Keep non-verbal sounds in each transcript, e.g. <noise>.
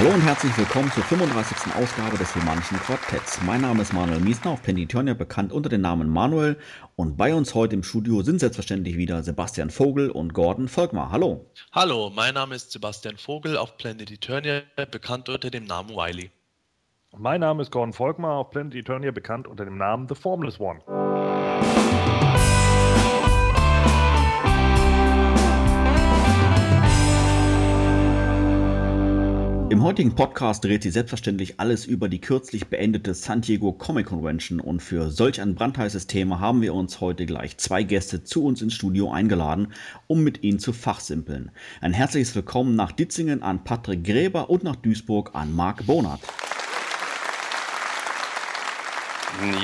Hallo und herzlich willkommen zur 35. Ausgabe des Humanischen Quartetts. Mein Name ist Manuel Miesner, auf Penditurnia bekannt unter dem Namen Manuel. Und bei uns heute im Studio sind selbstverständlich wieder Sebastian Vogel und Gordon Volkmar. Hallo. Hallo, mein Name ist Sebastian Vogel, auf Planet Eternia bekannt unter dem Namen Wiley. Mein Name ist Gordon Volkmar, auf Planet Eternia bekannt unter dem Namen The Formless One. Im heutigen Podcast dreht sich selbstverständlich alles über die kürzlich beendete San Diego Comic Convention und für solch ein brandheißes Thema haben wir uns heute gleich zwei Gäste zu uns ins Studio eingeladen, um mit ihnen zu fachsimpeln. Ein herzliches Willkommen nach Ditzingen an Patrick Gräber und nach Duisburg an Marc Bonert.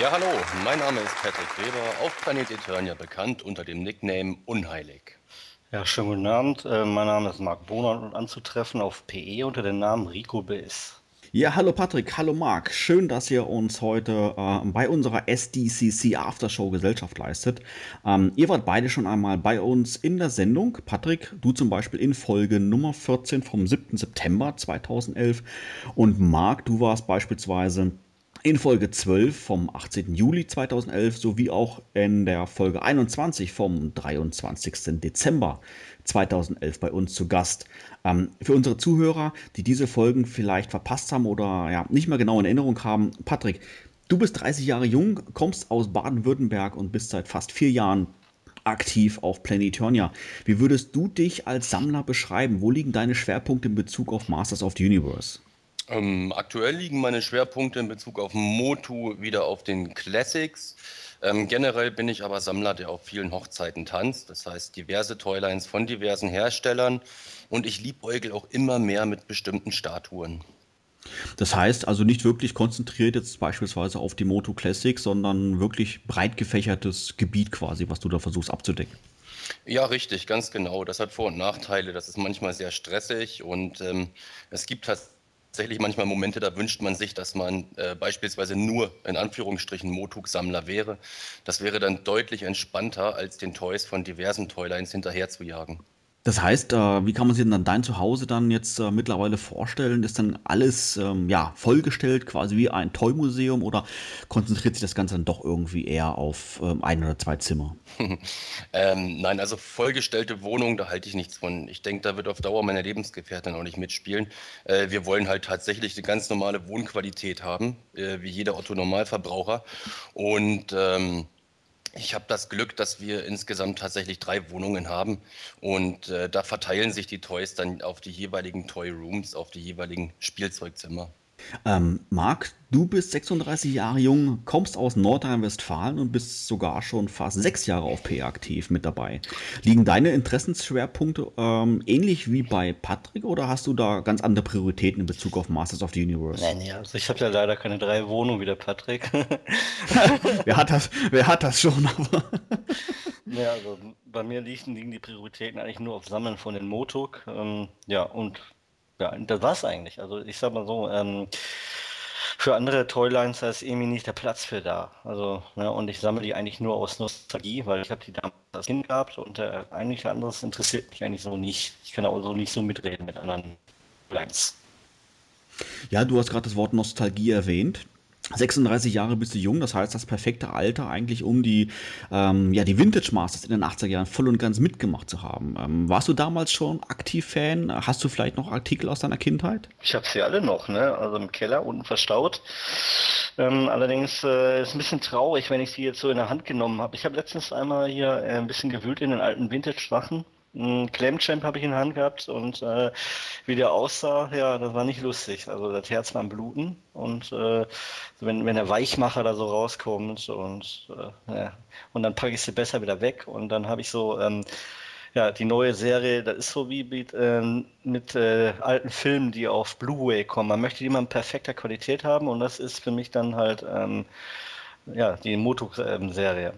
Ja, hallo, mein Name ist Patrick Gräber, auf Planet Eternia bekannt unter dem Nickname Unheilig. Ja, schönen guten Abend. Äh, mein Name ist Marc Bohner und anzutreffen auf PE unter dem Namen Rico Biss. Ja, hallo Patrick, hallo Marc. Schön, dass ihr uns heute äh, bei unserer SDCC Aftershow Gesellschaft leistet. Ähm, ihr wart beide schon einmal bei uns in der Sendung. Patrick, du zum Beispiel in Folge Nummer 14 vom 7. September 2011. Und Marc, du warst beispielsweise in Folge 12 vom 18. Juli 2011 sowie auch in der Folge 21 vom 23. Dezember 2011 bei uns zu Gast. Ähm, für unsere Zuhörer, die diese Folgen vielleicht verpasst haben oder ja, nicht mehr genau in Erinnerung haben, Patrick, du bist 30 Jahre jung, kommst aus Baden-Württemberg und bist seit fast vier Jahren aktiv auf Planeturnia. Wie würdest du dich als Sammler beschreiben? Wo liegen deine Schwerpunkte in Bezug auf Masters of the Universe? Ähm, aktuell liegen meine Schwerpunkte in Bezug auf Motu wieder auf den Classics. Ähm, generell bin ich aber Sammler, der auf vielen Hochzeiten tanzt. Das heißt, diverse Toylines von diversen Herstellern. Und ich liebäugel auch immer mehr mit bestimmten Statuen. Das heißt also nicht wirklich konzentriert jetzt beispielsweise auf die Moto Classic, sondern wirklich breit gefächertes Gebiet quasi, was du da versuchst abzudecken. Ja, richtig, ganz genau. Das hat Vor- und Nachteile. Das ist manchmal sehr stressig und ähm, es gibt tatsächlich tatsächlich manchmal Momente, da wünscht man sich, dass man äh, beispielsweise nur in Anführungsstrichen Motuk-Sammler wäre. Das wäre dann deutlich entspannter, als den Toys von diversen Toylines hinterher zu jagen. Das heißt, äh, wie kann man sich denn dann dein Zuhause dann jetzt äh, mittlerweile vorstellen? Ist dann alles ähm, ja, vollgestellt, quasi wie ein Toy-Museum oder konzentriert sich das Ganze dann doch irgendwie eher auf ähm, ein oder zwei Zimmer? <laughs> ähm, nein, also vollgestellte Wohnungen, da halte ich nichts von. Ich denke, da wird auf Dauer meine Lebensgefährtin auch nicht mitspielen. Äh, wir wollen halt tatsächlich eine ganz normale Wohnqualität haben, äh, wie jeder Otto-Normalverbraucher. Und ähm, ich habe das Glück, dass wir insgesamt tatsächlich drei Wohnungen haben und äh, da verteilen sich die Toys dann auf die jeweiligen Toy Rooms, auf die jeweiligen Spielzeugzimmer. Ähm, Marc, du bist 36 Jahre jung, kommst aus Nordrhein-Westfalen und bist sogar schon fast sechs Jahre auf P aktiv mit dabei. Liegen deine Interessensschwerpunkte ähm, ähnlich wie bei Patrick oder hast du da ganz andere Prioritäten in Bezug auf Masters of the Universe? Nein, ja, also ich habe ja leider keine drei Wohnungen wie der Patrick. <laughs> wer, hat das, wer hat das schon? <laughs> ja, also bei mir liegen, liegen die Prioritäten eigentlich nur auf Sammeln von den Motok. Ähm, ja, und ja, das war's eigentlich. Also ich sag mal so, ähm, für andere Toylines ist irgendwie nicht der Platz für da. Also, ne, und ich sammle die eigentlich nur aus Nostalgie, weil ich habe die damals als Kind gehabt und äh, eigentlich anderes interessiert mich eigentlich so nicht. Ich kann auch so nicht so mitreden mit anderen Lines. Ja, du hast gerade das Wort Nostalgie erwähnt. 36 Jahre bist du jung, das heißt das perfekte Alter eigentlich, um die, ähm, ja, die Vintage Masters in den 80er Jahren voll und ganz mitgemacht zu haben. Ähm, warst du damals schon aktiv Fan? Hast du vielleicht noch Artikel aus deiner Kindheit? Ich habe sie alle noch, ne? also im Keller unten verstaut. Ähm, allerdings äh, ist ein bisschen traurig, wenn ich sie jetzt so in der Hand genommen habe. Ich habe letztens einmal hier äh, ein bisschen gewühlt in den alten Vintage-Sachen ein Clamchamp habe ich in der Hand gehabt und äh, wie der aussah, ja, das war nicht lustig. Also das Herz war am Bluten und äh, wenn, wenn der Weichmacher da so rauskommt und äh, ja, und dann packe ich sie besser wieder weg und dann habe ich so ähm, Ja, die neue Serie, das ist so wie mit, äh, mit äh, alten Filmen, die auf Blu-ray kommen. Man möchte die immer in perfekter Qualität haben und das ist für mich dann halt ähm, ja, die Moto-Serie.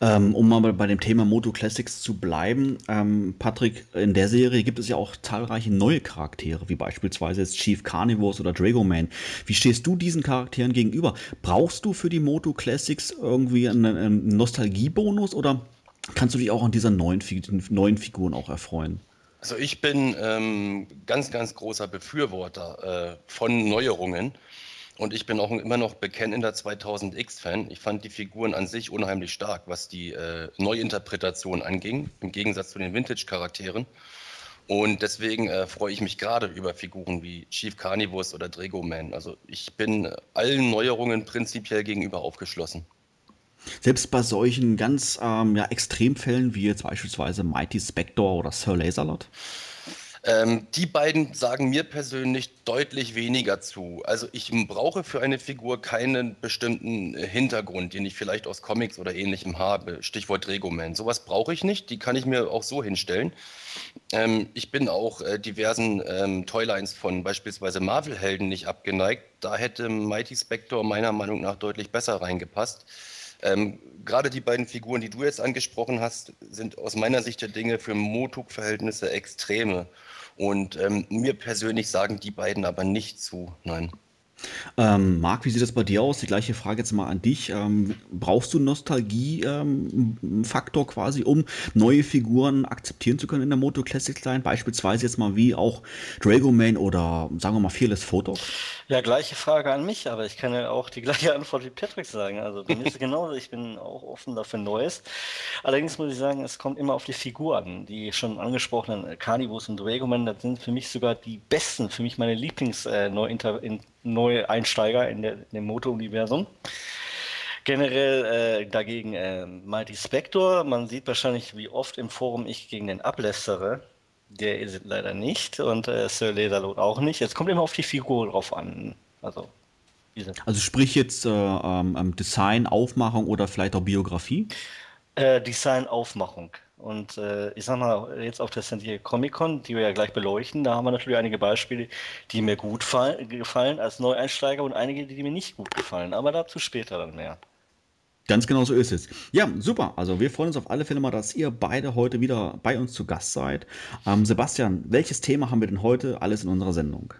Ähm, um mal bei dem Thema Moto Classics zu bleiben, ähm, Patrick, in der Serie gibt es ja auch zahlreiche neue Charaktere, wie beispielsweise jetzt Chief Carnivores oder Dragoman. Wie stehst du diesen Charakteren gegenüber? Brauchst du für die Moto Classics irgendwie einen, einen Nostalgiebonus oder kannst du dich auch an dieser neuen, neuen Figuren auch erfreuen? Also ich bin ähm, ganz, ganz großer Befürworter äh, von Neuerungen. Und ich bin auch immer noch bekennender 2000X-Fan. Ich fand die Figuren an sich unheimlich stark, was die äh, Neuinterpretation anging, im Gegensatz zu den Vintage-Charakteren. Und deswegen äh, freue ich mich gerade über Figuren wie Chief Carnivus oder Dragoman. Also ich bin allen Neuerungen prinzipiell gegenüber aufgeschlossen. Selbst bei solchen ganz ähm, ja, Extremfällen wie jetzt beispielsweise Mighty Spector oder Sir Laserlot? Ähm, die beiden sagen mir persönlich deutlich weniger zu. Also ich brauche für eine Figur keinen bestimmten äh, Hintergrund, den ich vielleicht aus Comics oder ähnlichem habe. Stichwort Regoman. Sowas brauche ich nicht. Die kann ich mir auch so hinstellen. Ähm, ich bin auch äh, diversen ähm, Toylines von beispielsweise Marvel-Helden nicht abgeneigt. Da hätte Mighty Spector meiner Meinung nach deutlich besser reingepasst. Ähm, gerade die beiden Figuren, die du jetzt angesprochen hast, sind aus meiner Sicht der Dinge für Motuk-Verhältnisse Extreme. Und ähm, mir persönlich sagen die beiden aber nicht zu, nein. Ähm, Marc, wie sieht das bei dir aus? Die gleiche Frage jetzt mal an dich. Ähm, brauchst du Nostalgie-Faktor ähm, quasi, um neue Figuren akzeptieren zu können in der Moto Classic Line? Beispielsweise jetzt mal wie auch Dragoman oder sagen wir mal Fearless Photo? Ja, gleiche Frage an mich, aber ich kann ja auch die gleiche Antwort wie Patrick sagen. Also bei mir ist es <laughs> genauso, ich bin auch offen dafür Neues. Allerdings muss ich sagen, es kommt immer auf die Figur an. Die schon angesprochenen Carnivus und Dragoman, das sind für mich sogar die besten, für mich meine Lieblings-Neueinsteiger äh, in, in dem Moto-Universum. Generell äh, dagegen äh, Mighty Spector. Man sieht wahrscheinlich, wie oft im Forum ich gegen den ablästere. Der ist leider nicht und äh, Sir Laserlot auch nicht. Jetzt kommt immer auf die Figur drauf an. Also, also sprich jetzt äh, ähm, Design, Aufmachung oder vielleicht auch Biografie? Äh, Design, Aufmachung. Und äh, ich sag mal, jetzt auf der San Diego Comic Con, die wir ja gleich beleuchten, da haben wir natürlich einige Beispiele, die mir gut fall, gefallen als Neueinsteiger und einige, die mir nicht gut gefallen. Aber dazu später dann mehr. Ganz genau so ist es. Ja, super. Also wir freuen uns auf alle Fälle mal, dass ihr beide heute wieder bei uns zu Gast seid. Ähm, Sebastian, welches Thema haben wir denn heute alles in unserer Sendung?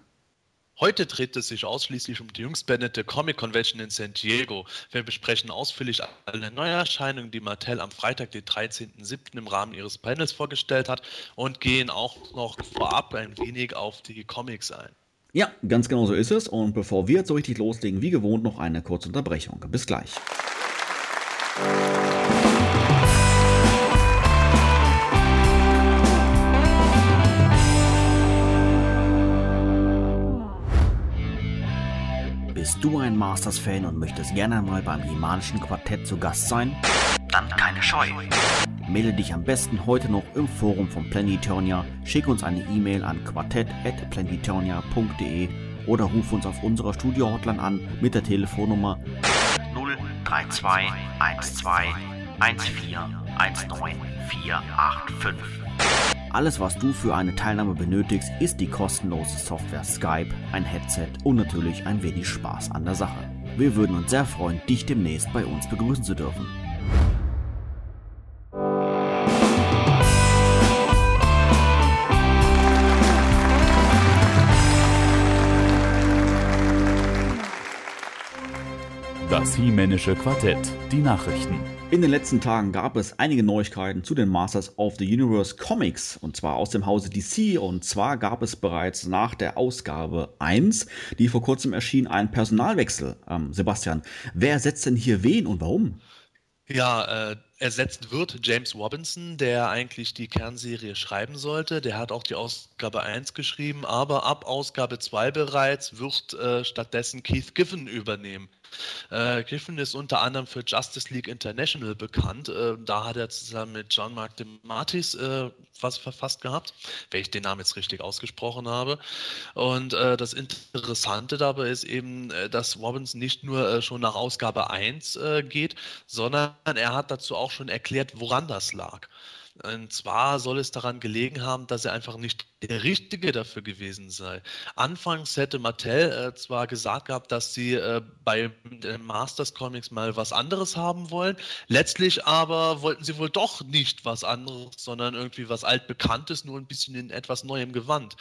Heute dreht es sich ausschließlich um die jüngst beendete Comic Convention in San Diego. Wir besprechen ausführlich alle Neuerscheinungen, die Mattel am Freitag, den 13.07. im Rahmen ihres Panels vorgestellt hat und gehen auch noch vorab ein wenig auf die Comics ein. Ja, ganz genau so ist es. Und bevor wir jetzt so richtig loslegen, wie gewohnt noch eine kurze Unterbrechung. Bis gleich. Bist du ein Masters-Fan und möchtest gerne mal beim Himalischen Quartett zu Gast sein? Dann keine Scheu. Melde dich am besten heute noch im Forum von Planetonia, schick uns eine E-Mail an quartett.planetonia.de oder ruf uns auf unserer Studio-Hotline an mit der Telefonnummer 032 12 14 19 485. Alles, was du für eine Teilnahme benötigst, ist die kostenlose Software Skype, ein Headset und natürlich ein wenig Spaß an der Sache. Wir würden uns sehr freuen, dich demnächst bei uns begrüßen zu dürfen. Das He-Männische Quartett, die Nachrichten. In den letzten Tagen gab es einige Neuigkeiten zu den Masters of the Universe Comics und zwar aus dem Hause DC und zwar gab es bereits nach der Ausgabe 1, die vor kurzem erschien, einen Personalwechsel. Ähm, Sebastian, wer setzt denn hier wen und warum? Ja, äh, ersetzt wird James Robinson, der eigentlich die Kernserie schreiben sollte. Der hat auch die Ausgabe 1 geschrieben, aber ab Ausgabe 2 bereits wird äh, stattdessen Keith Giffen übernehmen. Äh, Griffin ist unter anderem für Justice League International bekannt. Äh, da hat er zusammen mit John Mark DeMartis äh, was verfasst gehabt, wenn ich den Namen jetzt richtig ausgesprochen habe. Und äh, das Interessante dabei ist eben, äh, dass Robinson nicht nur äh, schon nach Ausgabe 1 geht, sondern er hat dazu auch schon erklärt, woran das lag. Und zwar soll es daran gelegen haben, dass er einfach nicht der Richtige dafür gewesen sei. Anfangs hätte Mattel äh, zwar gesagt gehabt, dass sie äh, bei den Masters Comics mal was anderes haben wollen, letztlich aber wollten sie wohl doch nicht was anderes, sondern irgendwie was altbekanntes, nur ein bisschen in etwas neuem Gewand.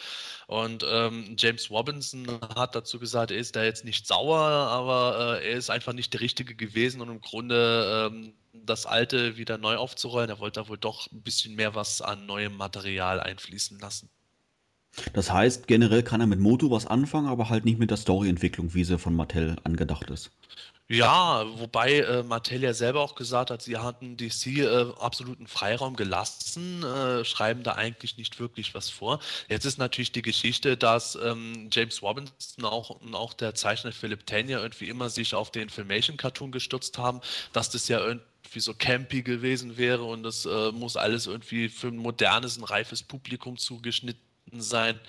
Und ähm, James Robinson hat dazu gesagt, er ist da jetzt nicht sauer, aber äh, er ist einfach nicht der Richtige gewesen und im Grunde ähm, das Alte wieder neu aufzurollen. Er wollte da wohl doch ein bisschen mehr was an neuem Material einfließen lassen. Das heißt, generell kann er mit Moto was anfangen, aber halt nicht mit der Storyentwicklung, wie sie von Mattel angedacht ist. Ja, wobei äh, Mattel ja selber auch gesagt hat, sie hatten DC äh, absoluten Freiraum gelassen, äh, schreiben da eigentlich nicht wirklich was vor. Jetzt ist natürlich die Geschichte, dass ähm, James Robinson auch, und auch der Zeichner Philip Tanya irgendwie immer sich auf den Filmation-Cartoon gestützt haben, dass das ja irgendwie irgendwie so campy gewesen wäre und das äh, muss alles irgendwie für ein modernes, ein reifes Publikum zugeschnitten sein.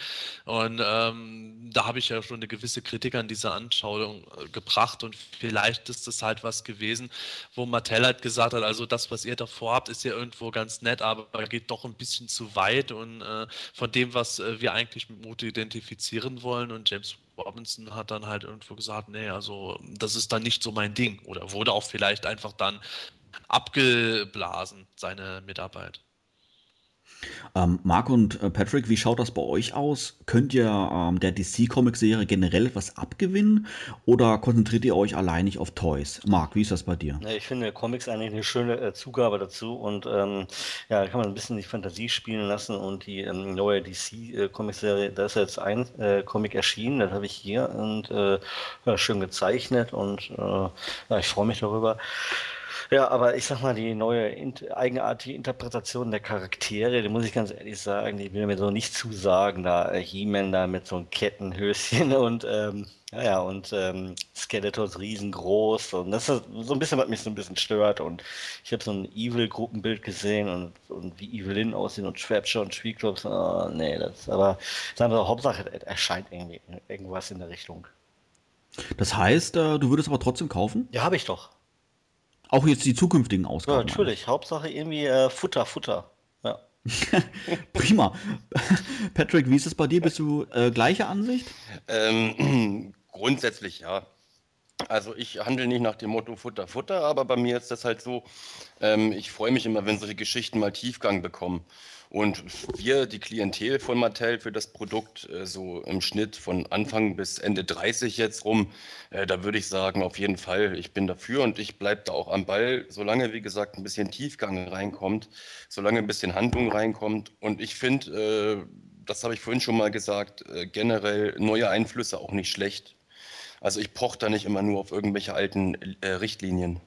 Und ähm, da habe ich ja schon eine gewisse Kritik an dieser Anschauung äh, gebracht und vielleicht ist das halt was gewesen, wo Mattel halt gesagt hat, also das, was ihr da vorhabt, ist ja irgendwo ganz nett, aber geht doch ein bisschen zu weit und äh, von dem, was äh, wir eigentlich mit Moto identifizieren wollen und James Robinson hat dann halt irgendwo gesagt, nee, also das ist dann nicht so mein Ding oder wurde auch vielleicht einfach dann abgeblasen, seine Mitarbeit. Ähm, Marc und äh, Patrick, wie schaut das bei euch aus? Könnt ihr ähm, der DC-Comic-Serie generell etwas abgewinnen oder konzentriert ihr euch alleinig auf Toys? Marc, wie ist das bei dir? Ja, ich finde Comics eigentlich eine schöne äh, Zugabe dazu und ähm, ja, da kann man ein bisschen die Fantasie spielen lassen und die ähm, neue DC-Comic-Serie, da ist jetzt ein äh, Comic erschienen, das habe ich hier und äh, ja, schön gezeichnet und äh, ja, ich freue mich darüber. Ja, aber ich sag mal, die neue eigenartige Interpretation der Charaktere, die muss ich ganz ehrlich sagen, die will mir so nicht zusagen. Da äh, He-Man da mit so einem Kettenhöschen <laughs> und ähm, ja, und ähm, Skeletors riesengroß und das ist so ein bisschen, was mich so ein bisschen stört und ich habe so ein Evil-Gruppenbild gesehen und, und wie Evelyn aussehen und Trapture und Triclops, oh, nee, das aber sagen wir, Hauptsache erscheint irgendwie irgendwas in der Richtung. Das heißt, äh, du würdest aber trotzdem kaufen? Ja, habe ich doch. Auch jetzt die zukünftigen Ausgaben. Ja, natürlich. Hauptsache irgendwie äh, Futter, Futter. Ja. <laughs> <laughs> Prima. Patrick, wie ist es bei dir? Bist du äh, gleicher Ansicht? Ähm, <clears throat> grundsätzlich ja. Also ich handle nicht nach dem Motto Futter, Futter, aber bei mir ist das halt so, ähm, ich freue mich immer, wenn solche Geschichten mal Tiefgang bekommen. Und wir, die Klientel von Mattel für das Produkt, äh, so im Schnitt von Anfang bis Ende 30 jetzt rum, äh, da würde ich sagen, auf jeden Fall, ich bin dafür und ich bleibe da auch am Ball, solange, wie gesagt, ein bisschen Tiefgang reinkommt, solange ein bisschen Handlung reinkommt. Und ich finde, äh, das habe ich vorhin schon mal gesagt, generell neue Einflüsse auch nicht schlecht. Also ich poche da nicht immer nur auf irgendwelche alten Richtlinien.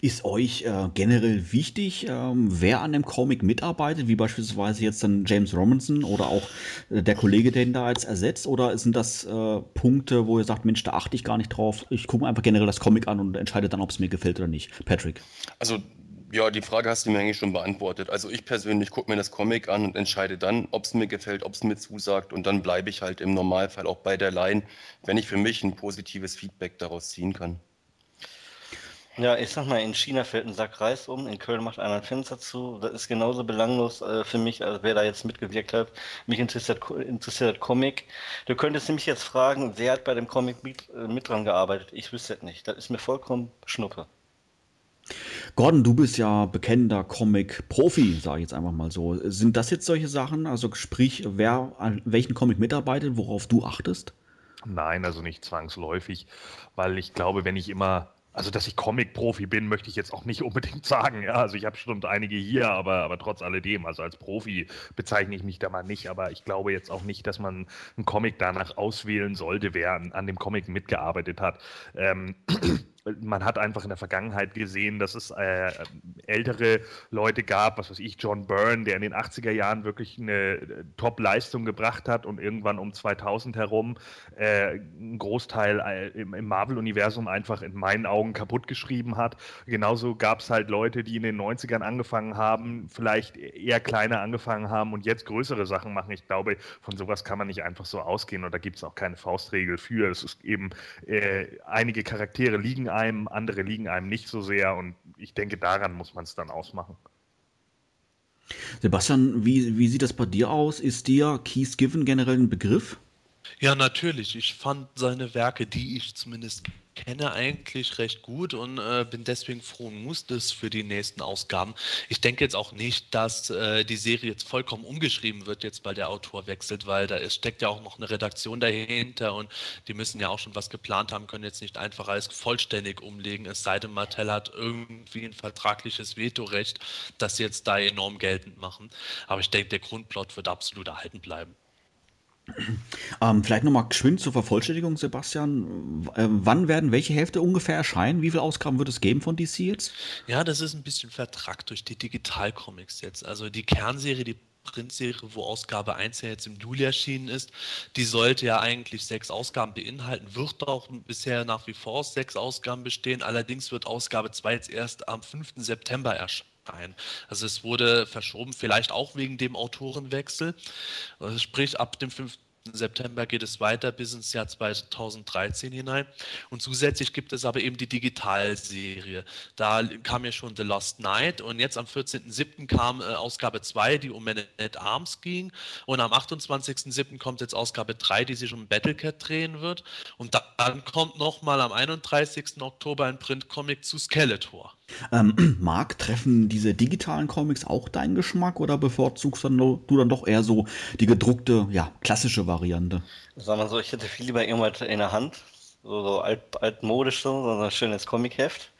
Ist euch äh, generell wichtig, ähm, wer an dem Comic mitarbeitet, wie beispielsweise jetzt dann James Robinson oder auch äh, der Kollege, der ihn da jetzt ersetzt? Oder sind das äh, Punkte, wo ihr sagt, Mensch, da achte ich gar nicht drauf? Ich gucke einfach generell das Comic an und entscheide dann, ob es mir gefällt oder nicht. Patrick. Also, ja, die Frage hast du mir eigentlich schon beantwortet. Also, ich persönlich gucke mir das Comic an und entscheide dann, ob es mir gefällt, ob es mir zusagt. Und dann bleibe ich halt im Normalfall auch bei der Line, wenn ich für mich ein positives Feedback daraus ziehen kann. Ja, ich sag mal, in China fällt ein Sack Reis um, in Köln macht einer ein Fenster zu. Das ist genauso belanglos äh, für mich, als wer da jetzt mitgewirkt hat. Mich interessiert, interessiert Comic. Du könntest nämlich jetzt fragen, wer hat bei dem Comic mit, äh, mit dran gearbeitet? Ich wüsste es nicht. Das ist mir vollkommen Schnuppe. Gordon, du bist ja bekennender Comic-Profi, sage ich jetzt einfach mal so. Sind das jetzt solche Sachen? Also sprich, wer an welchen Comic mitarbeitet, worauf du achtest? Nein, also nicht zwangsläufig, weil ich glaube, wenn ich immer also, dass ich Comic-Profi bin, möchte ich jetzt auch nicht <laughs> unbedingt sagen. Ja, also ich habe schon einige hier, aber, aber trotz alledem, also als Profi bezeichne ich mich da mal nicht. Aber ich glaube jetzt auch nicht, dass man einen Comic danach auswählen sollte, wer an, an dem Comic mitgearbeitet hat. Ähm, man hat einfach in der Vergangenheit gesehen, dass es äh, ältere Leute gab, was weiß ich, John Byrne, der in den 80er Jahren wirklich eine äh, Top-Leistung gebracht hat und irgendwann um 2000 herum äh, einen Großteil äh, im, im Marvel-Universum einfach in meinen Augen kaputt geschrieben hat. Genauso gab es halt Leute, die in den 90ern angefangen haben, vielleicht eher kleiner angefangen haben und jetzt größere Sachen machen. Ich glaube, von sowas kann man nicht einfach so ausgehen und da gibt es auch keine Faustregel für. Es ist eben, äh, einige Charaktere liegen einem, andere liegen einem nicht so sehr und ich denke, daran muss man es dann ausmachen. Sebastian, wie, wie sieht das bei dir aus? Ist dir Keith Given generell ein Begriff? Ja, natürlich. Ich fand seine Werke, die ich zumindest kenne, eigentlich recht gut und äh, bin deswegen frohen Mustes für die nächsten Ausgaben. Ich denke jetzt auch nicht, dass äh, die Serie jetzt vollkommen umgeschrieben wird, jetzt weil der Autor wechselt, weil da ist, steckt ja auch noch eine Redaktion dahinter und die müssen ja auch schon was geplant haben, können jetzt nicht einfach alles vollständig umlegen, es sei denn, Martell hat irgendwie ein vertragliches Vetorecht, das sie jetzt da enorm geltend machen. Aber ich denke, der Grundplot wird absolut erhalten bleiben. Ähm, vielleicht nochmal geschwind zur Vervollständigung, Sebastian. Äh, wann werden welche Hälfte ungefähr erscheinen? Wie viele Ausgaben wird es geben von DC jetzt? Ja, das ist ein bisschen vertrackt durch die Digitalcomics jetzt. Also die Kernserie, die Printserie, wo Ausgabe 1 ja jetzt im Juli erschienen ist, die sollte ja eigentlich sechs Ausgaben beinhalten, wird auch bisher nach wie vor sechs Ausgaben bestehen. Allerdings wird Ausgabe 2 jetzt erst am 5. September erscheinen ein. Also es wurde verschoben, vielleicht auch wegen dem Autorenwechsel. Also sprich, ab dem 5. September geht es weiter bis ins Jahr 2013 hinein. Und zusätzlich gibt es aber eben die Digitalserie. Da kam ja schon The Lost Night und jetzt am 14.07. kam äh, Ausgabe 2, die um Man at Arms ging. Und am 28.07. kommt jetzt Ausgabe 3, die sich um Battlecat drehen wird. Und dann kommt nochmal am 31. Oktober ein Printcomic zu Skeletor. Ähm, <clears throat> Marc, treffen diese digitalen Comics auch deinen Geschmack oder bevorzugst du dann doch eher so die gedruckte, ja, klassische Variante? Sag mal so, ich hätte viel lieber irgendwas in der Hand, so, so alt, altmodisch, so, so ein schönes Comicheft.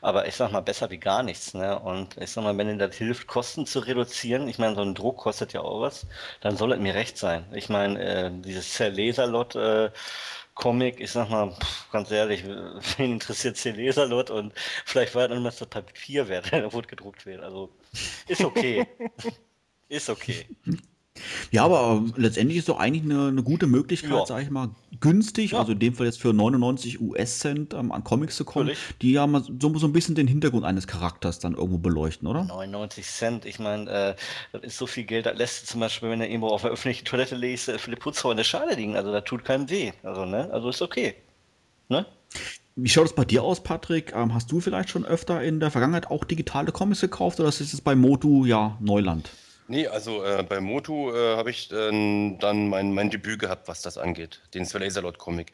Aber ich sag mal, besser wie gar nichts. Ne? Und ich sag mal, wenn dir das hilft, Kosten zu reduzieren, ich meine, so ein Druck kostet ja auch was, dann soll es mir recht sein. Ich meine, äh, dieses Zerleserlot, äh, Comic, ich sag mal, pff, ganz ehrlich, <laughs> wen interessiert den Leserlot und vielleicht war dann das Papier wert, <laughs> der gedruckt wird. Also ist okay. <laughs> ist okay. Ja, aber letztendlich ist doch eigentlich eine, eine gute Möglichkeit, ja. sage ich mal, günstig, ja. also in dem Fall jetzt für 99 US-Cent ähm, an Comics zu kommen, Natürlich. die ja mal so, so ein bisschen den Hintergrund eines Charakters dann irgendwo beleuchten, oder? 99 Cent, ich meine, äh, das ist so viel Geld, das lässt zum Beispiel, wenn er irgendwo auf der öffentlichen Toilette liest, äh, Philipp Putzhauer in der Schale liegen, also das tut keinem weh, also, ne, also ist okay, ne? Wie schaut es bei dir aus, Patrick? Ähm, hast du vielleicht schon öfter in der Vergangenheit auch digitale Comics gekauft oder ist es bei Motu ja Neuland? Nee, also äh, bei Motu äh, habe ich äh, dann mein, mein Debüt gehabt, was das angeht, den Laserlord-Comic.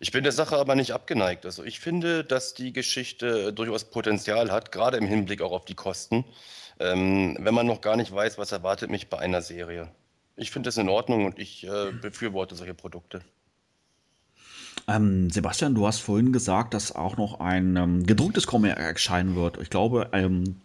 Ich bin der Sache aber nicht abgeneigt. Also ich finde, dass die Geschichte durchaus Potenzial hat, gerade im Hinblick auch auf die Kosten, ähm, wenn man noch gar nicht weiß, was erwartet mich bei einer Serie. Ich finde das in Ordnung und ich äh, befürworte solche Produkte. Ähm, Sebastian, du hast vorhin gesagt, dass auch noch ein ähm, gedrucktes Comic erscheinen wird. Ich glaube, ähm,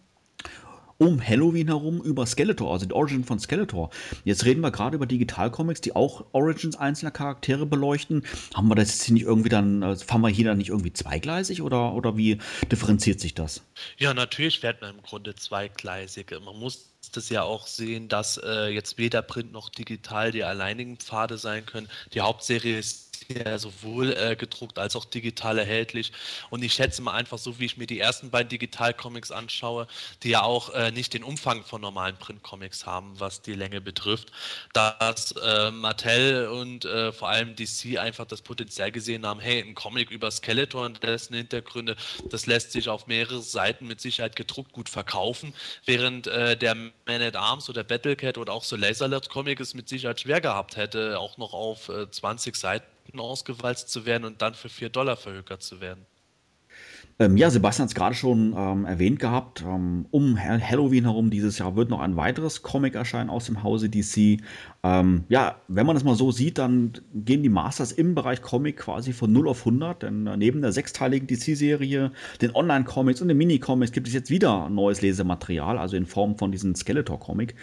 um Halloween herum über Skeletor, also die Origin von Skeletor. Jetzt reden wir gerade über Digitalcomics, die auch Origins einzelner Charaktere beleuchten. Haben wir das jetzt hier nicht irgendwie dann, also fahren wir hier dann nicht irgendwie zweigleisig oder, oder wie differenziert sich das? Ja, natürlich werden wir im Grunde zweigleisig. Man muss das ja auch sehen, dass äh, jetzt weder Print noch digital die alleinigen Pfade sein können. Die Hauptserie ist ja sowohl äh, gedruckt als auch digital erhältlich. Und ich schätze mal einfach so, wie ich mir die ersten beiden Digitalcomics anschaue, die ja auch äh, nicht den Umfang von normalen Printcomics haben, was die Länge betrifft, dass äh, Mattel und äh, vor allem DC einfach das Potenzial gesehen haben, hey, ein Comic über Skeletor und dessen Hintergründe, das lässt sich auf mehrere Seiten mit Sicherheit gedruckt gut verkaufen, während äh, der Man at Arms oder Battlecat oder auch so Laserlord Comic es mit Sicherheit schwer gehabt hätte, auch noch auf 20 äh, Seiten ausgewalzt zu werden und dann für 4 Dollar verhökert zu werden. Ähm, ja, Sebastian hat es gerade schon ähm, erwähnt gehabt. Ähm, um Halloween herum dieses Jahr wird noch ein weiteres Comic erscheinen aus dem Hause DC. Ähm, ja, wenn man das mal so sieht, dann gehen die Masters im Bereich Comic quasi von 0 auf 100. Denn äh, neben der sechsteiligen DC-Serie, den Online-Comics und den Mini-Comics gibt es jetzt wieder neues Lesematerial, also in Form von diesem Skeletor-Comic.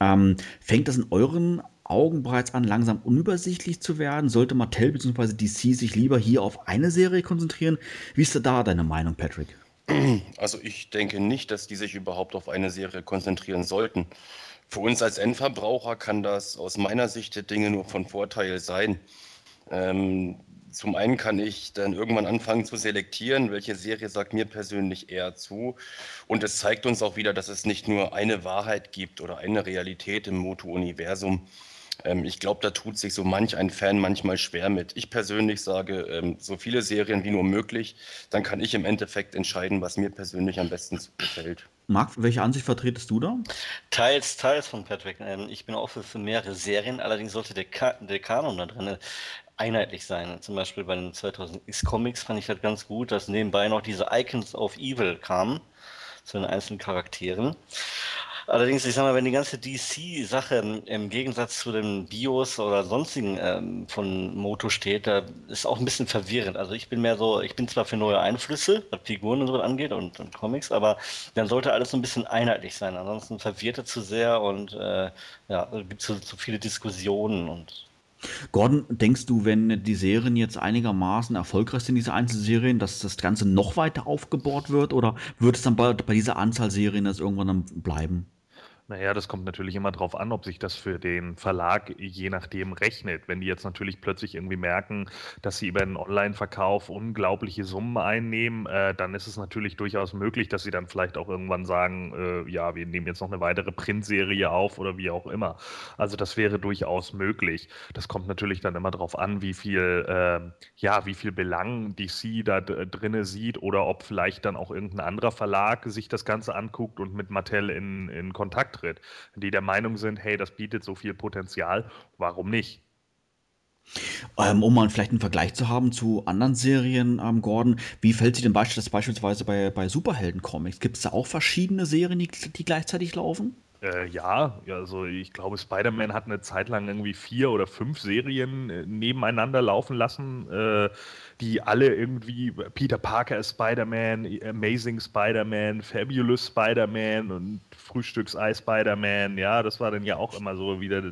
Ähm, fängt das in euren Augen bereits an, langsam unübersichtlich zu werden? Sollte Mattel bzw. DC sich lieber hier auf eine Serie konzentrieren? Wie ist da deine Meinung, Patrick? Also ich denke nicht, dass die sich überhaupt auf eine Serie konzentrieren sollten. Für uns als Endverbraucher kann das aus meiner Sicht der Dinge nur von Vorteil sein. Ähm, zum einen kann ich dann irgendwann anfangen zu selektieren, welche Serie sagt mir persönlich eher zu. Und es zeigt uns auch wieder, dass es nicht nur eine Wahrheit gibt oder eine Realität im Moto-Universum. Ähm, ich glaube, da tut sich so manch ein Fan manchmal schwer mit. Ich persönlich sage, ähm, so viele Serien wie nur möglich, dann kann ich im Endeffekt entscheiden, was mir persönlich am besten gefällt. Marc, welche Ansicht vertretest du da? Teils, teils von Patrick. Ähm, ich bin auch für, für mehrere Serien, allerdings sollte der, Ka der Kanon da drin einheitlich sein. Zum Beispiel bei den 2000X Comics fand ich das ganz gut, dass nebenbei noch diese Icons of Evil kamen zu den einzelnen Charakteren. Allerdings, ich sag mal, wenn die ganze DC-Sache im Gegensatz zu den Bios oder sonstigen ähm, von Moto steht, da ist auch ein bisschen verwirrend. Also ich bin mehr so, ich bin zwar für neue Einflüsse, was Figuren und so angeht und, und Comics, aber dann sollte alles so ein bisschen einheitlich sein. Ansonsten verwirrt er zu sehr und äh, ja, gibt zu, zu viele Diskussionen und Gordon, denkst du, wenn die Serien jetzt einigermaßen erfolgreich sind, diese Einzelserien, dass das Ganze noch weiter aufgebohrt wird? Oder wird es dann bei, bei dieser Anzahl Serien das irgendwann dann bleiben? Naja, das kommt natürlich immer darauf an, ob sich das für den Verlag je nachdem rechnet. Wenn die jetzt natürlich plötzlich irgendwie merken, dass sie über den Online-Verkauf unglaubliche Summen einnehmen, äh, dann ist es natürlich durchaus möglich, dass sie dann vielleicht auch irgendwann sagen, äh, ja, wir nehmen jetzt noch eine weitere Printserie auf oder wie auch immer. Also das wäre durchaus möglich. Das kommt natürlich dann immer darauf an, wie viel, äh, ja, wie viel Belang DC da drinne sieht oder ob vielleicht dann auch irgendein anderer Verlag sich das Ganze anguckt und mit Mattel in, in Kontakt tritt, die der Meinung sind, hey, das bietet so viel Potenzial, warum nicht? Ähm, um mal vielleicht einen Vergleich zu haben zu anderen Serien, ähm, Gordon, wie fällt sich denn beispielsweise bei, bei Superhelden-Comics? Gibt es da auch verschiedene Serien, die, die gleichzeitig laufen? Äh, ja, also ich glaube, Spider-Man hat eine Zeit lang irgendwie vier oder fünf Serien äh, nebeneinander laufen lassen, äh, die alle irgendwie Peter Parker ist Spider-Man, Amazing Spider-Man, Fabulous Spider-Man und Frühstücksei Spider-Man, ja, das war dann ja auch immer so wieder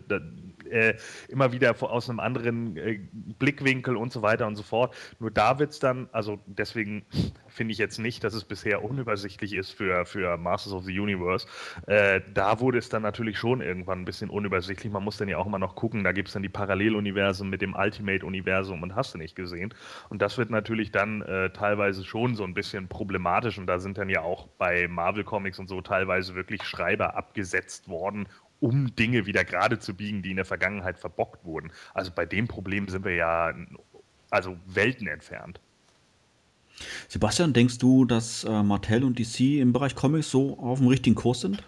äh, immer wieder aus einem anderen äh, Blickwinkel und so weiter und so fort. Nur da wird es dann, also deswegen <laughs> finde ich jetzt nicht, dass es bisher unübersichtlich ist für, für Masters of the Universe. Äh, da wurde es dann natürlich schon irgendwann ein bisschen unübersichtlich. Man muss dann ja auch immer noch gucken, da gibt es dann die Paralleluniversen mit dem Ultimate-Universum und hast du nicht gesehen. Und das wird natürlich dann äh, teilweise schon so ein bisschen problematisch und da sind dann ja auch bei Marvel Comics und so teilweise wirklich Schreiber abgesetzt worden, um Dinge wieder gerade zu biegen, die in der Vergangenheit verbockt wurden. Also bei dem Problem sind wir ja also Welten entfernt. Sebastian, denkst du, dass äh, Mattel und DC im Bereich Comics so auf dem richtigen Kurs sind?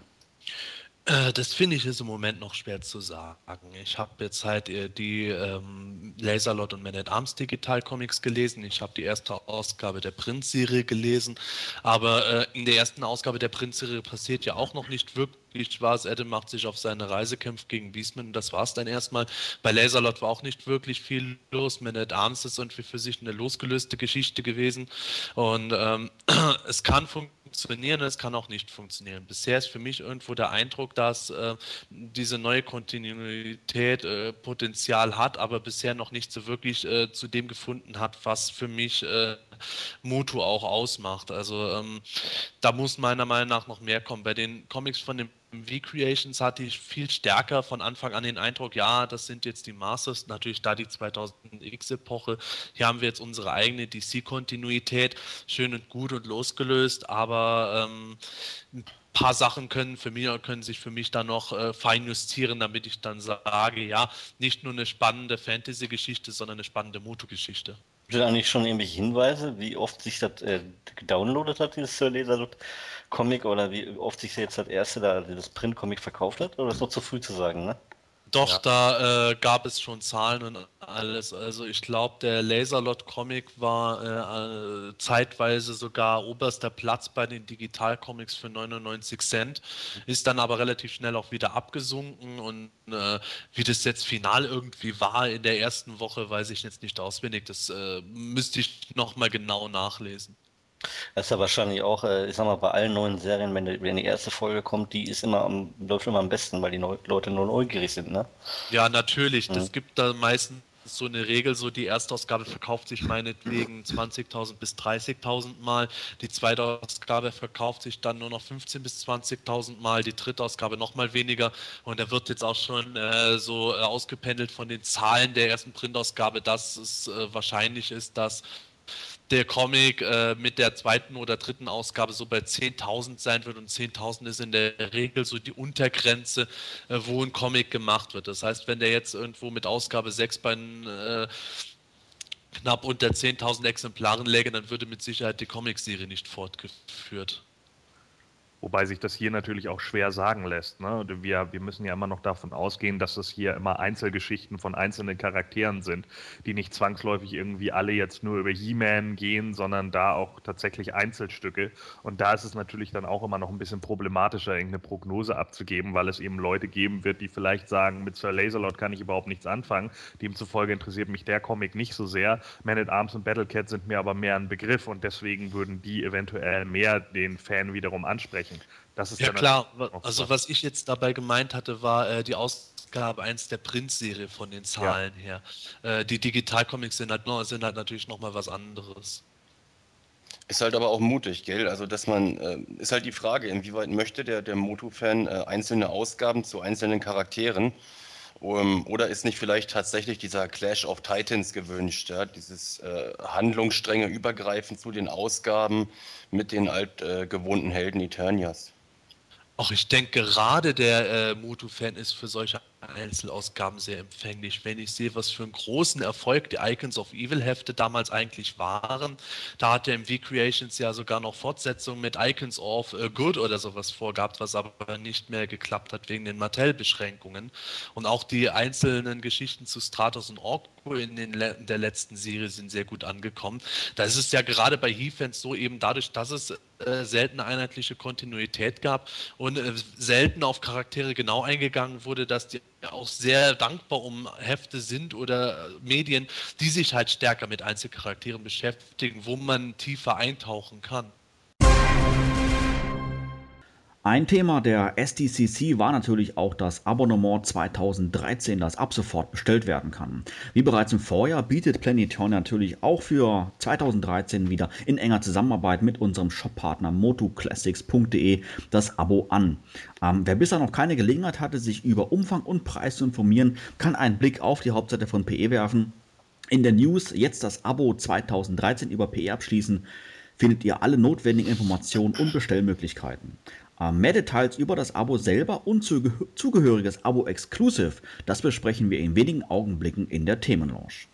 Äh, das finde ich ist im Moment noch schwer zu sagen. Ich habe jetzt halt äh, die ähm, Laserlot und Man at Arms Digital Comics gelesen. Ich habe die erste Ausgabe der Print-Serie gelesen. Aber äh, in der ersten Ausgabe der Print-Serie passiert ja auch noch nicht wirklich was. Adam macht sich auf seine Reise, kämpft gegen Beastman. Das war es dann erstmal. Bei Laserlot war auch nicht wirklich viel los. Man at Arms ist irgendwie für sich eine losgelöste Geschichte gewesen. Und ähm, <clears throat> es kann funktionieren funktionieren, es kann auch nicht funktionieren. Bisher ist für mich irgendwo der Eindruck, dass äh, diese neue Kontinuität äh, Potenzial hat, aber bisher noch nicht so wirklich äh, zu dem gefunden hat, was für mich äh, Mutu auch ausmacht. Also ähm, da muss meiner Meinung nach noch mehr kommen. Bei den Comics von den V-Creations hatte ich viel stärker von Anfang an den Eindruck, ja, das sind jetzt die Masters, natürlich da die 2000X-Epoche. Hier haben wir jetzt unsere eigene DC-Kontinuität, schön und gut und losgelöst, aber ähm, ein paar Sachen können für mich können sich für mich dann noch äh, fein justieren, damit ich dann sage, ja, nicht nur eine spannende Fantasy-Geschichte, sondern eine spannende Moto-Geschichte. Gibt es eigentlich schon irgendwelche Hinweise, wie oft sich das äh, gedownloadet hat, dieses Sir Laser Comic, oder wie oft sich jetzt das erste da, das Print-Comic verkauft hat? Oder ist noch zu früh zu sagen, ne? Doch, ja. da äh, gab es schon Zahlen und alles. Also ich glaube, der Laserlot-Comic war äh, zeitweise sogar oberster Platz bei den Digital-Comics für 99 Cent, ist dann aber relativ schnell auch wieder abgesunken und äh, wie das jetzt final irgendwie war in der ersten Woche, weiß ich jetzt nicht auswendig. Das äh, müsste ich nochmal genau nachlesen. Das ist ja wahrscheinlich auch, äh, ich sag mal, bei allen neuen Serien, wenn die, wenn die erste Folge kommt, die ist immer am, läuft immer am besten, weil die Leute nur neugierig sind, ne? Ja, natürlich. Mhm. Das gibt da meistens so eine Regel, so die Erstausgabe verkauft sich meinetwegen 20.000 bis 30.000 Mal, die zweite Ausgabe verkauft sich dann nur noch 15.000 bis 20.000 Mal, die dritte Ausgabe noch mal weniger und da wird jetzt auch schon äh, so äh, ausgependelt von den Zahlen der ersten Printausgabe, dass es äh, wahrscheinlich ist, dass der Comic äh, mit der zweiten oder dritten Ausgabe so bei 10.000 sein wird und 10.000 ist in der Regel so die Untergrenze, äh, wo ein Comic gemacht wird. Das heißt, wenn der jetzt irgendwo mit Ausgabe 6 bei äh, knapp unter 10.000 Exemplaren läge, dann würde mit Sicherheit die Comicserie nicht fortgeführt. Wobei sich das hier natürlich auch schwer sagen lässt. Ne? Wir, wir müssen ja immer noch davon ausgehen, dass es hier immer Einzelgeschichten von einzelnen Charakteren sind, die nicht zwangsläufig irgendwie alle jetzt nur über He-Man gehen, sondern da auch tatsächlich Einzelstücke. Und da ist es natürlich dann auch immer noch ein bisschen problematischer, irgendeine Prognose abzugeben, weil es eben Leute geben wird, die vielleicht sagen, mit Sir Laserlord kann ich überhaupt nichts anfangen. Demzufolge interessiert mich der Comic nicht so sehr. Man at Arms und Battlecat sind mir aber mehr ein Begriff und deswegen würden die eventuell mehr den Fan wiederum ansprechen sprechen. Das ist ja klar, also was ich jetzt dabei gemeint hatte, war äh, die Ausgabe 1 der Printserie von den Zahlen ja. her. Äh, die Digitalcomics sind halt, sind halt natürlich nochmal was anderes. Ist halt aber auch mutig, gell? Also, dass man, äh, ist halt die Frage, inwieweit möchte der, der Motu-Fan äh, einzelne Ausgaben zu einzelnen Charakteren oder ist nicht vielleicht tatsächlich dieser Clash of Titans gewünscht, ja? dieses äh, Handlungsstränge übergreifend zu den Ausgaben mit den altgewohnten äh, Helden Eternias? Auch ich denke, gerade der äh, Motu-Fan ist für solche Einzelausgaben sehr empfänglich. Wenn ich sehe, was für einen großen Erfolg die Icons of Evil Hefte damals eigentlich waren, da hat der MV Creations ja sogar noch Fortsetzungen mit Icons of äh, Good oder sowas vorgehabt, was aber nicht mehr geklappt hat wegen den Mattel-Beschränkungen. Und auch die einzelnen Geschichten zu Stratos und Orko in, den, in der letzten Serie sind sehr gut angekommen. Da ist es ja gerade bei He-Fans so eben dadurch, dass es äh, selten einheitliche Kontinuität gab und äh, selten auf Charaktere genau eingegangen wurde, dass die auch sehr dankbar um Hefte sind oder Medien, die sich halt stärker mit Einzelcharakteren beschäftigen, wo man tiefer eintauchen kann. Ein Thema der SDCC war natürlich auch das Abonnement 2013, das ab sofort bestellt werden kann. Wie bereits im Vorjahr bietet Planetown natürlich auch für 2013 wieder in enger Zusammenarbeit mit unserem Shoppartner motoclassics.de das Abo an. Ähm, wer bisher noch keine Gelegenheit hatte, sich über Umfang und Preis zu informieren, kann einen Blick auf die Hauptseite von PE werfen. In der News jetzt das Abo 2013 über PE abschließen findet ihr alle notwendigen Informationen und Bestellmöglichkeiten. Äh, mehr Details über das Abo selber und zugehöriges Abo Exclusive, das besprechen wir in wenigen Augenblicken in der Themenlaunch.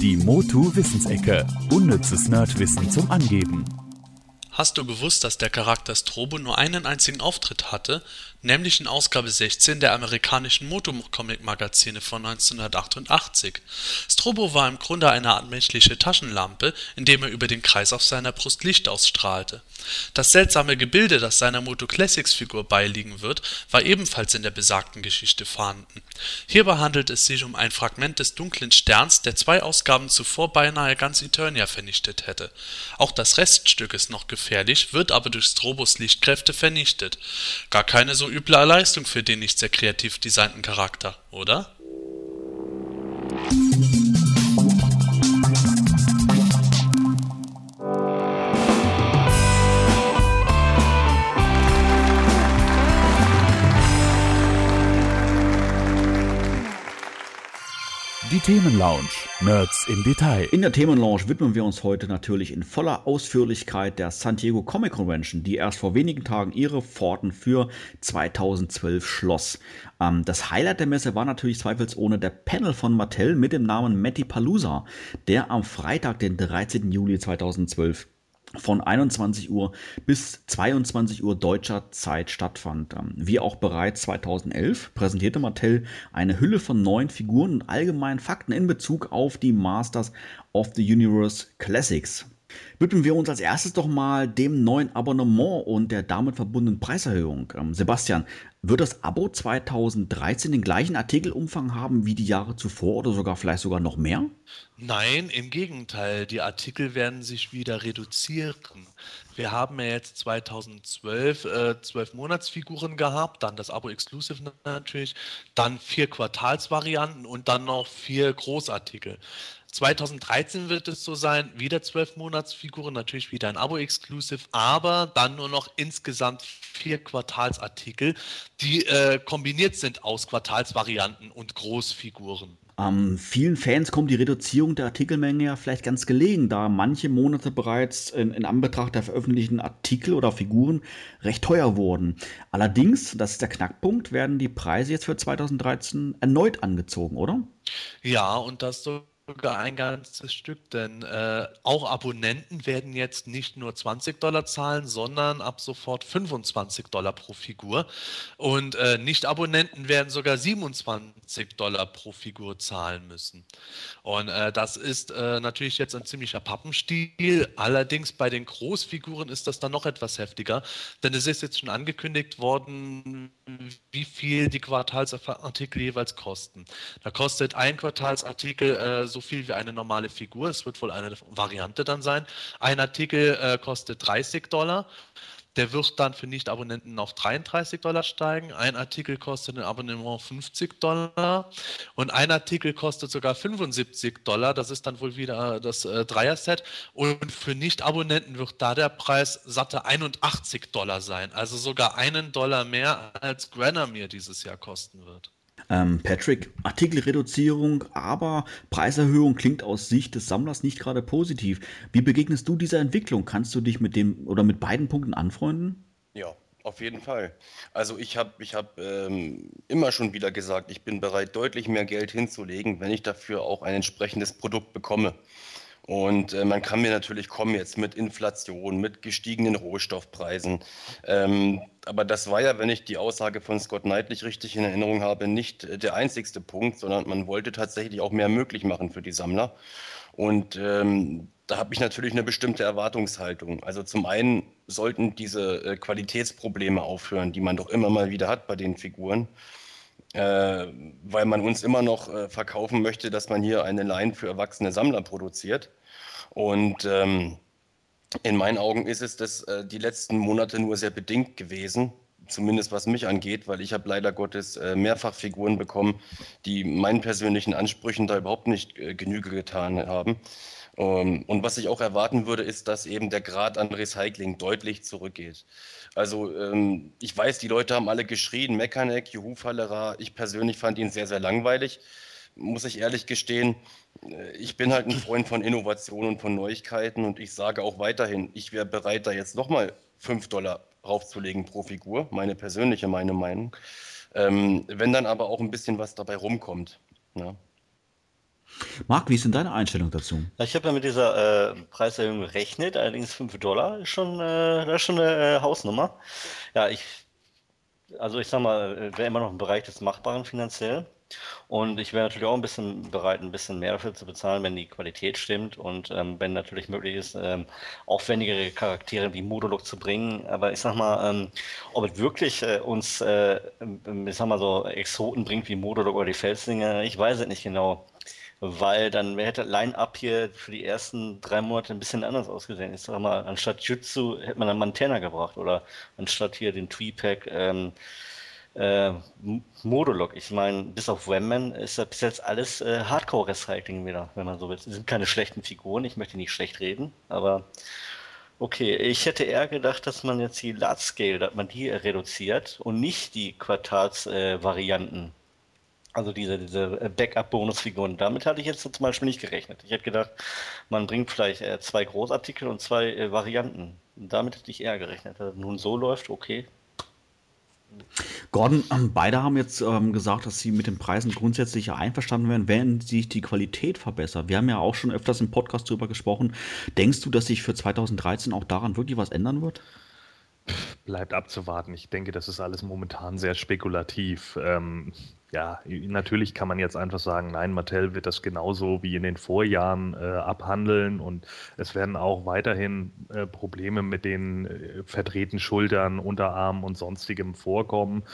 Die Motu Wissensecke. Unnützes Nerdwissen zum Angeben. Hast du gewusst, dass der Charakter Strobo nur einen einzigen Auftritt hatte, nämlich in Ausgabe 16 der amerikanischen Moto-Comic-Magazine von 1988? Strobo war im Grunde eine Art menschliche Taschenlampe, indem er über den Kreis auf seiner Brust Licht ausstrahlte. Das seltsame Gebilde, das seiner Moto Classics-Figur beiliegen wird, war ebenfalls in der besagten Geschichte vorhanden. Hierbei handelt es sich um ein Fragment des Dunklen Sterns, der zwei Ausgaben zuvor beinahe ganz Eternia vernichtet hätte. Auch das Reststück ist noch gefährlich, wird aber durch Strobos Lichtkräfte vernichtet. Gar keine so üble Leistung für den nicht sehr kreativ designten Charakter, oder? Themenlounge. Nerds im Detail. In der Themenlounge widmen wir uns heute natürlich in voller Ausführlichkeit der San Diego Comic Convention, die erst vor wenigen Tagen ihre Pforten für 2012 schloss. Ähm, das Highlight der Messe war natürlich zweifelsohne der Panel von Mattel mit dem Namen Matty Palooza, der am Freitag, den 13. Juli 2012 von 21 Uhr bis 22 Uhr deutscher Zeit stattfand. Ähm, wie auch bereits 2011 präsentierte Mattel eine Hülle von neuen Figuren und allgemeinen Fakten in Bezug auf die Masters of the Universe Classics. Widmen wir uns als erstes doch mal dem neuen Abonnement und der damit verbundenen Preiserhöhung. Ähm, Sebastian, Wird das Abo 2013 den gleichen Artikelumfang haben wie die Jahre zuvor oder sogar vielleicht sogar noch mehr? Nein, im Gegenteil. Die Artikel werden sich wieder reduzieren. Wir haben ja jetzt 2012 äh, 12 Monatsfiguren gehabt, dann das Abo Exclusive natürlich, dann vier Quartalsvarianten und dann noch vier Großartikel. 2013 wird es so sein, wieder 12 Monatsfiguren, natürlich wieder ein Abo-Exclusive, aber dann nur noch insgesamt vier Quartalsartikel, die äh, kombiniert sind aus Quartalsvarianten und Großfiguren. Ähm, vielen Fans kommt die Reduzierung der Artikelmenge ja vielleicht ganz gelegen, da manche Monate bereits in, in, Anbetracht der veröffentlichten Artikel oder Figuren recht teuer wurden. Allerdings, das ist der Knackpunkt, werden die Preise jetzt für 2013 erneut angezogen, oder? Ja, und das so sogar ein ganzes Stück, denn äh, auch Abonnenten werden jetzt nicht nur 20 Dollar zahlen, sondern ab sofort 25 Dollar pro Figur. Und äh, Nicht-Abonnenten werden sogar 27 Dollar pro Figur zahlen müssen. Und äh, das ist äh, natürlich jetzt ein ziemlicher Pappenstiel. Allerdings bei den Großfiguren ist das dann noch etwas heftiger, denn es ist jetzt schon angekündigt worden, wie viel die Quartalsartikel jeweils kosten. Da kostet ein Quartalsartikel äh, so viel wie eine normale Figur. Es wird wohl eine Variante dann sein. Ein Artikel äh, kostet 30 Dollar. Der wird dann für Nicht-Abonnenten auf 33 Dollar steigen. Ein Artikel kostet ein Abonnement 50 Dollar und ein Artikel kostet sogar 75 Dollar. Das ist dann wohl wieder das äh, Dreier-Set. Und für Nicht-Abonnenten wird da der Preis satte 81 Dollar sein. Also sogar einen Dollar mehr als Granamir dieses Jahr kosten wird. Ähm, Patrick, Artikelreduzierung, aber Preiserhöhung klingt aus Sicht des Sammlers nicht gerade positiv. Wie begegnest du dieser Entwicklung? Kannst du dich mit dem oder mit beiden Punkten anfreunden? Ja, auf jeden Fall. Also ich habe ich hab, ähm, immer schon wieder gesagt, ich bin bereit, deutlich mehr Geld hinzulegen, wenn ich dafür auch ein entsprechendes Produkt bekomme. Und äh, man kann mir natürlich kommen jetzt mit Inflation, mit gestiegenen Rohstoffpreisen. Ähm, aber das war ja, wenn ich die Aussage von Scott Knightley richtig in Erinnerung habe, nicht äh, der einzigste Punkt, sondern man wollte tatsächlich auch mehr möglich machen für die Sammler. Und ähm, da habe ich natürlich eine bestimmte Erwartungshaltung. Also zum einen sollten diese äh, Qualitätsprobleme aufhören, die man doch immer mal wieder hat bei den Figuren äh, weil man uns immer noch äh, verkaufen möchte, dass man hier eine Line für erwachsene Sammler produziert. Und ähm, in meinen Augen ist es das äh, die letzten Monate nur sehr bedingt gewesen, zumindest was mich angeht, weil ich habe leider Gottes äh, mehrfach Figuren bekommen, die meinen persönlichen Ansprüchen da überhaupt nicht äh, Genüge getan haben. Ähm, und was ich auch erwarten würde, ist, dass eben der Grad an Recycling deutlich zurückgeht. Also ähm, ich weiß, die Leute haben alle geschrien, Mekanek, Juhu Fallera. Ich persönlich fand ihn sehr, sehr langweilig, muss ich ehrlich gestehen. Äh, ich bin halt ein Freund von Innovation und von Neuigkeiten und ich sage auch weiterhin, ich wäre bereit, da jetzt nochmal 5 Dollar raufzulegen pro Figur, meine persönliche, meine Meinung. Ähm, wenn dann aber auch ein bisschen was dabei rumkommt. Ja. Ne? Marc, wie ist denn deine Einstellung dazu? Ich habe ja mit dieser äh, Preiserhöhung gerechnet, allerdings 5 Dollar ist schon, äh, das ist schon eine äh, Hausnummer. Ja, ich, also ich sag mal, äh, wäre immer noch im Bereich des Machbaren finanziell. Und ich wäre natürlich auch ein bisschen bereit, ein bisschen mehr dafür zu bezahlen, wenn die Qualität stimmt und ähm, wenn natürlich möglich ist, ähm, aufwendigere Charaktere wie Modulok zu bringen. Aber ich sag mal, ähm, ob es wirklich äh, uns, äh, ich sag mal so, Exoten bringt wie Modulok oder die Felslinge, ich weiß es nicht genau weil dann hätte Line-Up hier für die ersten drei Monate ein bisschen anders ausgesehen. Ich sag mal, anstatt Jutsu hätte man dann Montana gebracht oder anstatt hier den Tweepack ähm, äh, Modulok. Ich meine, bis auf Wemman ist ja bis jetzt alles äh, Hardcore-Recycling wieder, wenn man so will. Es sind keine schlechten Figuren, ich möchte nicht schlecht reden, aber okay. Ich hätte eher gedacht, dass man jetzt die Large Scale, dass man die reduziert und nicht die Quartalsvarianten. Äh, also diese, diese äh, Backup-Bonusfiguren. Damit hatte ich jetzt zum Beispiel nicht gerechnet. Ich hätte gedacht, man bringt vielleicht äh, zwei Großartikel und zwei äh, Varianten. Damit hätte ich eher gerechnet. Also nun so läuft, okay. Gordon, ähm, beide haben jetzt ähm, gesagt, dass sie mit den Preisen grundsätzlich einverstanden wären, wenn sich die Qualität verbessert. Wir haben ja auch schon öfters im Podcast darüber gesprochen. Denkst du, dass sich für 2013 auch daran wirklich was ändern wird? Bleibt abzuwarten. Ich denke, das ist alles momentan sehr spekulativ. Ähm, ja, natürlich kann man jetzt einfach sagen, nein, Mattel wird das genauso wie in den Vorjahren äh, abhandeln und es werden auch weiterhin äh, Probleme mit den äh, verdrehten Schultern, Unterarmen und sonstigem vorkommen.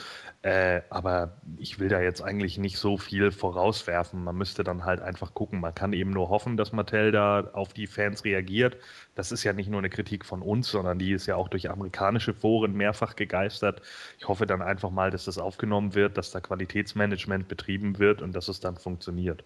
Äh, aber ich will da jetzt eigentlich nicht so viel vorauswerfen. Man müsste dann halt einfach gucken. Man kann eben nur hoffen, dass Mattel da auf die Fans reagiert. Das ist ja nicht nur eine Kritik von uns, sondern die ist ja auch durch amerikanische Foren mehrfach gegeistert. Ich hoffe dann einfach mal, dass das aufgenommen wird, dass da Qualitätsmanagement Management betrieben wird und dass es dann funktioniert.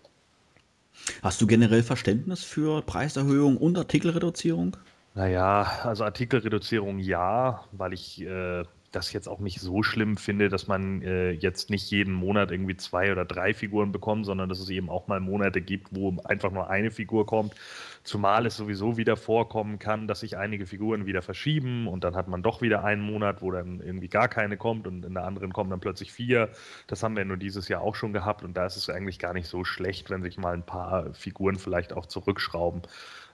Hast du generell Verständnis für Preiserhöhung und Artikelreduzierung? Naja, also Artikelreduzierung ja, weil ich äh, das jetzt auch nicht so schlimm finde, dass man äh, jetzt nicht jeden Monat irgendwie zwei oder drei Figuren bekommt, sondern dass es eben auch mal Monate gibt, wo einfach nur eine Figur kommt. Zumal es sowieso wieder vorkommen kann, dass sich einige Figuren wieder verschieben und dann hat man doch wieder einen Monat, wo dann irgendwie gar keine kommt und in der anderen kommen dann plötzlich vier. Das haben wir nur dieses Jahr auch schon gehabt und da ist es eigentlich gar nicht so schlecht, wenn sich mal ein paar Figuren vielleicht auch zurückschrauben.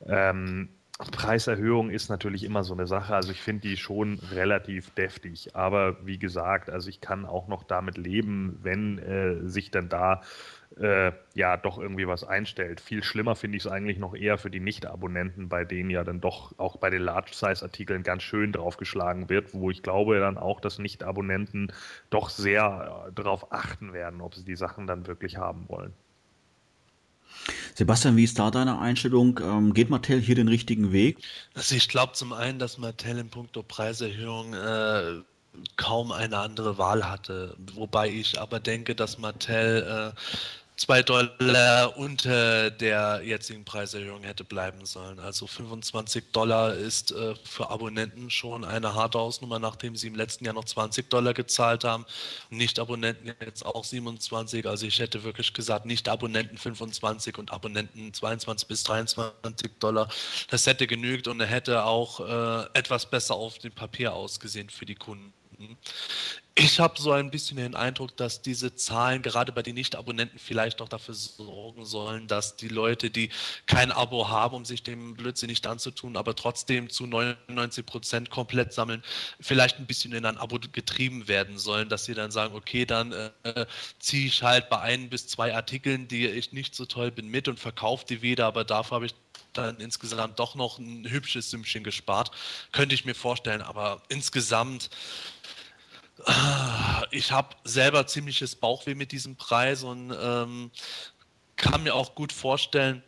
Ähm, Preiserhöhung ist natürlich immer so eine Sache. Also ich finde die schon relativ deftig. Aber wie gesagt, also ich kann auch noch damit leben, wenn äh, sich dann da äh, ja doch irgendwie was einstellt. Viel schlimmer finde ich es eigentlich noch eher für die Nicht-Abonnenten, bei denen ja dann doch auch bei den Large-Size-Artikeln ganz schön draufgeschlagen wird, wo ich glaube dann auch, dass Nicht-Abonnenten doch sehr äh, darauf achten werden, ob sie die Sachen dann wirklich haben wollen. Sebastian, wie ist da deine Einstellung? Ähm, geht Mattel hier den richtigen Weg? Also ich glaube zum einen, dass Mattel in puncto Preiserhöhung äh, kaum eine andere Wahl hatte. Wobei ich aber denke, dass Mattel äh, 2 Dollar unter der jetzigen Preiserhöhung hätte bleiben sollen. Also 25 Dollar ist äh, für Abonnenten schon eine harte Ausnummer, nachdem sie im letzten Jahr noch 20 Dollar gezahlt haben. Nicht-Abonnenten jetzt auch 27. Also ich hätte wirklich gesagt, Nicht-Abonnenten 25 und Abonnenten 22 bis 23 Dollar. Das hätte genügt und hätte auch äh, etwas besser auf dem Papier ausgesehen für die Kunden. Ich habe so ein bisschen den Eindruck, dass diese Zahlen gerade bei den Nicht-Abonnenten vielleicht auch dafür sorgen sollen, dass die Leute, die kein Abo haben, um sich dem Blödsinn nicht anzutun, aber trotzdem zu 99 Prozent komplett sammeln, vielleicht ein bisschen in ein Abo getrieben werden sollen, dass sie dann sagen, okay, dann äh, ziehe ich halt bei ein bis zwei Artikeln, die ich nicht so toll bin, mit und verkaufe die wieder, aber dafür habe ich dann insgesamt doch noch ein hübsches Sümmchen gespart. Könnte ich mir vorstellen, aber insgesamt ich habe selber ziemliches Bauchweh mit diesem Preis und ähm, kann mir auch gut vorstellen,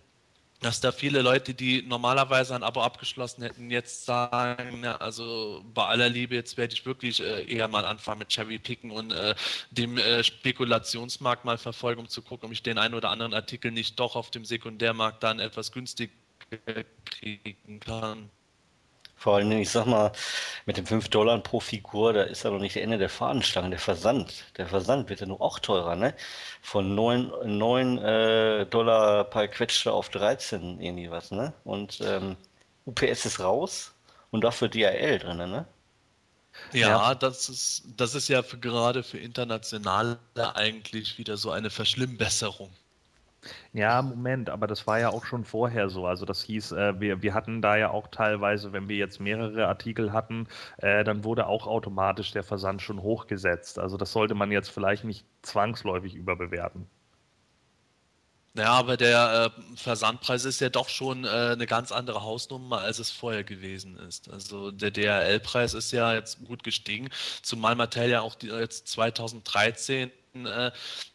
dass da viele Leute, die normalerweise ein Abo abgeschlossen hätten, jetzt sagen, ja, also bei aller Liebe, jetzt werde ich wirklich äh, eher mal anfangen mit Cherry Picken und äh, dem äh, Spekulationsmarkt mal verfolgen, um zu gucken, ob ich den einen oder anderen Artikel nicht doch auf dem Sekundärmarkt dann etwas günstig kriegen kann. Vor allem, ich sag mal, mit den 5 Dollar pro Figur, da ist ja noch nicht das Ende der Fahnenstange. Der Versand, der Versand wird ja nur auch teurer, ne? Von 9, 9 äh, Dollar per Quetschte auf 13 irgendwie was, ne? Und ähm, UPS ist raus und dafür DRL drin, ne? Ja, ja, das ist, das ist ja für, gerade für Internationale eigentlich wieder so eine Verschlimmbesserung. Ja, Moment, aber das war ja auch schon vorher so. Also das hieß, äh, wir, wir hatten da ja auch teilweise, wenn wir jetzt mehrere Artikel hatten, äh, dann wurde auch automatisch der Versand schon hochgesetzt. Also das sollte man jetzt vielleicht nicht zwangsläufig überbewerten. Ja, aber der äh, Versandpreis ist ja doch schon äh, eine ganz andere Hausnummer, als es vorher gewesen ist. Also der DHL-Preis ist ja jetzt gut gestiegen, zumal Mattel ja auch die, jetzt 2013 äh,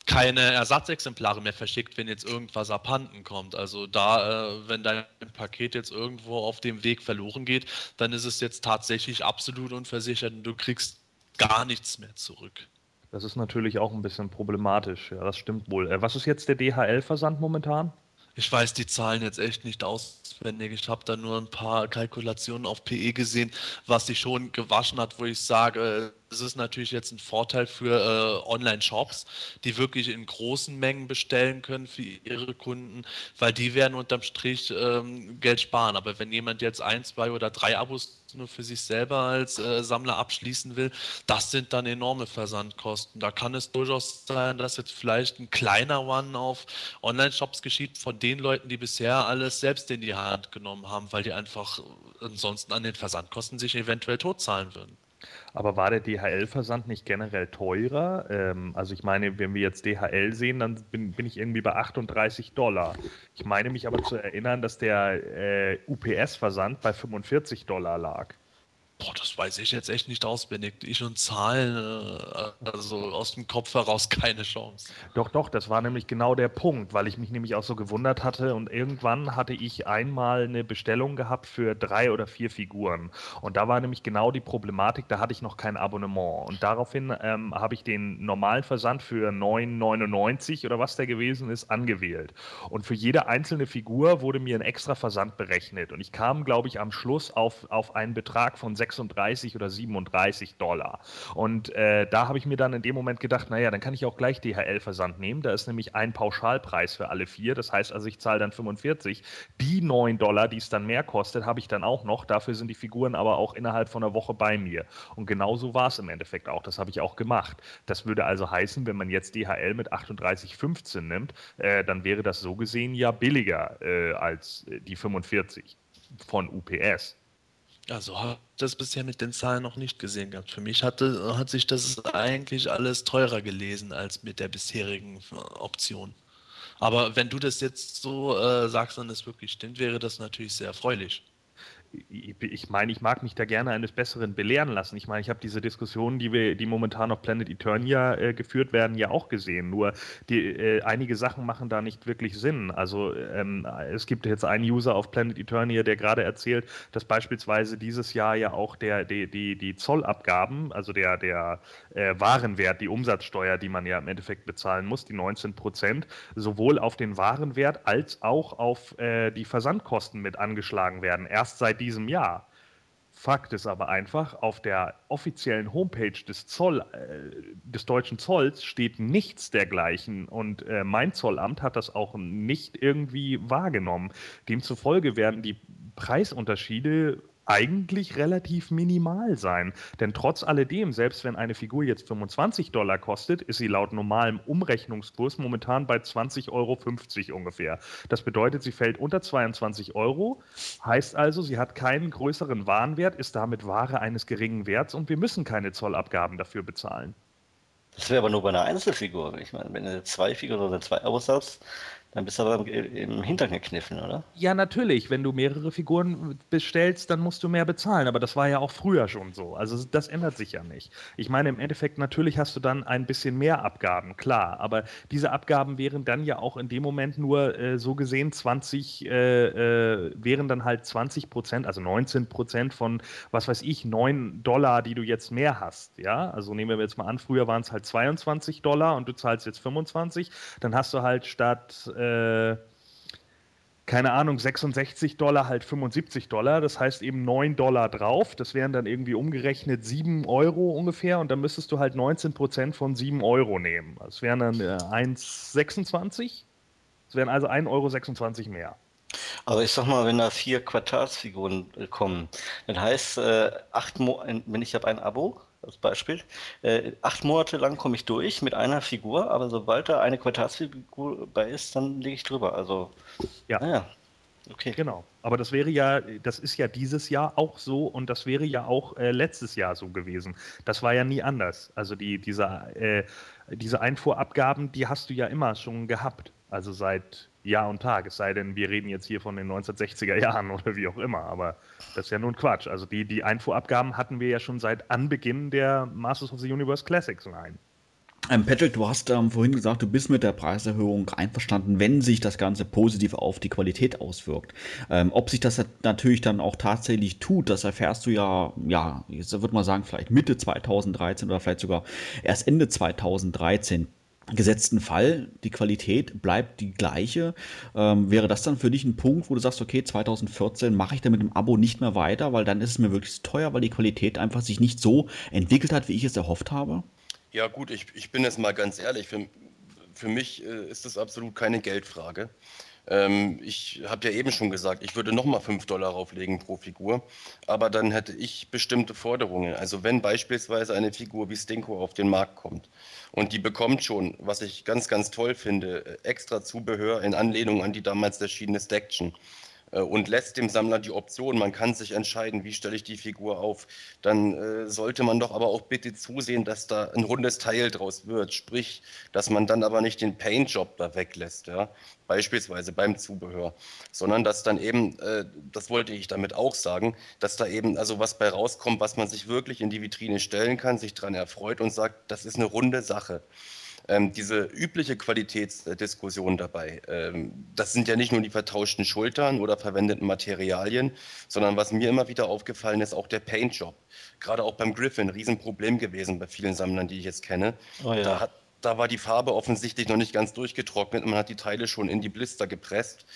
keine Ersatzexemplare mehr verschickt, wenn jetzt irgendwas abhanden kommt. Also da, äh, wenn dein Paket jetzt irgendwo auf dem Weg verloren geht, dann ist es jetzt tatsächlich absolut unversichert und du kriegst gar nichts mehr zurück. Das ist natürlich auch ein bisschen problematisch. Ja, das stimmt wohl. Äh, was ist jetzt der DHL-Versand momentan? Ich weiß die Zahlen jetzt echt nicht auswendig. Ich habe da nur ein paar Kalkulationen auf PE gesehen, was sich schon gewaschen hat, wo ich sage, es ist natürlich jetzt ein Vorteil für äh, Online-Shops, die wirklich in großen Mengen bestellen können für ihre Kunden, weil die werden unterm Strich ähm, Geld sparen. Aber wenn jemand jetzt ein, zwei oder drei Abos nur für sich selber als äh, Sammler abschließen will, das sind dann enorme Versandkosten. Da kann es durchaus sein, dass jetzt vielleicht ein kleiner One auf Online-Shops geschieht von den Leuten, die bisher alles selbst in die Hand genommen haben, weil die einfach ansonsten an den Versandkosten sich eventuell totzahlen würden. Aber war der DHL-Versand nicht generell teurer? Ähm, also ich meine, wenn wir jetzt DHL sehen, dann bin, bin, ich irgendwie bei 38 Dollar. Ich meine mich aber zu erinnern, dass der äh, UPS-Versand bei 45 Dollar lag. Boah, das weiß ich jetzt echt nicht auswendig. Ich und Zahlen, äh, also aus dem Kopf heraus <laughs> keine Chance. Doch, doch, das war nämlich genau der Punkt, weil ich mich nämlich auch so gewundert hatte. Und irgendwann hatte ich einmal eine Bestellung gehabt für drei oder vier Figuren. Und da war nämlich genau die Problematik, da hatte ich noch kein Abonnement. Und daraufhin ähm, habe ich den normalen Versand für 9,99 oder was der gewesen ist, angewählt. Und für jede einzelne Figur wurde mir ein extra Versand berechnet. Und ich kam, glaube ich, am Schluss auf, auf einen Betrag von 6 36 oder 37 Dollar. Und äh, da habe ich mir dann in dem Moment gedacht, naja, dann kann ich auch gleich DHL-Versand nehmen. Da ist nämlich ein Pauschalpreis für alle vier. Das heißt also, ich zahle dann 45. Die 9 Dollar, die es dann mehr kostet, habe ich dann auch noch. Dafür sind die Figuren aber auch innerhalb von einer Woche bei mir. Und genauso war es im Endeffekt auch. Das habe ich auch gemacht. Das würde also heißen, wenn man jetzt DHL mit 38,15 nimmt, äh, dann wäre das so gesehen ja billiger äh, als die 45 von UPS. Also habe ich das bisher mit den Zahlen noch nicht gesehen gehabt. Für mich hatte, hat sich das eigentlich alles teurer gelesen als mit der bisherigen äh, Option. Aber wenn du das jetzt so äh, sagst und es wirklich stimmt, wäre das natürlich sehr erfreulich ich meine, ich mag mich da gerne eines Besseren belehren lassen. Ich meine, ich habe diese Diskussionen, die wir, die momentan auf Planet Eternia äh, geführt werden, ja auch gesehen. Nur die, äh, einige Sachen machen da nicht wirklich Sinn. Also ähm, es gibt jetzt einen User auf Planet Eternia, der gerade erzählt, dass beispielsweise dieses Jahr ja auch der, die, die, die Zollabgaben, also der, der äh, Warenwert, die Umsatzsteuer, die man ja im Endeffekt bezahlen muss, die 19 Prozent, sowohl auf den Warenwert als auch auf äh, die Versandkosten mit angeschlagen werden. Erst seit diesem Jahr. Fakt ist aber einfach, auf der offiziellen Homepage des, Zoll, äh, des deutschen Zolls steht nichts dergleichen und äh, mein Zollamt hat das auch nicht irgendwie wahrgenommen. Demzufolge werden die Preisunterschiede eigentlich relativ minimal sein. Denn trotz alledem, selbst wenn eine Figur jetzt 25 Dollar kostet, ist sie laut normalem Umrechnungskurs momentan bei 20,50 Euro ungefähr. Das bedeutet, sie fällt unter 22 Euro, heißt also, sie hat keinen größeren Warenwert, ist damit Ware eines geringen Werts und wir müssen keine Zollabgaben dafür bezahlen. Das wäre aber nur bei einer Einzelfigur. Ich meine, wenn du zwei Figuren oder zwei Abos hast, dann bist du aber im Hintern gekniffen, oder? Ja, natürlich. Wenn du mehrere Figuren bestellst, dann musst du mehr bezahlen. Aber das war ja auch früher schon so. Also das ändert sich ja nicht. Ich meine, im Endeffekt, natürlich hast du dann ein bisschen mehr Abgaben, klar. Aber diese Abgaben wären dann ja auch in dem Moment nur äh, so gesehen 20, äh, äh, wären dann halt 20 Prozent, also 19 Prozent von, was weiß ich, 9 Dollar, die du jetzt mehr hast. Ja, also nehmen wir jetzt mal an, früher waren es halt 22 Dollar und du zahlst jetzt 25. Dann hast du halt statt äh, äh, keine Ahnung, 66 Dollar, halt 75 Dollar. Das heißt eben 9 Dollar drauf. Das wären dann irgendwie umgerechnet 7 Euro ungefähr. Und dann müsstest du halt 19 Prozent von 7 Euro nehmen. Das wären dann äh, 1,26. Das wären also 1,26 Euro mehr. Aber ich sag mal, wenn da vier Quartalsfiguren äh, kommen, dann heißt, äh, acht Mo wenn ich habe ein Abo, als Beispiel. Äh, acht Monate lang komme ich durch mit einer Figur, aber sobald da eine Quartalsfigur bei ist, dann lege ich drüber. Also, ja. Naja. Okay. Genau. Aber das wäre ja, das ist ja dieses Jahr auch so und das wäre ja auch äh, letztes Jahr so gewesen. Das war ja nie anders. Also die, diese, äh, diese Einfuhrabgaben, die hast du ja immer schon gehabt. Also seit Jahr und Tag. Es sei denn, wir reden jetzt hier von den 1960er <laughs> Jahren oder wie auch immer. Aber das ist ja nun Quatsch. Also die, die Einfuhrabgaben hatten wir ja schon seit Anbeginn der Masters of the Universe Classics Line. Ähm, Patrick, du hast ähm, vorhin gesagt, du bist mit der Preiserhöhung einverstanden, wenn sich das Ganze positiv auf die Qualität auswirkt. Ähm, ob sich das natürlich dann auch tatsächlich tut, das erfährst du ja, ja, jetzt würde man sagen, vielleicht Mitte 2013 oder vielleicht sogar erst Ende 2013 gesetzten Fall, die Qualität bleibt die gleiche. Ähm, wäre das dann für dich ein Punkt, wo du sagst, okay, 2014 mache ich dann mit dem Abo nicht mehr weiter, weil dann ist es mir wirklich teuer, weil die Qualität einfach sich nicht so entwickelt hat, wie ich es erhofft habe? Ja gut, ich, ich bin jetzt mal ganz ehrlich, für, für mich äh, ist das absolut keine Geldfrage. Ähm, ich habe ja eben schon gesagt, ich würde nochmal 5 Dollar rauflegen pro Figur, aber dann hätte ich bestimmte Forderungen. Also wenn beispielsweise eine Figur wie Stinko auf den Markt kommt und die bekommt schon, was ich ganz, ganz toll finde, extra Zubehör in Anlehnung an die damals erschienene Staction. Äh, und lässt dem Sammler die Option, man kann sich entscheiden, wie stelle ich die Figur auf, dann äh, sollte man doch aber auch bitte zusehen, dass da ein rundes Teil draus wird. Sprich, dass man dann aber nicht den Paintjob da weglässt, ja, beispielsweise beim Zubehör, sondern dass dann eben, äh, das wollte ich damit auch sagen, dass da eben also was bei rauskommt, was man sich wirklich in die Vitrine stellen kann, sich daran erfreut und sagt, das ist eine runde Sache ähm, diese übliche Qualitätsdiskussion dabei, ähm, das sind ja nicht nur die vertauschten Schultern oder verwendeten Materialien, sondern was mir immer wieder aufgefallen ist, auch der Paintjob. Gerade auch beim Griffin, Riesenproblem gewesen bei vielen Sammlern, die ich jetzt kenne. Oh ja. da, hat, da war die Farbe offensichtlich noch nicht ganz durchgetrocknet. Man hat die Teile schon in die Blister gepresst.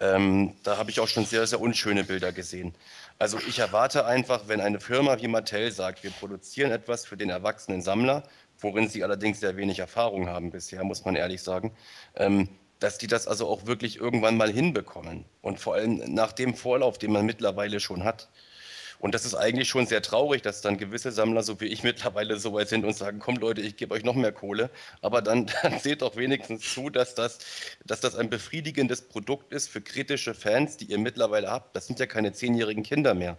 Ähm, da habe ich auch schon sehr, sehr unschöne Bilder gesehen. Also ich erwarte einfach, wenn eine Firma wie Mattel sagt, wir produzieren etwas für den erwachsenen Sammler, worin sie allerdings sehr wenig Erfahrung haben bisher, muss man ehrlich sagen, ähm, dass die das also auch wirklich irgendwann mal hinbekommen. Und vor allem nach dem Vorlauf, den man mittlerweile schon hat. Und das ist eigentlich schon sehr traurig, dass dann gewisse Sammler, so wie ich <laughs> mittlerweile so weit sind und sagen, komm Leute, ich gebe euch noch mehr Kohle. Aber dann, <laughs> dann seht doch wenigstens zu, dass das, dass das ein befriedigendes Produkt ist für kritische Fans, die ihr mittlerweile habt. Das sind ja keine zehnjährigen Kinder mehr.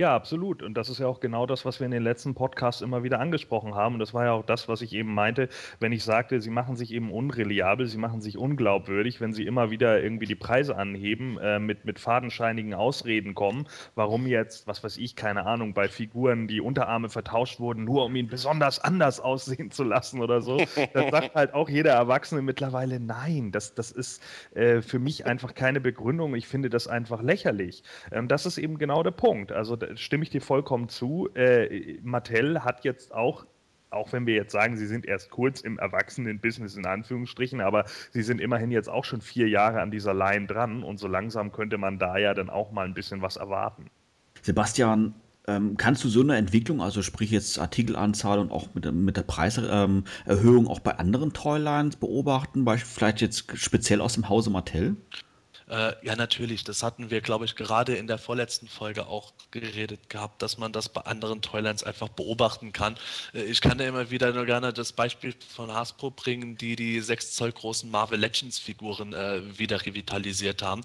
Ja, absolut. Und das ist ja auch genau das, was wir in den letzten Podcasts immer wieder angesprochen haben. Und das war ja auch das, was ich eben meinte, wenn ich sagte, sie machen sich eben unreliabel, sie machen sich unglaubwürdig, wenn sie immer wieder irgendwie die Preise anheben, äh, mit, mit fadenscheinigen Ausreden kommen, warum jetzt, was weiß ich, keine Ahnung, bei Figuren die Unterarme vertauscht wurden, nur um ihn besonders anders <laughs> aussehen zu lassen oder so. Das sagt <laughs> halt auch jeder Erwachsene mittlerweile, nein, das, das ist äh, für mich einfach keine Begründung. Ich finde das einfach lächerlich. Ähm, das ist eben genau der Punkt. Also stimme ich dir vollkommen zu. Äh, Mattel hat jetzt auch auch wenn wir jetzt sagen, sie sind erst kurz im Erwachsenen-Business in Anführungsstrichen, aber sie sind immerhin jetzt auch schon vier Jahre an dieser Line dran und so langsam könnte man da ja dann auch mal ein bisschen was erwarten. Sebastian, ähm, kannst du so eine Entwicklung, also sprich jetzt Artikelanzahl und auch mit, mit der Preiserhöhung ähm, auch bei anderen Toylines beobachten, vielleicht jetzt speziell aus dem Hause Mattel? Äh, ja, natürlich. Das hatten wir, glaube ich, gerade in der vorletzten Folge auch geredet gehabt, dass man das bei anderen Toylands einfach beobachten kann. Äh, ich kann ja immer wieder nur gerne das Beispiel von Hasbro bringen, die die 6 Zoll großen Marvel Legends Figuren äh, wieder revitalisiert haben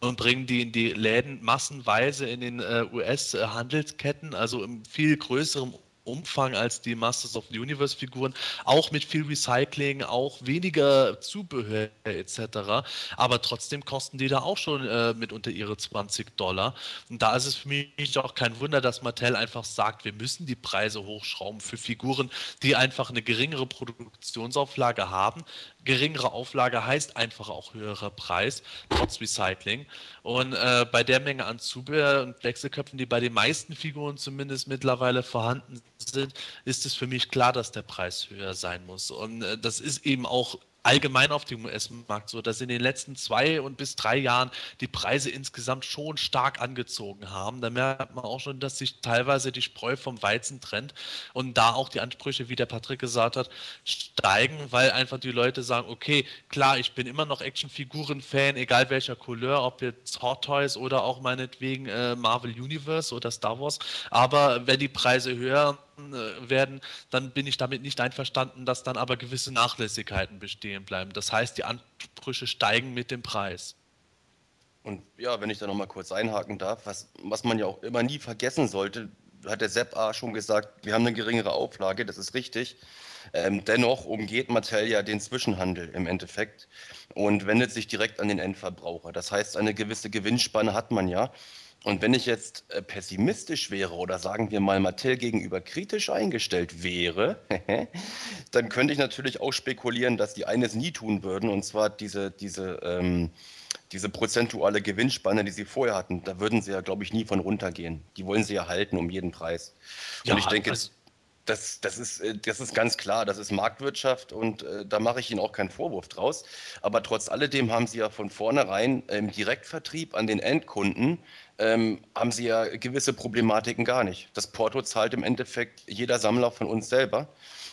und bringen die in die Läden massenweise in den äh, US-Handelsketten, also im viel größeren Umfang als die Masters of the Universe Figuren, auch mit viel Recycling, auch weniger Zubehör etc. Aber trotzdem kosten die da auch schon äh, mitunter ihre 20 Dollar. Und da ist es für mich auch kein Wunder, dass Mattel einfach sagt, wir müssen die Preise hochschrauben für Figuren, die einfach eine geringere Produktionsauflage haben, geringere Auflage heißt einfach auch höherer Preis, trotz Recycling. Und äh, bei der Menge an Zubehör und Wechselköpfen, die bei den meisten Figuren zumindest mittlerweile vorhanden sind, ist es für mich klar, dass der Preis höher sein muss. Und äh, das ist eben auch allgemein auf dem US-Markt so, dass in den letzten zwei und bis drei Jahren die Preise insgesamt schon stark angezogen haben. Da merkt man auch schon, dass sich teilweise die Spreu vom Weizen trennt und da auch die Ansprüche, wie der Patrick gesagt hat, steigen, weil einfach die Leute sagen, okay, klar, ich bin immer noch Actionfiguren-Fan, egal welcher Couleur, ob jetzt Hot Toys oder auch meinetwegen äh, Marvel Universe oder Star Wars, aber wenn die Preise höher werden, dann bin ich damit nicht einverstanden, dass dann aber gewisse Nachlässigkeiten bestehen bleiben. Das heißt, die Ansprüche steigen mit dem Preis. Und ja, wenn ich da nochmal kurz einhaken darf, was, was man ja auch immer nie vergessen sollte, hat der Sepp A. schon gesagt, wir haben eine geringere Auflage, das ist richtig. Ähm, dennoch umgeht Mattel ja den Zwischenhandel im Endeffekt und wendet sich direkt an den Endverbraucher. Das heißt, eine gewisse Gewinnspanne hat man ja. Und wenn ich jetzt äh, pessimistisch wäre oder sagen wir mal Mattel gegenüber kritisch eingestellt wäre, <laughs> dann könnte ich natürlich auch spekulieren, dass die eines nie tun würden, und zwar diese, diese, ähm, diese prozentuale Gewinnspanne, die sie vorher hatten, da würden sie ja, glaube ich, nie von runtergehen. Die wollen sie ja halten um jeden Preis. Und ja, ich denke, also das, das, ist, äh, das ist ganz klar, das ist Marktwirtschaft und äh, da mache ich Ihnen auch keinen Vorwurf draus. Aber trotz alledem haben Sie ja von vornherein im Direktvertrieb an den Endkunden ähm, haben sie ja gewisse Problematiken gar nicht. Das Porto zahlt im Endeffekt jeder Sammler von uns selber.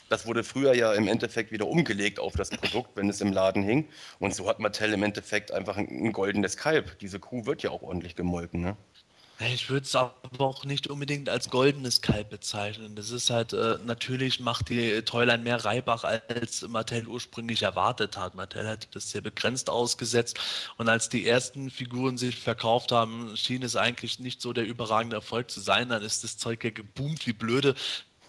Das wurde früher ja im Endeffekt wieder umgelegt auf das Produkt, wenn es im Laden hing. Und so hat Mattel im Endeffekt einfach ein, ein goldenes Kalb. Diese Kuh wird ja auch ordentlich gemolken. Ne? Ich würde es aber auch nicht unbedingt als goldenes Kalb bezeichnen. Das ist halt, äh, natürlich macht die Toyline mehr Reibach, als Mattel ursprünglich erwartet hat. Mattel hat das sehr begrenzt ausgesetzt und als die ersten Figuren sich verkauft haben, schien es eigentlich nicht so der überragende Erfolg zu sein. Dann ist das Zeug ja geboomt wie blöde.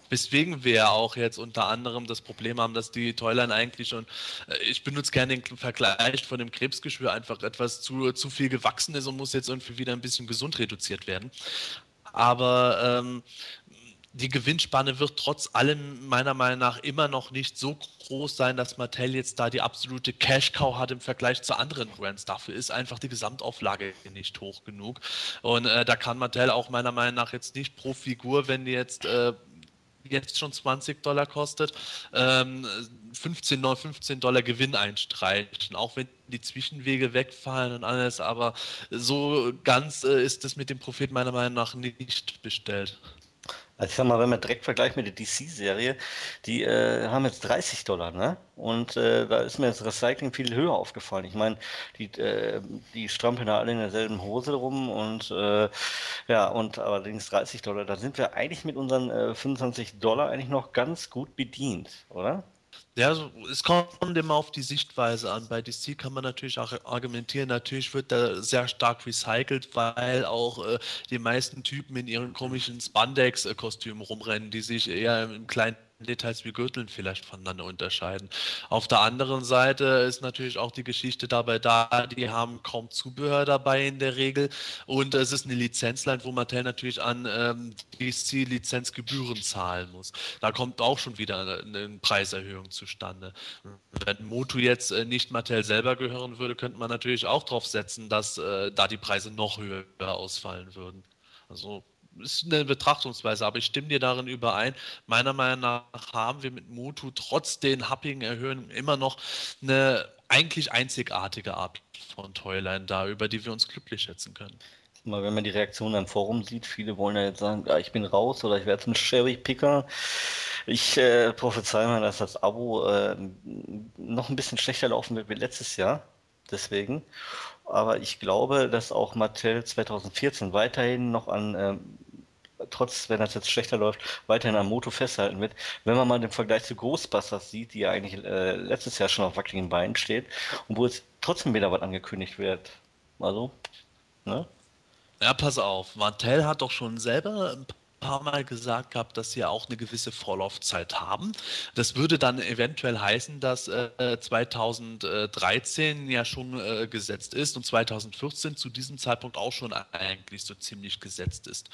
Weswegen wir auch jetzt unter anderem das Problem haben, dass die Toyline eigentlich schon, äh, ich benutze gerne den Vergleich von dem Krebsgeschwür, einfach etwas zu, zu viel gewachsen ist und muss jetzt irgendwie wieder ein bisschen gesund reduziert werden. Aber ähm, die Gewinnspanne wird trotz allem meiner Meinung nach immer noch nicht so groß sein, dass Mattel jetzt da die absolute Cash-Cow hat im Vergleich zu anderen Brands. Dafür ist einfach die Gesamtauflage nicht hoch genug. Und äh, da kann Mattel auch meiner Meinung nach jetzt nicht pro Figur, wenn die jetzt äh, jetzt schon 20 Dollar kostet, ähm, 15, 15 Dollar Gewinn einstreichen, auch wenn die Zwischenwege wegfallen und alles, aber so ganz äh, ist es mit dem Profit meiner Meinung nach nicht bestellt. Also ich sag mal, wenn man direkt vergleicht mit der DC-Serie, die äh, haben jetzt 30 Dollar, ne? Und äh, da ist mir das Recycling viel höher aufgefallen. Ich meine, die, äh, die strampeln da alle in derselben Hose rum und äh, ja, und allerdings 30 Dollar, da sind wir eigentlich mit unseren 25 äh, Dollar eigentlich noch ganz gut bedient, oder? Ja, es kommt immer auf die Sichtweise an. Bei DC kann man natürlich auch argumentieren, natürlich wird da sehr stark recycelt, weil auch äh, die meisten Typen in ihren komischen Spandex-Kostümen rumrennen, die sich eher im kleinen Details wie Gürteln vielleicht voneinander unterscheiden. Auf der anderen Seite ist natürlich auch die Geschichte dabei da, die haben kaum Zubehör dabei in der Regel und es ist eine Lizenzline, wo Mattel natürlich an ähm, DC-Lizenzgebühren zahlen muss. Da kommt auch schon wieder eine Preiserhöhung zustande. Wenn Motu jetzt äh, nicht Mattel selber gehören würde, könnte man natürlich auch darauf setzen, dass äh, da die Preise noch höher ausfallen würden. Also ist eine Betrachtungsweise, aber ich stimme dir darin überein. Meiner Meinung nach haben wir mit Mutu trotz den happigen Erhöhungen immer noch eine eigentlich einzigartige Art von Toyline da, über die wir uns glücklich schätzen können. Mal, wenn man die Reaktion im Forum sieht, viele wollen ja jetzt sagen, ja, ich bin raus oder ich werde zum Cherry-Picker. Ich äh, prophezei mal, dass das Abo äh, noch ein bisschen schlechter laufen wird wie letztes Jahr. Deswegen. Aber ich glaube, dass auch Mattel 2014 weiterhin noch an ähm, trotz, wenn das jetzt schlechter läuft, weiterhin am Moto festhalten wird. Wenn man mal den Vergleich zu Ghostbusters sieht, die ja eigentlich äh, letztes Jahr schon auf wackeligen Beinen steht und wo jetzt trotzdem wieder was angekündigt wird. Also, ne? Ja, pass auf. Mattel hat doch schon selber ein paar Mal gesagt gehabt, dass sie auch eine gewisse Vorlaufzeit haben. Das würde dann eventuell heißen, dass äh, 2013 ja schon äh, gesetzt ist und 2014 zu diesem Zeitpunkt auch schon eigentlich so ziemlich gesetzt ist.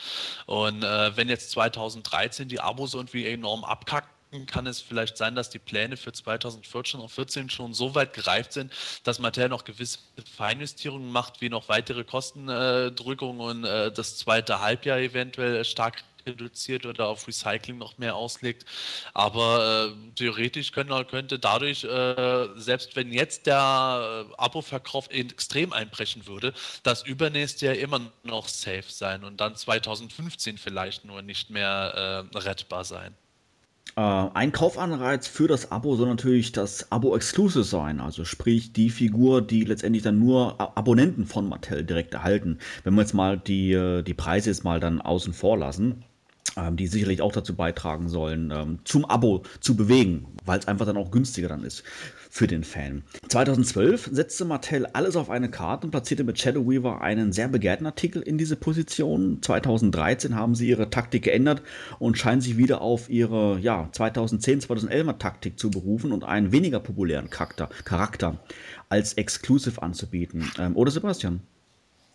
Und äh, wenn jetzt 2013 die Abos irgendwie enorm abkacken, kann es vielleicht sein, dass die Pläne für 2014 und 2014 schon so weit gereift sind, dass Mattel noch gewisse Feinjustierungen macht, wie noch weitere Kostendrückungen und äh, das zweite Halbjahr eventuell stark reduziert oder auf Recycling noch mehr auslegt. Aber äh, theoretisch können, könnte dadurch, äh, selbst wenn jetzt der äh, Abo-Verkauf extrem einbrechen würde, das übernächste Jahr immer noch safe sein und dann 2015 vielleicht nur nicht mehr äh, rettbar sein. Äh, ein Kaufanreiz für das Abo soll natürlich das Abo-Exclusive sein, also sprich die Figur, die letztendlich dann nur Abonnenten von Mattel direkt erhalten. Wenn wir jetzt mal die, äh, die Preise jetzt mal dann außen vor lassen, die sicherlich auch dazu beitragen sollen, ähm, zum Abo zu bewegen, weil es einfach dann auch günstiger dann ist für den Fan. 2012 setzte Mattel alles auf eine Karte und platzierte mit Shadow Weaver einen sehr begehrten Artikel in diese Position. 2013 haben sie ihre Taktik geändert und scheinen sich wieder auf ihre ja, 2010, 2011er Taktik zu berufen und einen weniger populären Charakter, Charakter als Exclusive anzubieten. Ähm, oder Sebastian?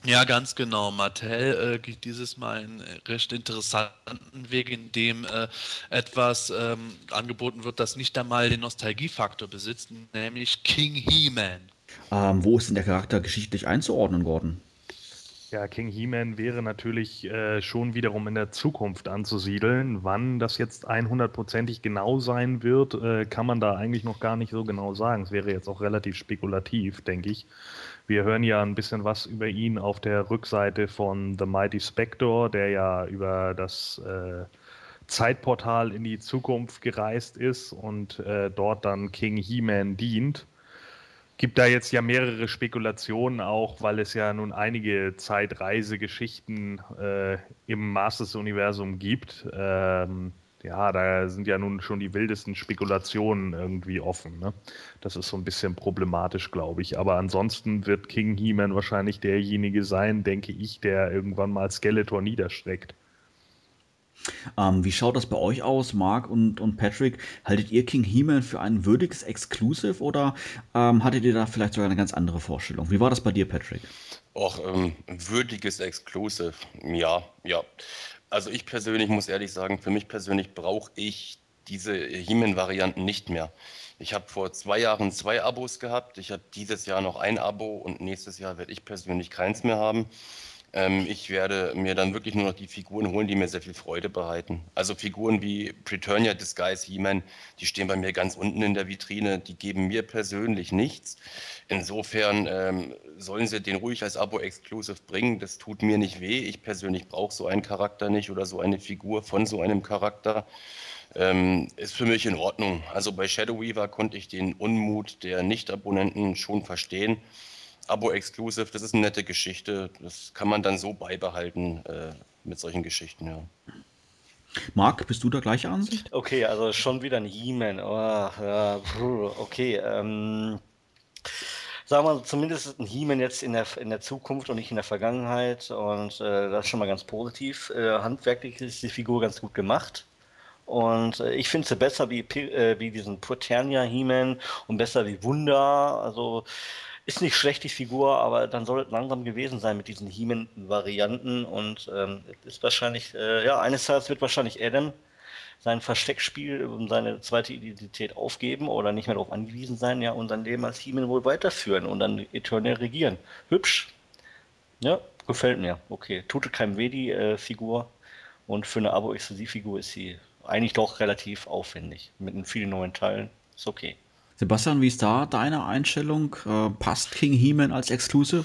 Ja, ganz genau. Mattel äh, geht dieses Mal einen recht interessanten Weg, in dem äh, etwas ähm, angeboten wird, das nicht einmal den Nostalgiefaktor besitzt, nämlich King He-Man. Ähm, wo ist denn der Charakter geschichtlich einzuordnen, Gordon? Ja, King He-Man wäre natürlich äh, schon wiederum in der Zukunft anzusiedeln. Wann das jetzt 100%ig genau sein wird, äh, kann man da eigentlich noch gar nicht so genau sagen. Es wäre jetzt auch relativ spekulativ, denke ich. Wir hören ja ein bisschen was über ihn auf der Rückseite von The Mighty Spector, der ja über das äh, Zeitportal in die Zukunft gereist ist und äh, dort dann King He-Man dient. gibt da jetzt ja mehrere Spekulationen auch, weil es ja nun einige Zeitreisegeschichten äh, im Masters-Universum gibt. Ähm, ja, da sind ja nun schon die wildesten Spekulationen irgendwie offen. Ne? Das ist so ein bisschen problematisch, glaube ich. Aber ansonsten wird King He-Man wahrscheinlich derjenige sein, denke ich, der irgendwann mal Skeletor niederstreckt. Ähm, wie schaut das bei euch aus, Mark und, und Patrick? Haltet ihr King He-Man für ein würdiges Exclusive oder ähm, hattet ihr da vielleicht sogar eine ganz andere Vorstellung? Wie war das bei dir, Patrick? Och, ähm, würdiges Exclusive, ja, ja. Also ich persönlich muss ehrlich sagen, für mich persönlich brauche ich diese He-Man-Varianten nicht mehr. Ich habe vor zwei Jahren zwei Abos gehabt. Ich habe dieses Jahr noch ein Abo und nächstes Jahr werde ich persönlich keins mehr haben. Ähm, ich werde mir dann wirklich nur noch die Figuren holen, die mir sehr viel Freude bereiten. Also Figuren wie Preturnia, Disguise, He-Man, die stehen bei mir ganz unten in der Vitrine. Die geben mir persönlich nichts. Insofern ähm, sollen sie den ruhig als Abo-Exclusive bringen. Das tut mir nicht weh. Ich persönlich brauche so einen Charakter nicht oder so eine Figur von so einem Charakter. Ähm, ist für mich in Ordnung. Also bei Shadow Weaver konnte ich den Unmut der Nicht-Abonnenten schon verstehen. Abo-Exclusive, das ist eine nette Geschichte. Das kann man dann so beibehalten äh, mit solchen Geschichten, ja. Marc, bist du da gleicher Ansicht? Okay, also schon wieder ein He-Man. Oh, ja, okay, ähm, sagen wir zumindest ein He-Man jetzt in der, in der Zukunft und nicht in der Vergangenheit. Und äh, das ist schon mal ganz positiv. Äh, handwerklich ist die Figur ganz gut gemacht. Und äh, ich finde sie besser wie, äh, wie diesen Puternia He-Man und besser wie Wunder. Also ist nicht schlecht, die Figur, aber dann soll es langsam gewesen sein mit diesen He-Man-Varianten. Und ähm, ist wahrscheinlich, äh, ja, eines Tages wird wahrscheinlich Adam sein Versteckspiel und seine zweite Identität aufgeben oder nicht mehr darauf angewiesen sein, ja, und sein Leben als He-Man wohl weiterführen und dann Eternal regieren. Hübsch. Ja, gefällt mir. Okay. Tut keinem weh, die äh, Figur. Und für eine Abo-Exklusivfigur ist sie eigentlich doch relativ aufwendig. Mit vielen neuen Teilen. Ist okay. Sebastian, wie ist da deine Einstellung? Äh, passt King He-Man als Exclusive?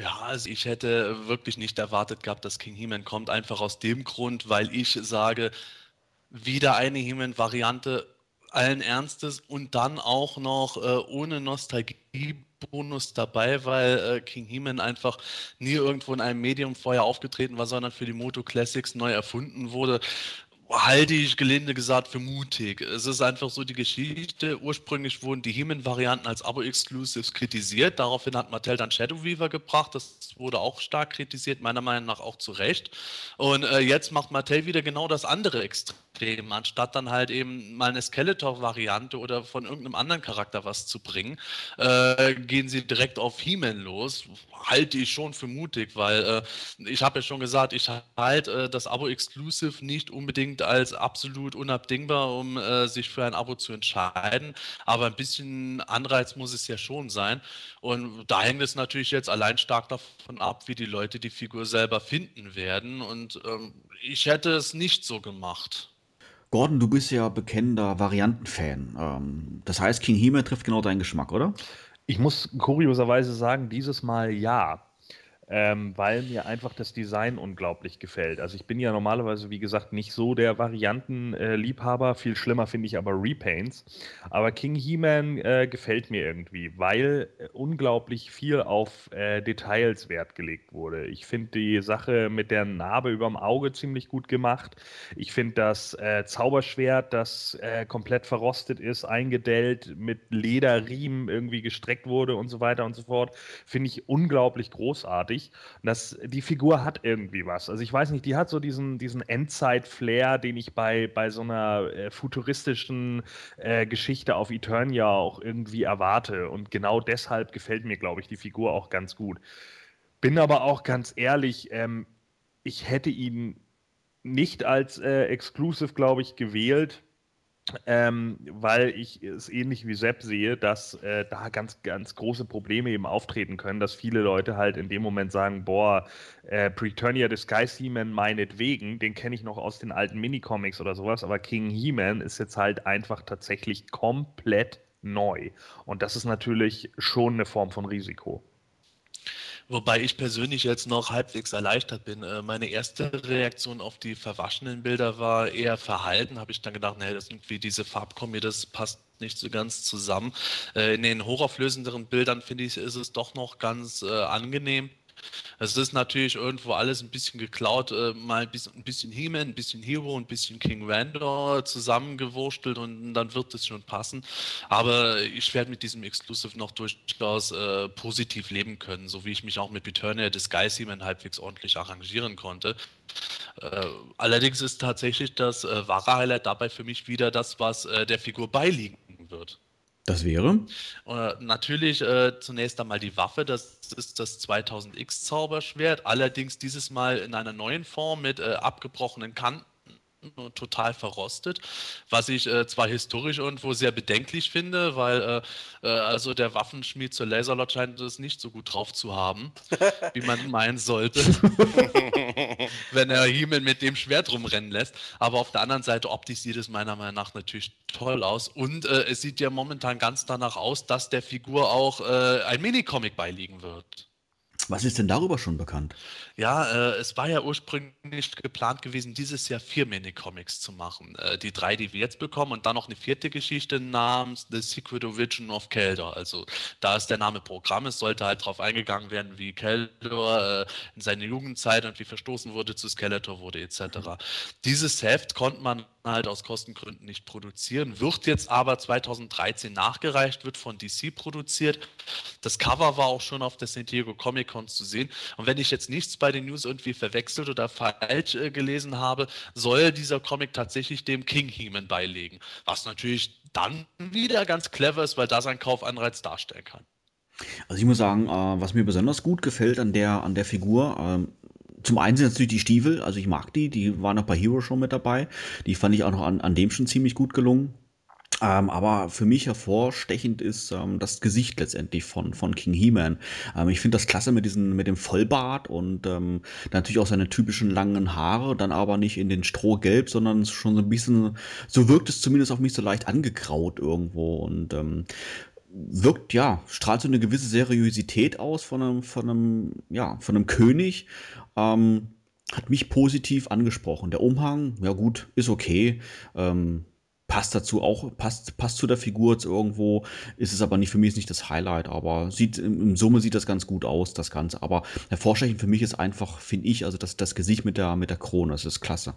Ja, also ich hätte wirklich nicht erwartet gehabt, dass King He-Man kommt, einfach aus dem Grund, weil ich sage, wieder eine He-Man-Variante allen Ernstes und dann auch noch äh, ohne Nostalgie-Bonus dabei, weil äh, King He-Man einfach nie irgendwo in einem Medium vorher aufgetreten war, sondern für die Moto Classics neu erfunden wurde halte ich gelinde gesagt für mutig. Es ist einfach so die Geschichte. Ursprünglich wurden die He-Man-Varianten als Abo-Exclusives kritisiert. Daraufhin hat Mattel dann Shadow Weaver gebracht. Das wurde auch stark kritisiert, meiner Meinung nach auch zu Recht. Und äh, jetzt macht Mattel wieder genau das andere Extrem. Anstatt dann halt eben mal eine Skeletor-Variante oder von irgendeinem anderen Charakter was zu bringen, äh, gehen sie direkt auf He-Man los. Halte ich schon für mutig, weil äh, ich habe ja schon gesagt, ich halte äh, das Abo-Exclusive nicht unbedingt als absolut unabdingbar, um äh, sich für ein Abo zu entscheiden. Aber ein bisschen Anreiz muss es ja schon sein. Und da hängt es natürlich jetzt allein stark davon ab, wie die Leute die Figur selber finden werden. Und ähm, ich hätte es nicht so gemacht. Gordon, du bist ja bekennender Variantenfan. Ähm, das heißt, King He-Man trifft genau deinen Geschmack, oder? Ich muss kurioserweise sagen, dieses Mal ja ähm, weil mir einfach das Design unglaublich gefällt. Also ich bin ja normalerweise, wie gesagt, nicht so der Variantenliebhaber. Äh, Viel schlimmer finde ich aber Repaints. Aber King He-Man äh, gefällt mir irgendwie, weil äh, unglaublich viel auf äh, Details Wert gelegt wurde. Ich finde die Sache mit der Narbe überm Auge ziemlich gut gemacht. Ich finde das äh, Zauberschwert, das äh, komplett verrostet ist, eingedellt, mit Lederriemen irgendwie gestreckt wurde und so weiter und so fort, finde ich unglaublich großartig großartig. Das, die Figur hat irgendwie was. Also ich weiß nicht, die hat so diesen, diesen Endzeit-Flair, den ich bei, bei so einer äh, futuristischen äh, Geschichte auf Eternia auch irgendwie erwarte. Und genau deshalb gefällt mir, glaube ich, die Figur auch ganz gut. Bin aber auch ganz ehrlich, ähm, ich hätte ihn nicht als äh, Exclusive, glaube ich, gewählt ähm, weil ich es ähnlich wie Sepp sehe, dass äh, da ganz, ganz große Probleme eben auftreten können, dass viele Leute halt in dem Moment sagen, boah, äh, Preturnia the Sky He-Man meinetwegen, den kenne ich noch aus den alten Minicomics oder sowas, aber King He-Man ist jetzt halt einfach tatsächlich komplett neu. Und das ist natürlich schon eine Form von Risiko. Wobei ich persönlich jetzt noch halbwegs erleichtert bin. Äh, meine erste Reaktion auf die verwaschenen Bilder war eher verhalten. Habe ich dann gedacht, nee, das irgendwie diese Farbkombi, das passt nicht so ganz zusammen. Äh, in den hochauflösenderen Bildern finde ich, ist es doch noch ganz äh, angenehm. Es ist natürlich irgendwo alles ein bisschen geklaut, äh, mal ein bisschen, He-Man, ein bisschen Hero, ein bisschen King Randor zusammengewurstelt und dann wird es schon passen. Aber ich werde mit diesem Exclusive noch durchaus äh, positiv leben können, so wie ich mich auch mit Eternia Disguise He-Man halbwegs ordentlich arrangieren konnte. Äh, allerdings ist tatsächlich das äh, wahre Highlight dabei für mich wieder das, was äh, der Figur beiliegen wird. Das wäre? Äh, natürlich äh, zunächst einmal die Waffe, das ist das 2000X Zauberschwert, allerdings dieses Mal in einer neuen Form mit äh, abgebrochenen Kanten total verrostet, was ich äh, zwar historisch irgendwo sehr bedenklich finde, weil äh, äh, also der Waffenschmied zur Laserlot scheint es nicht so gut drauf zu haben, wie man <laughs> meinen sollte, <laughs> wenn er Himmel mit dem Schwert rumrennen lässt. Aber auf der anderen Seite optisch sieht es meiner Meinung nach natürlich toll aus und äh, es sieht ja momentan ganz danach aus, dass der Figur auch äh, ein Minicomic beiliegen wird. Was ist denn darüber schon bekannt? Ja, äh, es war ja ursprünglich geplant gewesen, dieses Jahr vier Minicomics zu machen. Äh, die drei, die wir jetzt bekommen und dann noch eine vierte Geschichte namens The Secret Origin of Keldor. Also da ist der Name Programm, es sollte halt darauf eingegangen werden, wie Keldor äh, in seiner Jugendzeit und wie verstoßen wurde zu Skeletor wurde etc. Mhm. Dieses Heft konnte man halt aus Kostengründen nicht produzieren, wird jetzt aber 2013 nachgereicht, wird von DC produziert. Das Cover war auch schon auf der San Diego Comic Con zu sehen. Und wenn ich jetzt nichts bei den News irgendwie verwechselt oder falsch äh, gelesen habe, soll dieser Comic tatsächlich dem King Heman beilegen. Was natürlich dann wieder ganz clever ist, weil das ein Kaufanreiz darstellen kann. Also ich muss sagen, äh, was mir besonders gut gefällt an der, an der Figur, ähm, zum einen sind natürlich die Stiefel, also ich mag die, die waren auch bei Hero schon mit dabei. Die fand ich auch noch an, an dem schon ziemlich gut gelungen. Ähm, aber für mich hervorstechend ist ähm, das Gesicht letztendlich von, von King He-Man. Ähm, ich finde das klasse mit, diesen, mit dem Vollbart und ähm, natürlich auch seine typischen langen Haare, dann aber nicht in den Strohgelb, sondern schon so ein bisschen, so wirkt es zumindest auf mich so leicht angekraut irgendwo und ähm, wirkt, ja, strahlt so eine gewisse Seriosität aus von einem, von einem, ja, von einem König ähm, hat mich positiv angesprochen. Der Umhang, ja gut, ist okay. Ähm, passt dazu auch, passt, passt zu der Figur jetzt irgendwo, ist es aber nicht, für mich ist nicht das Highlight, aber sieht, im Summe sieht das ganz gut aus, das Ganze. Aber hervorstechend für mich ist einfach, finde ich, also das, das Gesicht mit der, mit der Krone, das ist klasse.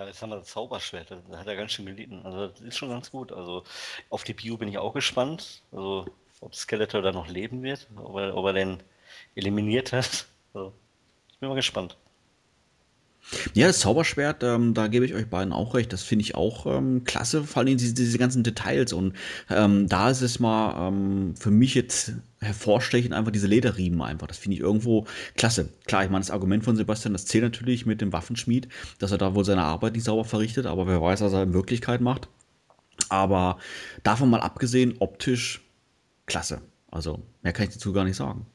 Ja, jetzt haben wir das Zauberschwert, da hat er ganz schön gelitten. Also das ist schon ganz gut. Also auf die Bio bin ich auch gespannt. Also ob Skeletor da noch leben wird, ob er, ob er den eliminiert hat. Also, bin mal gespannt. Ja, das Zauberschwert, ähm, da gebe ich euch beiden auch recht. Das finde ich auch ähm, klasse, vor allem diese, diese ganzen Details. Und ähm, da ist es mal ähm, für mich jetzt hervorstechend einfach diese Lederriemen einfach. Das finde ich irgendwo klasse. Klar, ich meine, das Argument von Sebastian, das zählt natürlich mit dem Waffenschmied, dass er da wohl seine Arbeit nicht sauber verrichtet, aber wer weiß, was er in Wirklichkeit macht. Aber davon mal abgesehen, optisch klasse. Also mehr kann ich dazu gar nicht sagen.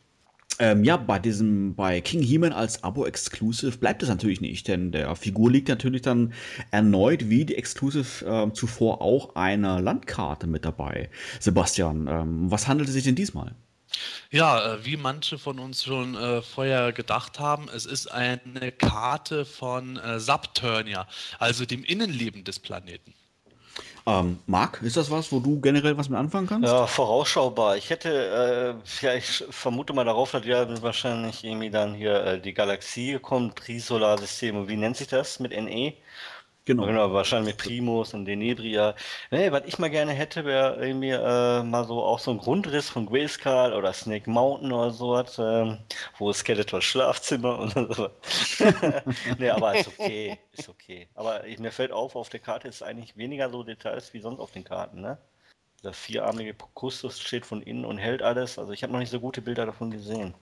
Ähm, ja, bei diesem, bei King He-Man als Abo-Exclusive bleibt es natürlich nicht, denn der Figur liegt natürlich dann erneut wie die Exclusive äh, zuvor auch eine Landkarte mit dabei. Sebastian, ähm, was handelt es sich denn diesmal? Ja, äh, wie manche von uns schon äh, vorher gedacht haben, es ist eine Karte von äh, Subturnia, also dem Innenleben des Planeten. Ähm, Marc, ist das was, wo du generell was mit anfangen kannst? Ja, vorausschaubar. Ich hätte, äh, ja, ich vermute mal darauf, dass ja wahrscheinlich irgendwie dann hier äh, die Galaxie kommt, Trisolarsystem, wie nennt sich das mit NE? Genau. genau. Wahrscheinlich mit Primus und Denebria. Nee, was ich mal gerne hätte, wäre irgendwie äh, mal so auch so ein Grundriss von Grayskull oder Snake Mountain oder sowas, äh, wo Skeletor Schlafzimmer <laughs> und so. <laughs> nee, aber ist okay, ist okay. Aber ich, mir fällt auf, auf der Karte ist eigentlich weniger so Details wie sonst auf den Karten, ne? Der vierarmige Kustus steht von innen und hält alles. Also ich habe noch nicht so gute Bilder davon gesehen.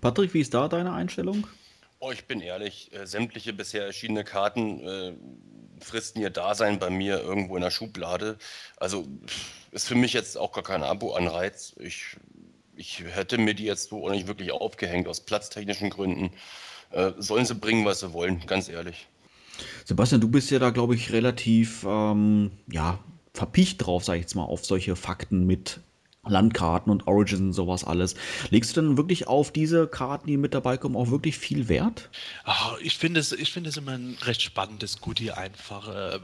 Patrick, wie ist da deine Einstellung? Oh, ich bin ehrlich, äh, sämtliche bisher erschienene Karten äh, fristen ihr Dasein bei mir irgendwo in der Schublade. Also ist für mich jetzt auch gar kein Abo-Anreiz. Ich, ich hätte mir die jetzt so auch nicht wirklich aufgehängt, aus platztechnischen Gründen. Äh, sollen sie bringen, was sie wollen, ganz ehrlich. Sebastian, du bist ja da, glaube ich, relativ ähm, ja, verpicht drauf, sage ich jetzt mal, auf solche Fakten mit Landkarten und Origins und sowas alles. Legst du denn wirklich auf diese Karten, die mit dabei kommen, auch wirklich viel Wert? Oh, ich finde es, ich finde es immer ein recht spannendes Goodie einfach.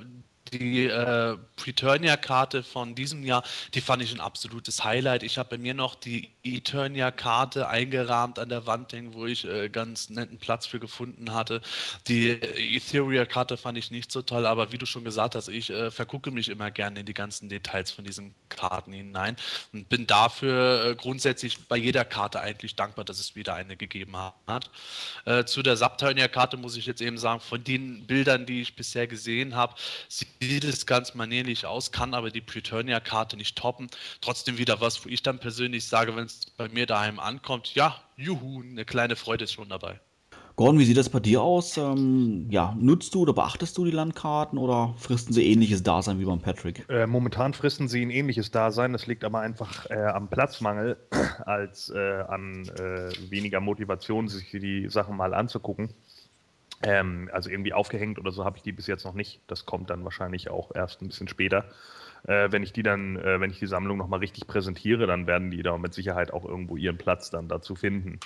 Die äh, Preturnia-Karte von diesem Jahr, die fand ich ein absolutes Highlight. Ich habe bei mir noch die Eternia-Karte eingerahmt an der Wand wo ich äh, ganz netten Platz für gefunden hatte. Die äh, Etheria-Karte fand ich nicht so toll, aber wie du schon gesagt hast, ich äh, vergucke mich immer gerne in die ganzen Details von diesen Karten hinein und bin dafür äh, grundsätzlich bei jeder Karte eigentlich dankbar, dass es wieder eine gegeben hat. Äh, zu der Subturnia-Karte muss ich jetzt eben sagen, von den Bildern, die ich bisher gesehen habe, sieht es ganz manierlich aus, kann aber die Preturnia-Karte nicht toppen. Trotzdem wieder was, wo ich dann persönlich sage, wenn es bei mir daheim ankommt, ja, juhu, eine kleine Freude ist schon dabei. Gordon, wie sieht das bei dir aus? Ähm, ja, nutzt du oder beachtest du die Landkarten oder fristen sie ähnliches Dasein wie beim Patrick? Äh, momentan fristen sie ein ähnliches Dasein. Das liegt aber einfach äh, am Platzmangel <clears throat> als äh, an äh, weniger Motivation, sich die Sachen mal anzugucken. Ähm, also irgendwie aufgehängt oder so habe ich die bis jetzt noch nicht. Das kommt dann wahrscheinlich auch erst ein bisschen später. Äh, wenn ich die dann, äh, wenn ich die Sammlung nochmal richtig präsentiere, dann werden die da mit Sicherheit auch irgendwo ihren Platz dann dazu finden.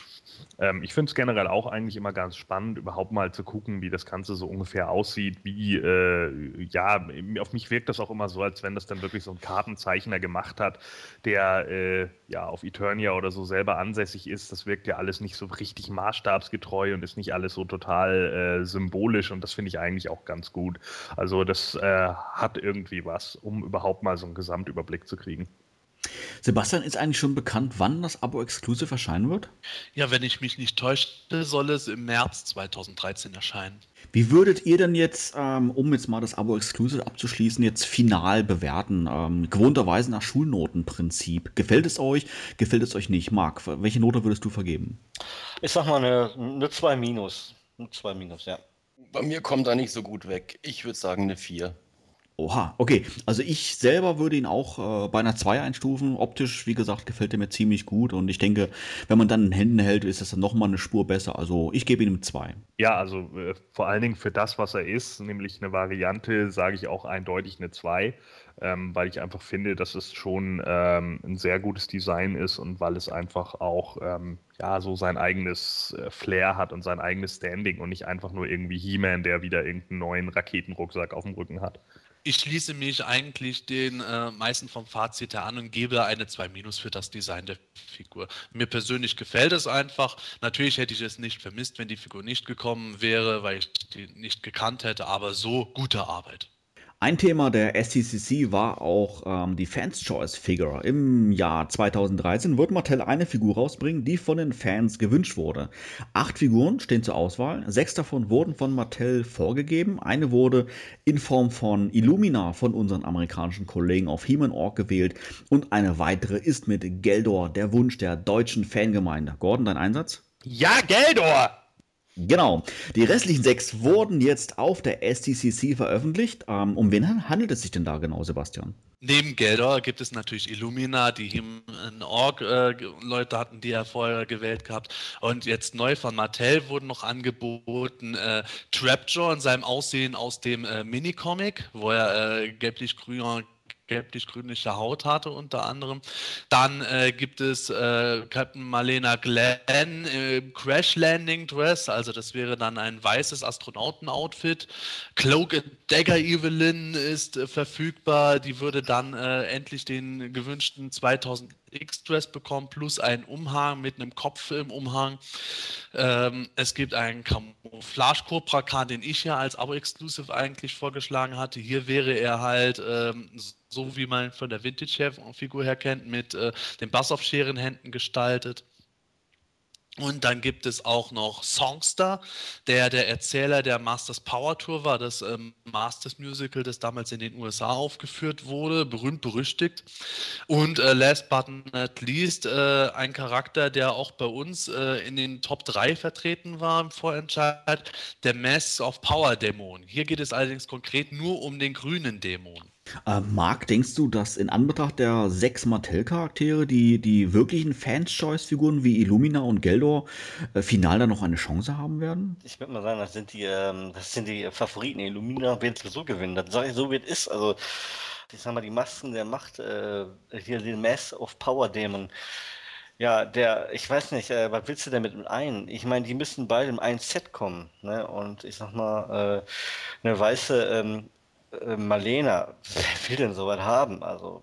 Ähm, ich finde es generell auch eigentlich immer ganz spannend, überhaupt mal zu gucken, wie das Ganze so ungefähr aussieht. Wie, äh, ja, auf mich wirkt das auch immer so, als wenn das dann wirklich so ein Kartenzeichner gemacht hat, der äh, ja auf Eternia oder so selber ansässig ist. Das wirkt ja alles nicht so richtig maßstabsgetreu und ist nicht alles so total äh, symbolisch und das finde ich eigentlich auch ganz gut. Also das äh, hat irgendwie was, um überhaupt mal so einen Gesamtüberblick zu kriegen. Sebastian, ist eigentlich schon bekannt, wann das Abo Exclusive erscheinen wird? Ja, wenn ich mich nicht täusche, soll es im März 2013 erscheinen. Wie würdet ihr denn jetzt, ähm, um jetzt mal das Abo Exclusive abzuschließen, jetzt final bewerten? Ähm, gewohnterweise nach Schulnotenprinzip. Gefällt es euch? Gefällt es euch nicht? Marc, welche Note würdest du vergeben? Ich sag mal eine, eine 2 minus. Eine 2 minus, ja. Bei mir kommt er nicht so gut weg. Ich würde sagen eine 4. Oha, okay. Also ich selber würde ihn auch äh, bei einer 2 einstufen. Optisch, wie gesagt, gefällt er mir ziemlich gut. Und ich denke, wenn man dann in Händen hält, ist es dann nochmal eine Spur besser. Also ich gebe ihm 2. Ja, also äh, vor allen Dingen für das, was er ist, nämlich eine Variante, sage ich auch eindeutig eine 2. Ähm, weil ich einfach finde, dass es schon ähm, ein sehr gutes Design ist und weil es einfach auch ähm, ja so sein eigenes äh, Flair hat und sein eigenes Standing und nicht einfach nur irgendwie He-Man, der wieder irgendeinen neuen Raketenrucksack auf dem Rücken hat ich schließe mich eigentlich den äh, meisten vom Fazit her an und gebe eine 2 Minus für das Design der Figur. Mir persönlich gefällt es einfach. Natürlich hätte ich es nicht vermisst, wenn die Figur nicht gekommen wäre, weil ich die nicht gekannt hätte, aber so gute Arbeit. Ein Thema der STCC war auch ähm, die Fans Choice Figure. Im Jahr 2013 wird Mattel eine Figur rausbringen, die von den Fans gewünscht wurde. Acht Figuren stehen zur Auswahl. Sechs davon wurden von Mattel vorgegeben. Eine wurde in Form von Illumina von unseren amerikanischen Kollegen auf He-Man Org gewählt. Und eine weitere ist mit Geldor, der Wunsch der deutschen Fangemeinde. Gordon, dein Einsatz? Ja, Geldor! Genau. Die restlichen sechs wurden jetzt auf der STCC veröffentlicht. Ähm, um wen handelt es sich denn da genau, Sebastian? Neben Geldor gibt es natürlich Illumina, die in Org äh, Leute hatten, die er vorher gewählt gehabt. Und jetzt neu von Mattel wurden noch angeboten äh, Trapjaw in seinem Aussehen aus dem äh, Minicomic, wo er äh, gelblich-grün gelblich-grünliche Haut hatte unter anderem. Dann äh, gibt es äh, Captain Marlena Glenn im Crash Landing Dress, also das wäre dann ein weißes Astronauten-Outfit. Cloak Dagger Evelyn ist äh, verfügbar, die würde dann endlich den gewünschten 2000 X-Dress bekommen, plus einen Umhang mit einem Kopf im Umhang. Ähm, es gibt einen Camouflage Cobra Khan, den ich ja als Abo-Exclusive eigentlich vorgeschlagen hatte. Hier wäre er halt ähm, so, wie man von der Vintage-Figur her kennt, mit äh, den Bass auf Scherenhänden gestaltet. Und dann gibt es auch noch Songster, der der Erzähler der Masters Power Tour war, das ähm, Masters Musical, das damals in den USA aufgeführt wurde, berühmt berüchtigt. Und äh, last but not least äh, ein Charakter, der auch bei uns äh, in den Top 3 vertreten war im Vorentscheid, der Mass of Power Dämon. Hier geht es allerdings konkret nur um den grünen Dämon. Äh, Marc, denkst du, dass in Anbetracht der sechs Mattel-Charaktere die, die wirklichen Fans-Choice-Figuren wie Illumina und Geldor äh, final dann noch eine Chance haben werden? Ich würde mal sagen, das sind die, ähm, das sind die Favoriten. Illumina wird so gewinnen. Das sage ich so, wie es ist. Also, ich sag mal, die Masken der Macht, äh, hier den Mass of Power Dämon. Ja, der, ich weiß nicht, äh, was willst du damit mit ein? Ich meine, die müssen beide in ein Set kommen, ne? Und ich sag mal, äh, eine weiße ähm, äh, Marlena, wer will denn sowas haben? Also,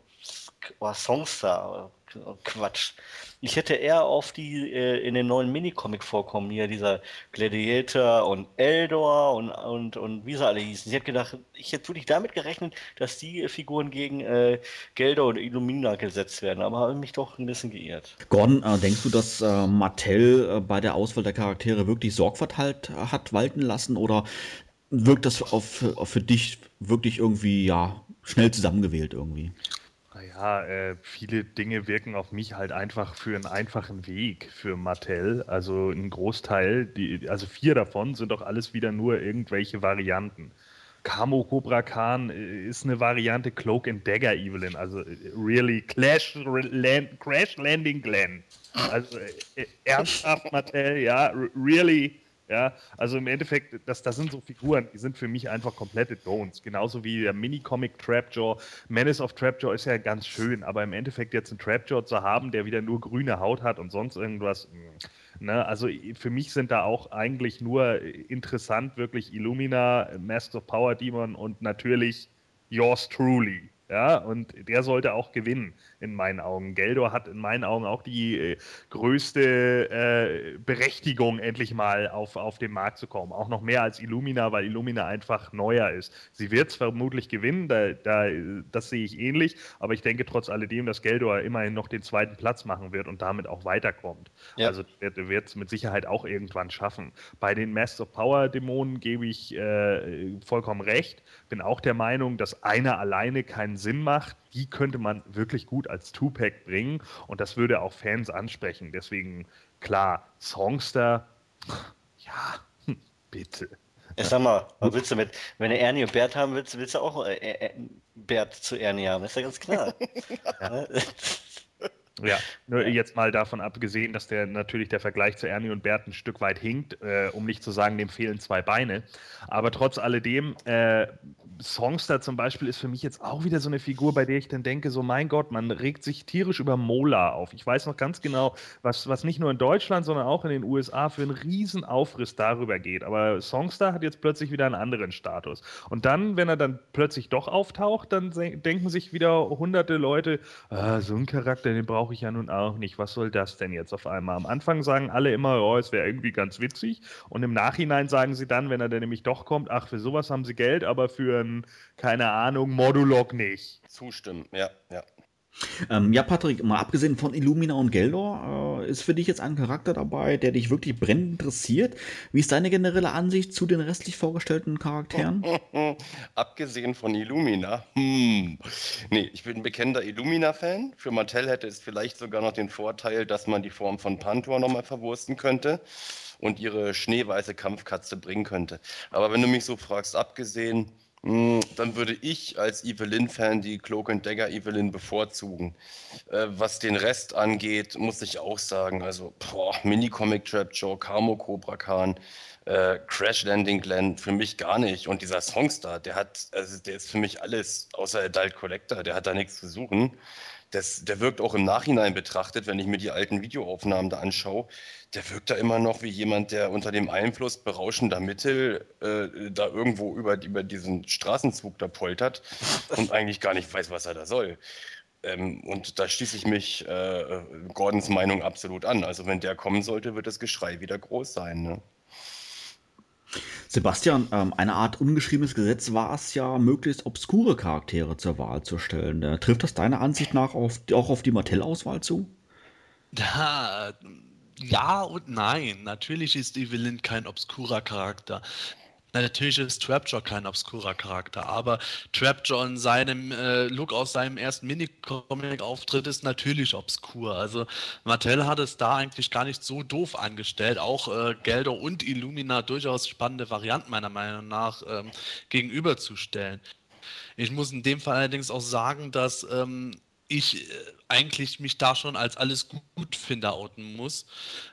oh, Songstar, Quatsch. Ich hätte eher auf die äh, in den neuen Minicomic vorkommen, hier dieser Gladiator und Eldor und, und, und wie sie alle hießen. Ich hätte gedacht, ich hätte wirklich damit gerechnet, dass die Figuren gegen äh, Gelder und Illumina gesetzt werden, aber habe mich doch ein bisschen geirrt. Gordon, äh, denkst du, dass äh, Mattel äh, bei der Auswahl der Charaktere wirklich Sorgfalt halt, hat walten lassen oder wirkt das auf, auf für dich wirklich irgendwie ja schnell zusammengewählt irgendwie? Naja, äh, viele Dinge wirken auf mich halt einfach für einen einfachen Weg für Mattel. Also ein Großteil, die, also vier davon sind doch alles wieder nur irgendwelche Varianten. Kamo Cobra Khan äh, ist eine Variante Cloak and Dagger Evelyn, also äh, really Clash, Land, Crash Landing Glenn. Also äh, ernsthaft Mattel, ja, really ja, also im Endeffekt, das, das sind so Figuren, die sind für mich einfach komplette Don'ts. Genauso wie der Mini-Comic Trapjaw. Menace of Trapjaw ist ja ganz schön, aber im Endeffekt jetzt einen Trapjaw zu haben, der wieder nur grüne Haut hat und sonst irgendwas. Mm, ne? Also für mich sind da auch eigentlich nur interessant wirklich Illumina, Mask of Power Demon und natürlich Yours Truly. Ja, und der sollte auch gewinnen in meinen Augen. Geldor hat in meinen Augen auch die äh, größte äh, Berechtigung, endlich mal auf, auf den Markt zu kommen. Auch noch mehr als Illumina, weil Illumina einfach neuer ist. Sie wird es vermutlich gewinnen, da, da, das sehe ich ähnlich, aber ich denke trotz alledem, dass Geldor immerhin noch den zweiten Platz machen wird und damit auch weiterkommt. Ja. Also wird es mit Sicherheit auch irgendwann schaffen. Bei den Master of Power Dämonen gebe ich äh, vollkommen recht. Bin auch der Meinung, dass einer alleine keinen Sinn macht die könnte man wirklich gut als Two-Pack bringen und das würde auch Fans ansprechen. Deswegen, klar, Songster, ja, hm, bitte. Sag mal, was willst du mit, wenn du Ernie und Bert haben willst, willst du auch äh, äh, Bert zu Ernie haben, ist ja ganz klar. <laughs> <laughs> ja. Ja, nur jetzt mal davon abgesehen, dass der natürlich der Vergleich zu Ernie und Bert ein Stück weit hinkt, äh, um nicht zu sagen, dem fehlen zwei Beine. Aber trotz alledem, äh, Songster zum Beispiel ist für mich jetzt auch wieder so eine Figur, bei der ich dann denke, so mein Gott, man regt sich tierisch über Mola auf. Ich weiß noch ganz genau, was, was nicht nur in Deutschland, sondern auch in den USA für einen riesen Aufriss darüber geht. Aber Songster hat jetzt plötzlich wieder einen anderen Status. Und dann, wenn er dann plötzlich doch auftaucht, dann denken sich wieder hunderte Leute, ah, so ein Charakter, den brauche ich ja nun auch nicht. Was soll das denn jetzt auf einmal? Am Anfang sagen alle immer, oh, es wäre irgendwie ganz witzig. Und im Nachhinein sagen sie dann, wenn er dann nämlich doch kommt, ach, für sowas haben sie Geld, aber für ein, keine Ahnung, Modulog nicht. Zustimmen, ja, ja. Ähm, ja, Patrick, mal abgesehen von Illumina und Geldor, äh, ist für dich jetzt ein Charakter dabei, der dich wirklich brennend interessiert. Wie ist deine generelle Ansicht zu den restlich vorgestellten Charakteren? <laughs> abgesehen von Illumina? Hm. Nee, ich bin ein bekennender Illumina-Fan. Für Mattel hätte es vielleicht sogar noch den Vorteil, dass man die Form von Pantor nochmal verwursten könnte und ihre schneeweiße Kampfkatze bringen könnte. Aber wenn du mich so fragst, abgesehen, dann würde ich als Evelyn-Fan die Cloak and Dagger Evelyn bevorzugen. Äh, was den Rest angeht, muss ich auch sagen, also Mini-Comic Trap Joe, Kamo Cobra Khan, äh, Crash Landing Glenn, für mich gar nicht. Und dieser Songstar, der hat, also der ist für mich alles außer Adult Collector, der hat da nichts zu suchen das, der wirkt auch im Nachhinein betrachtet, wenn ich mir die alten Videoaufnahmen da anschaue, der wirkt da immer noch wie jemand, der unter dem Einfluss berauschender Mittel äh, da irgendwo über, über diesen Straßenzug da poltert und <laughs> eigentlich gar nicht weiß, was er da soll. Ähm, und da schließe ich mich äh, Gordons Meinung absolut an. Also wenn der kommen sollte, wird das Geschrei wieder groß sein. Ne? Sebastian, ähm, eine Art ungeschriebenes Gesetz war es ja, möglichst obskure Charaktere zur Wahl zu stellen. Äh, trifft das deiner Ansicht nach auf, auch auf die Mattel-Auswahl zu? Ja, ja und nein. Natürlich ist Evelyn kein obskurer Charakter. Natürlich ist Trapjaw kein obskurer Charakter, aber Trapjaw in seinem äh, Look aus seinem ersten Minicomic-Auftritt ist natürlich obskur. Also Mattel hat es da eigentlich gar nicht so doof angestellt. Auch äh, Gelder und Illumina durchaus spannende Varianten meiner Meinung nach ähm, gegenüberzustellen. Ich muss in dem Fall allerdings auch sagen, dass ähm, ich äh, eigentlich mich da schon als alles gut finde outen muss,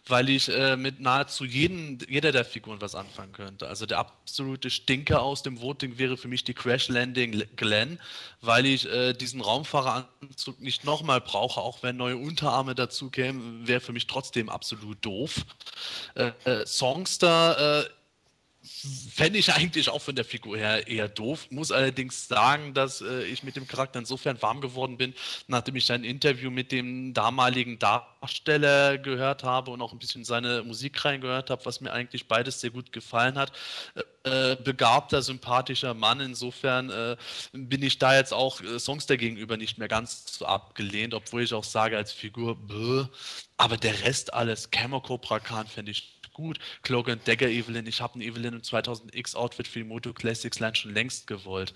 weil ich äh, mit nahezu jeden, jeder der Figuren was anfangen könnte. Also der absolute Stinker aus dem Voting wäre für mich die Crash Landing Glenn, weil ich äh, diesen Raumfahreranzug nicht nochmal brauche, auch wenn neue Unterarme dazu kämen, wäre für mich trotzdem absolut doof. Äh, äh Songster äh, fände ich eigentlich auch von der Figur her eher doof. Muss allerdings sagen, dass äh, ich mit dem Charakter insofern warm geworden bin, nachdem ich ein Interview mit dem damaligen Darsteller gehört habe und auch ein bisschen seine Musik reingehört habe, was mir eigentlich beides sehr gut gefallen hat. Äh, begabter, sympathischer Mann. Insofern äh, bin ich da jetzt auch äh, Songs dagegenüber nicht mehr ganz so abgelehnt, obwohl ich auch sage als Figur, bäh, aber der Rest alles, Camo Cobra Khan fände ich gut. Cloak and Dagger Evelyn, ich habe ein Evelyn im 2000X Outfit für die Moto Classics Line schon längst gewollt.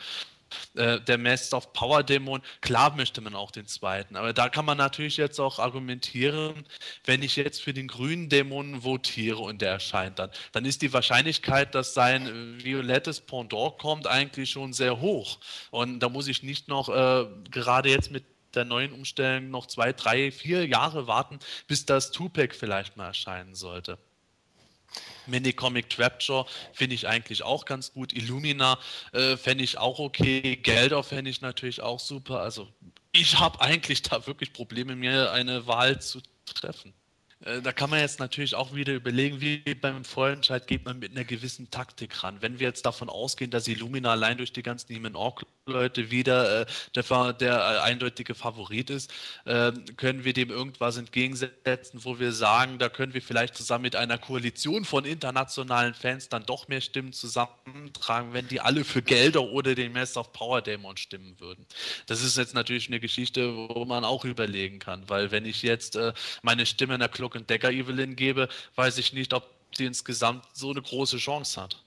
Äh, der Master of Power Dämon, klar möchte man auch den zweiten, aber da kann man natürlich jetzt auch argumentieren, wenn ich jetzt für den grünen Dämon votiere und der erscheint dann, dann ist die Wahrscheinlichkeit, dass sein violettes Pendant kommt, eigentlich schon sehr hoch. Und da muss ich nicht noch äh, gerade jetzt mit der neuen Umstellung noch zwei, drei, vier Jahre warten, bis das Tupac vielleicht mal erscheinen sollte. Mini-Comic Trapjaw finde ich eigentlich auch ganz gut. Illumina äh, fände ich auch okay. Gelder fände ich natürlich auch super. Also ich habe eigentlich da wirklich Probleme, mir eine Wahl zu treffen. Äh, da kann man jetzt natürlich auch wieder überlegen, wie beim Vorentscheid geht man mit einer gewissen Taktik ran. Wenn wir jetzt davon ausgehen, dass Illumina allein durch die ganzen Neiman Ork Leute wieder äh, der, der äh, eindeutige Favorit ist, äh, können wir dem irgendwas entgegensetzen, wo wir sagen, da können wir vielleicht zusammen mit einer Koalition von internationalen Fans dann doch mehr Stimmen zusammentragen, wenn die alle für Gelder oder den Master of Power Dämon stimmen würden. Das ist jetzt natürlich eine Geschichte, wo man auch überlegen kann, weil wenn ich jetzt äh, meine Stimme in der And Decker Evelyn gebe, weiß ich nicht, ob sie insgesamt so eine große Chance hat.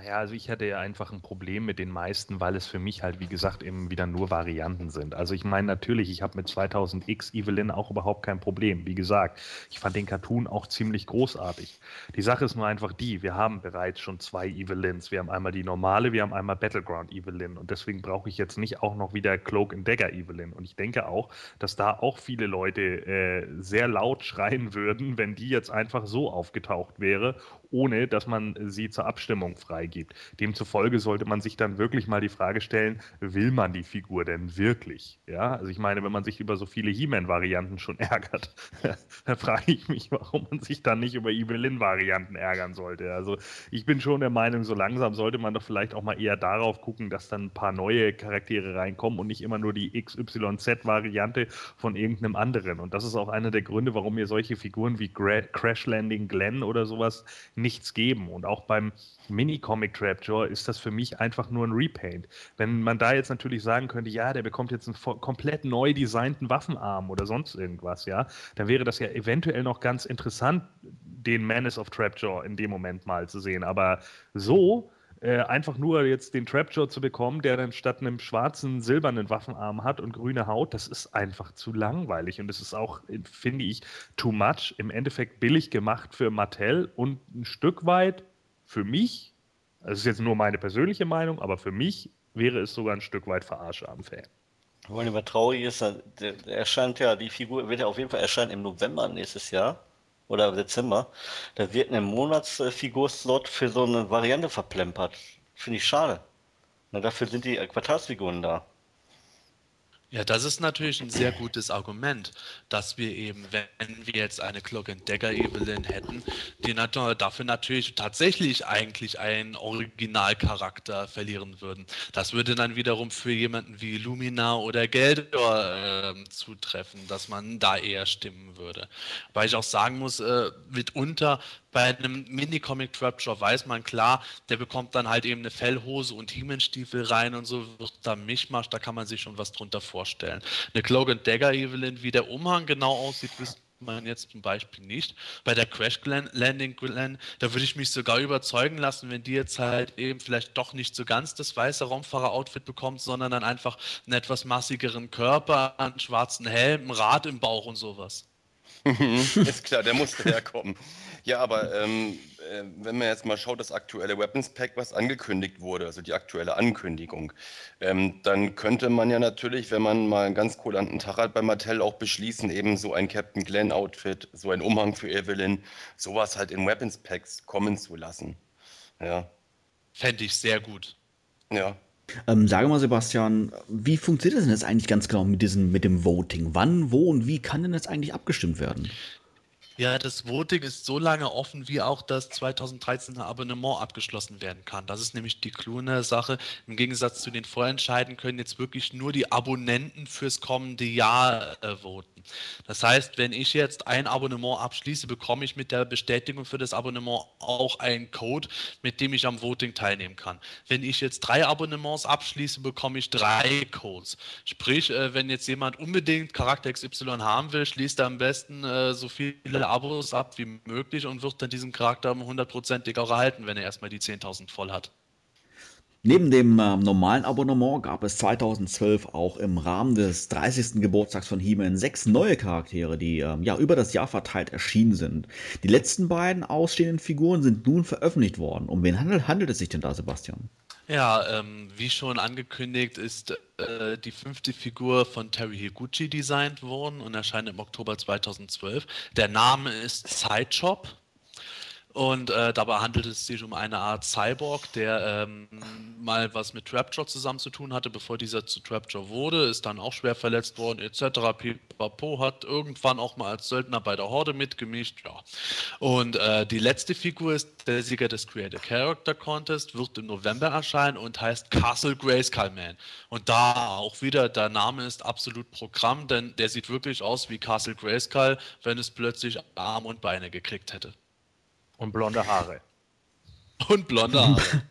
Naja, also ich hatte ja einfach ein Problem mit den meisten, weil es für mich halt, wie gesagt, eben wieder nur Varianten sind. Also ich meine natürlich, ich habe mit 2000X Evelyn auch überhaupt kein Problem. Wie gesagt, ich fand den Cartoon auch ziemlich großartig. Die Sache ist nur einfach die, wir haben bereits schon zwei Evelyns. Wir haben einmal die normale, wir haben einmal Battleground Evelyn. Und deswegen brauche ich jetzt nicht auch noch wieder Cloak and Dagger Evelyn. Und ich denke auch, dass da auch viele Leute äh, sehr laut <laughs> schreien würden, wenn die jetzt einfach so aufgetaucht wäre, ohne dass man sie zur Abstimmung frei freigibt. Demzufolge sollte man sich dann wirklich mal die Frage stellen, will man die Figur denn wirklich? Ja, also ich meine, wenn man sich über so viele He-Man-Varianten schon ärgert, <laughs> dann frage ich mich, warum man sich dann nicht über Evelyn-Varianten ärgern sollte. Also ich bin schon der Meinung, so langsam sollte man doch vielleicht auch mal eher darauf gucken, dass dann ein paar neue Charaktere reinkommen und nicht immer nur die XYZ-Variante von irgendeinem anderen. Und das ist auch einer der Gründe, warum mir solche Figuren wie Crash Landing Glenn oder sowas nichts geben. Und auch beim Mini-Comic Trapjaw ist das für mich einfach nur ein Repaint. Wenn man da jetzt natürlich sagen könnte, ja, der bekommt jetzt einen komplett neu designten Waffenarm oder sonst irgendwas, ja, dann wäre das ja eventuell noch ganz interessant, den Menace of Trapjaw in dem Moment mal zu sehen. Aber so äh, einfach nur jetzt den Trapjaw zu bekommen, der dann statt einem schwarzen, silbernen Waffenarm hat und grüne Haut, das ist einfach zu langweilig. Und es ist auch, finde ich, too much. Im Endeffekt billig gemacht für Mattel und ein Stück weit für mich, das ist jetzt nur meine persönliche Meinung, aber für mich wäre es sogar ein Stück weit Verarsche am Fan. Wollen aber traurig ist, der erscheint ja, die Figur wird ja auf jeden Fall erscheinen im November nächstes Jahr oder Dezember. Da wird ein Monatsfigurslot für so eine Variante verplempert. Finde ich schade. Na, dafür sind die Quartalsfiguren da. Ja, das ist natürlich ein sehr gutes Argument, dass wir eben, wenn wir jetzt eine Cloak and Dagger Evelyn hätten, die dafür natürlich tatsächlich eigentlich einen Originalcharakter verlieren würden. Das würde dann wiederum für jemanden wie Lumina oder Geldor äh, zutreffen, dass man da eher stimmen würde. Weil ich auch sagen muss, äh, mitunter bei einem Mini-Comic Trapjaw weiß man klar, der bekommt dann halt eben eine Fellhose und Hiemenstiefel rein und so wird da Mischmasch, da kann man sich schon was drunter vorstellen. Eine Cloak and Dagger Evelyn, wie der Umhang genau aussieht, wisst man jetzt zum Beispiel nicht. Bei der Crash Landing Glen, da würde ich mich sogar überzeugen lassen, wenn die jetzt halt eben vielleicht doch nicht so ganz das weiße Raumfahrer-Outfit bekommt, sondern dann einfach einen etwas massigeren Körper, einen schwarzen Helm, ein Rad im Bauch und sowas. Ist klar, der muss herkommen. Ja, aber ähm, äh, wenn man jetzt mal schaut, das aktuelle Weapons Pack, was angekündigt wurde, also die aktuelle Ankündigung, ähm, dann könnte man ja natürlich, wenn man mal einen ganz kulanten Tag hat bei Mattel, auch beschließen, eben so ein Captain Glenn Outfit, so ein Umhang für Evelyn, sowas halt in Weapons Packs kommen zu lassen. Ja. Fände ich sehr gut. Ja. Ähm, sage mal, Sebastian, wie funktioniert das denn jetzt eigentlich ganz genau mit, diesem, mit dem Voting? Wann, wo und wie kann denn jetzt eigentlich abgestimmt werden? Ja, das Voting ist so lange offen, wie auch das 2013er Abonnement abgeschlossen werden kann. Das ist nämlich die kluge Sache. Im Gegensatz zu den Vorentscheiden können jetzt wirklich nur die Abonnenten fürs kommende Jahr äh, voten. Das heißt, wenn ich jetzt ein Abonnement abschließe, bekomme ich mit der Bestätigung für das Abonnement auch einen Code, mit dem ich am Voting teilnehmen kann. Wenn ich jetzt drei Abonnements abschließe, bekomme ich drei Codes. Sprich, äh, wenn jetzt jemand unbedingt Charakter XY haben will, schließt er am besten äh, so viele Abos ab wie möglich und wird dann diesen Charakter hundertprozentig auch erhalten, wenn er erstmal die 10.000 voll hat. Neben dem äh, normalen Abonnement gab es 2012 auch im Rahmen des 30. Geburtstags von He-Man sechs neue Charaktere, die äh, ja über das Jahr verteilt erschienen sind. Die letzten beiden ausstehenden Figuren sind nun veröffentlicht worden. Um wen handelt, handelt es sich denn da, Sebastian? Ja, ähm, wie schon angekündigt, ist äh, die fünfte Figur von Terry Higuchi designt worden und erscheint im Oktober 2012. Der Name ist Sideshop und äh, dabei handelt es sich um eine Art Cyborg, der ähm, mal was mit Trapjaw zusammen zu tun hatte, bevor dieser zu Trapjaw wurde, ist dann auch schwer verletzt worden, etc. Pipapo hat irgendwann auch mal als Söldner bei der Horde mitgemischt, ja. Und äh, die letzte Figur ist der Sieger des Creative Character Contest, wird im November erscheinen und heißt Castle Grayskull Man. Und da auch wieder, der Name ist absolut Programm, denn der sieht wirklich aus wie Castle Grayskull, wenn es plötzlich Arm und Beine gekriegt hätte. Und blonde Haare. Und blonde Haare. <laughs>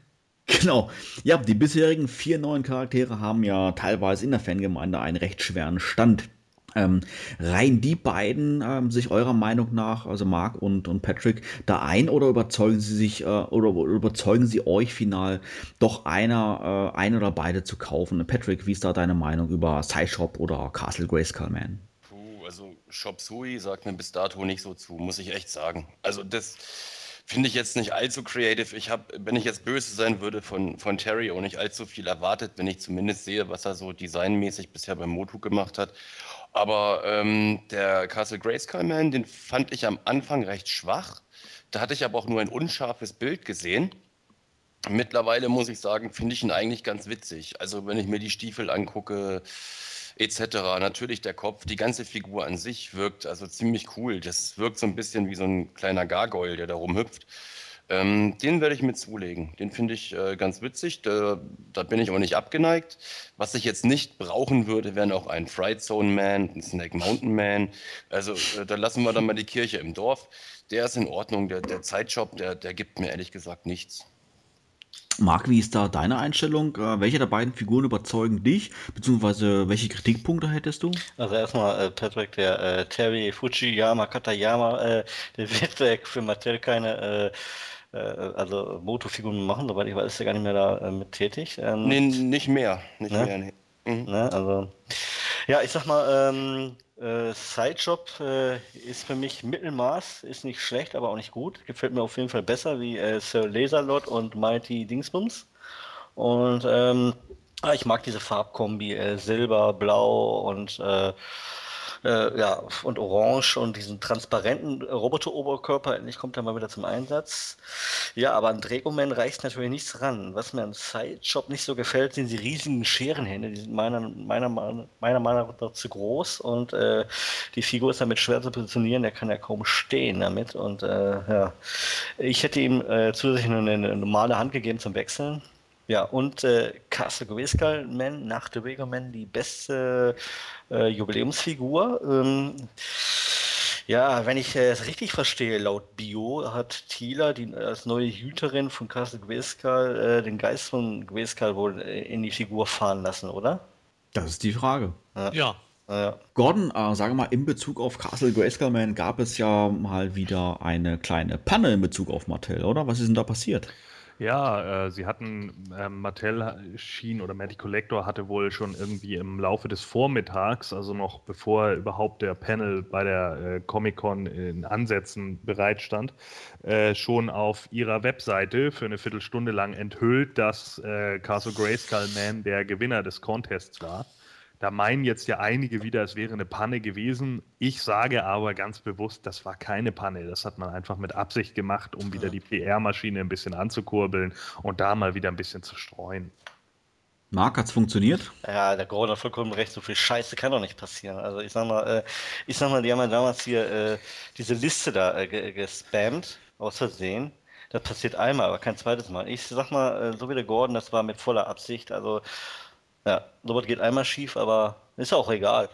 Genau. Ja, die bisherigen vier neuen Charaktere haben ja teilweise in der Fangemeinde einen recht schweren Stand. Ähm, reihen die beiden ähm, sich eurer Meinung nach, also Mark und, und Patrick, da ein oder überzeugen sie sich äh, oder, oder, überzeugen sie euch final doch einer, äh, ein oder beide zu kaufen? Patrick, wie ist da deine Meinung über Sideshop oder Castle Grayskull Man? Puh, also Shop Sui sagt mir bis dato nicht so zu, muss ich echt sagen. Also das finde ich jetzt nicht allzu creative. Ich habe, wenn ich jetzt böse sein würde, von, von Terry auch nicht allzu viel erwartet, wenn ich zumindest sehe, was er so designmäßig bisher beim Motu gemacht hat. Aber ähm, der Castle Grayskull Man, den fand ich am Anfang recht schwach. Da hatte ich aber auch nur ein unscharfes Bild gesehen. Mittlerweile muss ich sagen, finde ich ihn eigentlich ganz witzig. Also wenn ich mir die Stiefel angucke, etc. Natürlich der Kopf, die ganze Figur an sich wirkt also ziemlich cool. Das wirkt so ein bisschen wie so ein kleiner Gargoyle, der da rumhüpft. Ähm, den werde ich mir zulegen. Den finde ich äh, ganz witzig. Da, da, bin ich auch nicht abgeneigt. Was ich jetzt nicht brauchen würde, wären auch ein Fright Zone Man, ein Snake Mountain Man. Also äh, da lassen wir dann mal die Kirche im Dorf. Der ist in Ordnung. Der, der Zeitshop, der, der gibt mir ehrlich gesagt nichts. Marc, wie ist da deine Einstellung? Äh, welche der beiden Figuren überzeugen dich? Beziehungsweise welche Kritikpunkte hättest du? Also erstmal äh, Patrick, der äh, Terry Fujiyama Katayama, äh, der wird <laughs> äh, für Mattel keine äh, äh, also Moto-Figuren machen, soweit ich weiß, ist er gar nicht mehr da äh, mit tätig. Ähm, nee, nicht mehr. Nicht ne? mehr nee. mhm. ne? Also, ja, ich sag mal, ähm, äh, Sidejob äh, ist für mich Mittelmaß, ist nicht schlecht, aber auch nicht gut. Gefällt mir auf jeden Fall besser wie äh, Sir Laserlot und Mighty Dingsbums. Und ähm, ah, ich mag diese Farbkombi, äh, Silber, Blau und äh, ja, und Orange und diesen transparenten Roboter-Oberkörper, endlich kommt er mal wieder zum Einsatz. Ja, aber an Dragoman reicht natürlich nichts ran. Was mir an Sideshop nicht so gefällt, sind die riesigen Scherenhände. Die sind meiner, meiner, meiner Meinung nach zu groß und äh, die Figur ist damit schwer zu positionieren. Der kann ja kaum stehen damit. Und äh, ja, ich hätte ihm äh, zusätzlich eine, eine normale Hand gegeben zum Wechseln. Ja, und äh, Castle Grayskull Man nach The Vega Man die beste äh, Jubiläumsfigur. Ähm, ja, wenn ich es richtig verstehe, laut Bio hat Thieler die, als neue Hüterin von Castle Grayskull äh, den Geist von Grayskull wohl äh, in die Figur fahren lassen, oder? Das ist die Frage. Ja. ja. Ja. Gordon, äh, sage mal, in Bezug auf Castle Grayskull Man gab es ja mal wieder eine kleine Panne in Bezug auf Mattel, oder? Was ist denn da passiert? Ja, äh, sie hatten, äh, Mattel schien oder Matty Collector hatte wohl schon irgendwie im Laufe des Vormittags, also noch bevor überhaupt der Panel bei der äh, Comic-Con in Ansätzen bereitstand, äh, schon auf ihrer Webseite für eine Viertelstunde lang enthüllt, dass äh, Castle Grayskull Man der Gewinner des Contests war. Da meinen jetzt ja einige wieder, es wäre eine Panne gewesen. Ich sage aber ganz bewusst, das war keine Panne. Das hat man einfach mit Absicht gemacht, um wieder die PR-Maschine ein bisschen anzukurbeln und da mal wieder ein bisschen zu streuen. Marc, hat's funktioniert? Ja, der Gordon hat vollkommen recht, so viel Scheiße kann doch nicht passieren. Also ich sag mal, äh, ich sag mal, die haben ja damals hier äh, diese Liste da äh, gespammt, aus Versehen. Das passiert einmal, aber kein zweites Mal. Ich sag mal, äh, so wie der Gordon, das war mit voller Absicht. Also, ja, sowas geht einmal schief, aber ist auch egal.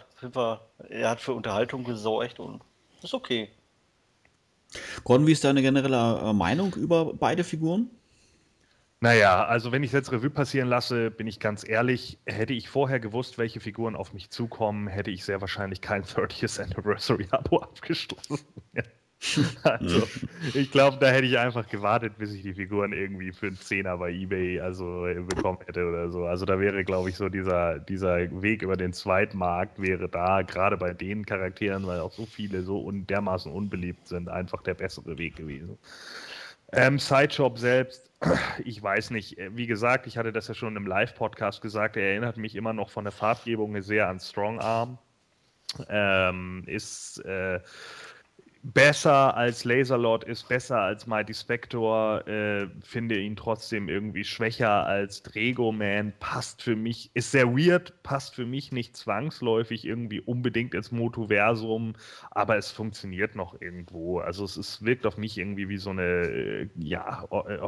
Er hat für Unterhaltung gesorgt und ist okay. Gordon, wie ist deine generelle äh, Meinung über beide Figuren? Naja, also wenn ich es jetzt Revue passieren lasse, bin ich ganz ehrlich, hätte ich vorher gewusst, welche Figuren auf mich zukommen, hätte ich sehr wahrscheinlich kein 30th Anniversary Abo <laughs> abgeschlossen. <laughs> also, ich glaube, da hätte ich einfach gewartet, bis ich die Figuren irgendwie für einen Zehner bei Ebay also bekommen hätte oder so. Also da wäre, glaube ich, so dieser, dieser Weg über den Zweitmarkt wäre da, gerade bei den Charakteren, weil auch so viele so un dermaßen unbeliebt sind, einfach der bessere Weg gewesen. Ähm, Sideshop selbst, <clears throat> ich weiß nicht. Wie gesagt, ich hatte das ja schon im Live-Podcast gesagt. Er erinnert mich immer noch von der Farbgebung sehr an Strong Arm. Ähm, ist äh, besser als Laserlord ist, besser als Mighty Spector, äh, finde ihn trotzdem irgendwie schwächer als Drago Man, passt für mich, ist sehr weird, passt für mich nicht zwangsläufig irgendwie unbedingt ins Motoversum, aber es funktioniert noch irgendwo. Also es ist, wirkt auf mich irgendwie wie so eine, äh, ja, äh,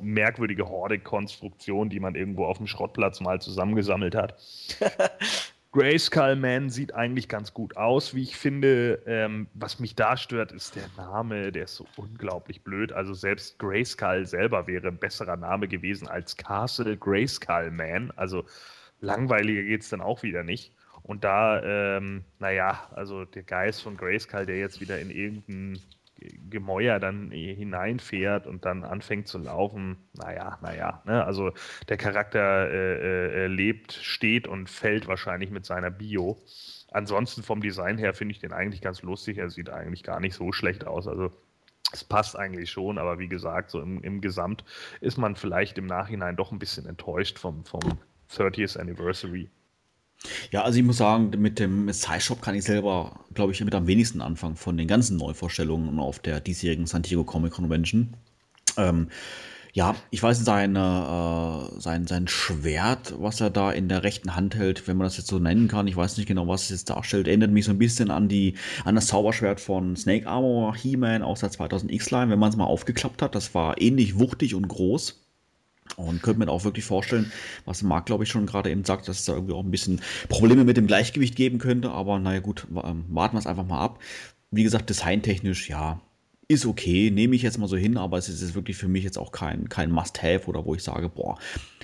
merkwürdige Horde-Konstruktion, die man irgendwo auf dem Schrottplatz mal zusammengesammelt hat. <laughs> Grayskull Man sieht eigentlich ganz gut aus, wie ich finde. Ähm, was mich da stört, ist der Name, der ist so unglaublich blöd. Also selbst Grayskull selber wäre ein besserer Name gewesen als Castle Grayskull Man. Also langweiliger geht es dann auch wieder nicht. Und da, ähm, naja, also der Geist von Grayskull, der jetzt wieder in irgendein Gemäuer dann hineinfährt und dann anfängt zu laufen, naja, naja, ne? also der Charakter äh, äh, lebt, steht und fällt wahrscheinlich mit seiner Bio. Ansonsten vom Design her finde ich den eigentlich ganz lustig. Er sieht eigentlich gar nicht so schlecht aus. Also es passt eigentlich schon, aber wie gesagt, so im, im Gesamt ist man vielleicht im Nachhinein doch ein bisschen enttäuscht vom, vom 30th Anniversary. Ja, also ich muss sagen, mit dem Sci-Shop kann ich selber, glaube ich, mit am wenigsten anfangen von den ganzen Neuvorstellungen auf der diesjährigen San Diego Comic Convention. Ähm, ja, ich weiß, seine, äh, sein, sein Schwert, was er da in der rechten Hand hält, wenn man das jetzt so nennen kann, ich weiß nicht genau, was es jetzt darstellt, erinnert mich so ein bisschen an, die, an das Zauberschwert von Snake Armor He-Man aus der 2000 X-Line, wenn man es mal aufgeklappt hat. Das war ähnlich wuchtig und groß. Und könnte mir auch wirklich vorstellen, was Marc, glaube ich, schon gerade eben sagt, dass es da irgendwie auch ein bisschen Probleme mit dem Gleichgewicht geben könnte. Aber naja, gut, ähm, warten wir es einfach mal ab. Wie gesagt, designtechnisch, ja, ist okay, nehme ich jetzt mal so hin, aber es ist wirklich für mich jetzt auch kein, kein Must-Have oder wo ich sage, boah,